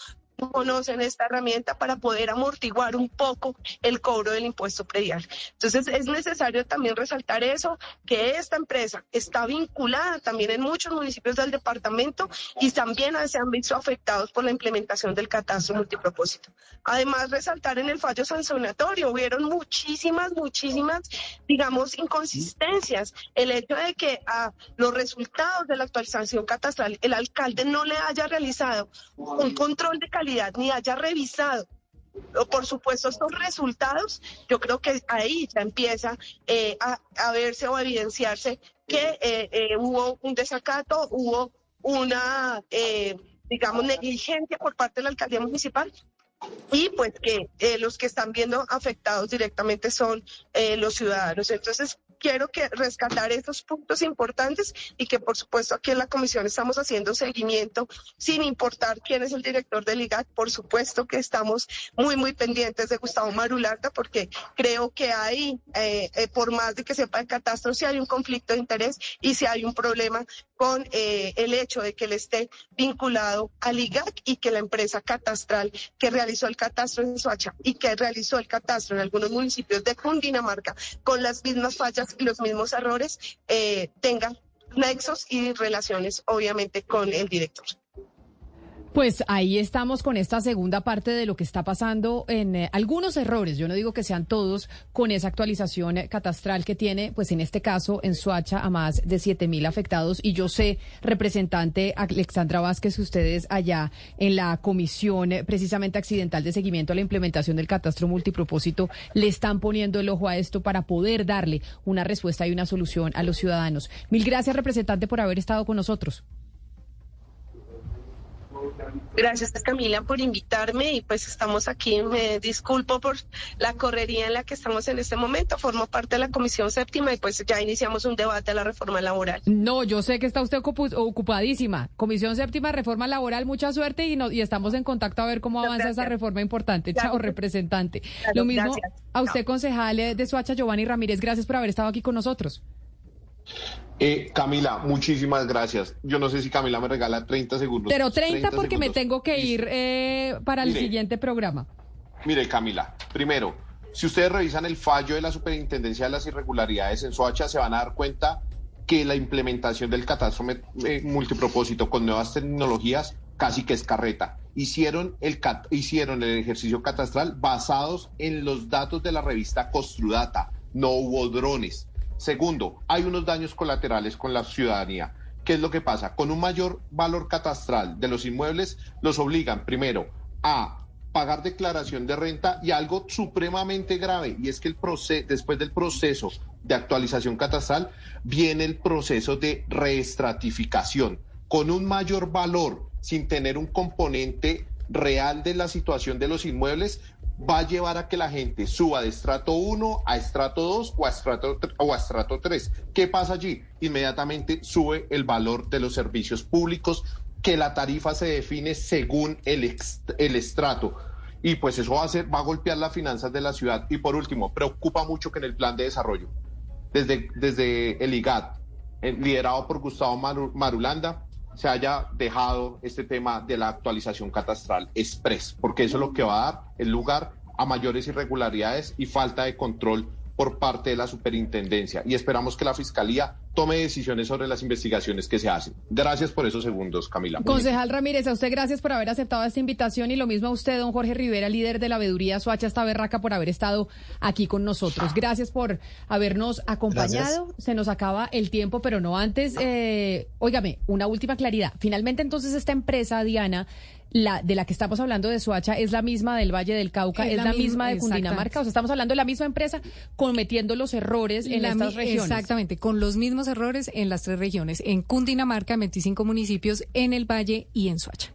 conocen esta herramienta para poder amortiguar un poco el cobro del impuesto predial. Entonces es necesario también resaltar eso, que esta empresa está vinculada también en muchos municipios del departamento y también se han visto afectados por la implementación del catastro multipropósito. Además, resaltar en el fallo sancionatorio, hubieron muchísimas, muchísimas, digamos, inconsistencias. El hecho de que a los resultados de la actualización catastral el alcalde no le haya realizado un control de calidad ni haya revisado por supuesto, estos resultados, yo creo que ahí ya empieza eh, a, verse o a evidenciarse que eh, eh, hubo un desacato, hubo una, digamos, negligencia por parte de la alcaldía municipal y pues que los que están viendo afectados directamente son los ciudadanos. Entonces, quiero que rescatar estos puntos importantes y que por supuesto aquí en la comisión estamos haciendo seguimiento sin importar quién es el director del IGAC. Por supuesto que estamos muy, muy pendientes de Gustavo Marulanda porque creo que hay, eh, eh, por más de que sepa el catastro, si hay un conflicto de interés y si hay un problema con eh, el hecho de que él esté vinculado al IGAC y que la empresa catastral que realizó el catastro en Soacha y que realizó el catastro en algunos municipios de Cundinamarca con las mismas fallas los mismos errores eh, tengan nexos y relaciones obviamente con el director. Pues ahí estamos con esta segunda parte de lo que está pasando en eh, algunos errores, yo no digo que sean todos, con esa actualización catastral que tiene, pues en este caso en Suacha a más de siete mil afectados. Y yo sé, representante Alexandra Vázquez, ustedes allá en la comisión eh, precisamente accidental de seguimiento a la implementación del catastro multipropósito le están poniendo el ojo a esto para poder darle una respuesta y una solución a los ciudadanos. Mil gracias, representante, por haber estado con nosotros. Gracias Camila por invitarme y pues estamos aquí. Me disculpo por la correría en la que estamos en este momento. Formo parte de la Comisión Séptima y pues ya iniciamos un debate a la reforma laboral. No, yo sé que está usted ocupadísima. Comisión Séptima, reforma laboral, mucha suerte y, y estamos en contacto a ver cómo avanza esa reforma importante. Chao, representante. Lo mismo a usted, concejal de Suacha, Giovanni Ramírez. Gracias por haber estado aquí con nosotros. Eh, Camila, muchísimas gracias. Yo no sé si Camila me regala 30 segundos. Pero 30, porque me tengo que ir eh, para el siguiente programa. Mire, Camila, primero, Si ustedes revisan el fallo de la Superintendencia de las Irregularidades en Soacha, se van a dar cuenta que la implementación del catastro eh, multipropósito con nuevas tecnologías casi que es carreta. Hicieron el, hicieron el ejercicio catastral basados en los datos de la revista Costrudata. No hubo drones. Segundo, hay unos daños colaterales con la ciudadanía. ¿Qué es lo que pasa? Con un mayor valor catastral de los inmuebles, los obligan primero a pagar declaración de renta y algo supremamente grave, y es que el proceso, después del proceso de actualización catastral, viene el proceso de reestratificación. Con un mayor valor, sin tener un componente real de la situación de los inmuebles, va a llevar a que la gente suba de estrato 1 a estrato 2 o a estrato, o a estrato 3. ¿Qué pasa allí? Inmediatamente sube el valor de los servicios públicos, que la tarifa se define según el, el estrato. Y pues eso va a, ser, va a golpear las finanzas de la ciudad. Y por último, preocupa mucho que en el plan de desarrollo, desde, desde el IGAT, eh, liderado por Gustavo Marulanda, se haya dejado este tema de la actualización catastral express, porque eso es lo que va a dar el lugar a mayores irregularidades y falta de control por parte de la superintendencia y esperamos que la fiscalía tome decisiones sobre las investigaciones que se hacen. Gracias por esos segundos, Camila. Concejal Ramírez, a usted gracias por haber aceptado esta invitación y lo mismo a usted, don Jorge Rivera, líder de la veeduría Soacha esta berraca, por haber estado aquí con nosotros. Gracias por habernos acompañado. Se nos acaba el tiempo, pero no antes. Eh, óigame, una última claridad. Finalmente, entonces, esta empresa, Diana, la de la que estamos hablando de Soacha es la misma del Valle del Cauca, es, la, misma, de Cundinamarca, o sea, estamos hablando de la misma empresa cometiendo los errores en estas regiones. Exactamente, con los mismos errores en las tres regiones, en Cundinamarca, 25 municipios, en el Valle y en Soacha.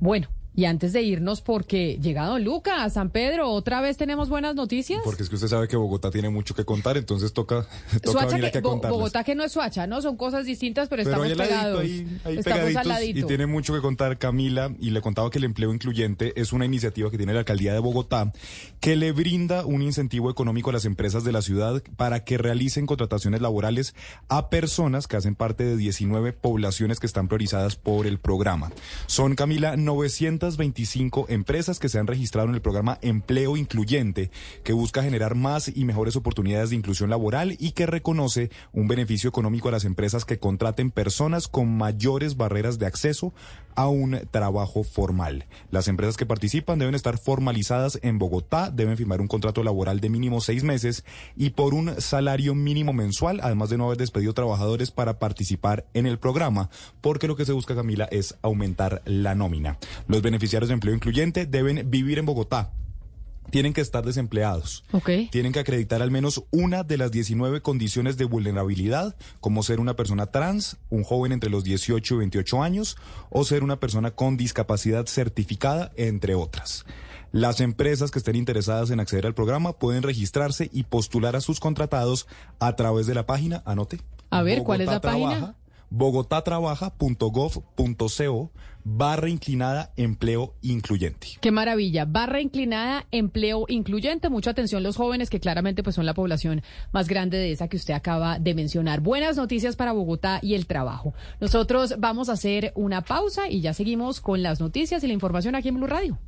Bueno, y antes de irnos, porque llega Don Lucas, San Pedro, otra vez tenemos buenas noticias. Porque es que usted sabe que Bogotá tiene mucho que contar, entonces toca, [laughs] toca venir aquí a Bogotá que no es Suacha, ¿no? Son cosas distintas, pero, estamos pegados. estamos al Y tiene mucho que contar Camila, y le contaba que el empleo incluyente es una iniciativa que tiene la alcaldía de Bogotá, que le brinda un incentivo económico a las empresas de la ciudad para que realicen contrataciones laborales a personas que hacen parte de 19 poblaciones que están priorizadas por el programa. Son, Camila, 900 veinticinco empresas que se han registrado en el programa Empleo Incluyente, que busca generar más y mejores oportunidades de inclusión laboral y que reconoce un beneficio económico a las empresas que contraten personas con mayores barreras de acceso a un trabajo formal. Las empresas que participan deben estar formalizadas en Bogotá, deben firmar un contrato laboral de mínimo seis meses y por un salario mínimo mensual, además de no haber despedido trabajadores para participar en el programa, porque lo que se busca, Camila, es aumentar la nómina. Los beneficiarios de empleo incluyente deben vivir en Bogotá tienen que estar desempleados. Tienen que acreditar al menos una de las 19 condiciones de vulnerabilidad, como ser una persona trans, un joven entre los 18 y 28 años, o ser una persona con discapacidad certificada, entre otras. Las empresas que estén interesadas en acceder al programa pueden registrarse y postular a sus contratados a través de la página, anote. A ver, ¿cuál es la página? bogotatrabaja.gov.co barra inclinada empleo incluyente. Qué maravilla, barra inclinada empleo incluyente. Mucha atención los jóvenes que claramente pues son la población más grande de esa que usted acaba de mencionar. Buenas noticias para Bogotá y el trabajo. Nosotros vamos a hacer una pausa y ya seguimos con las noticias y la información aquí en Blue Radio.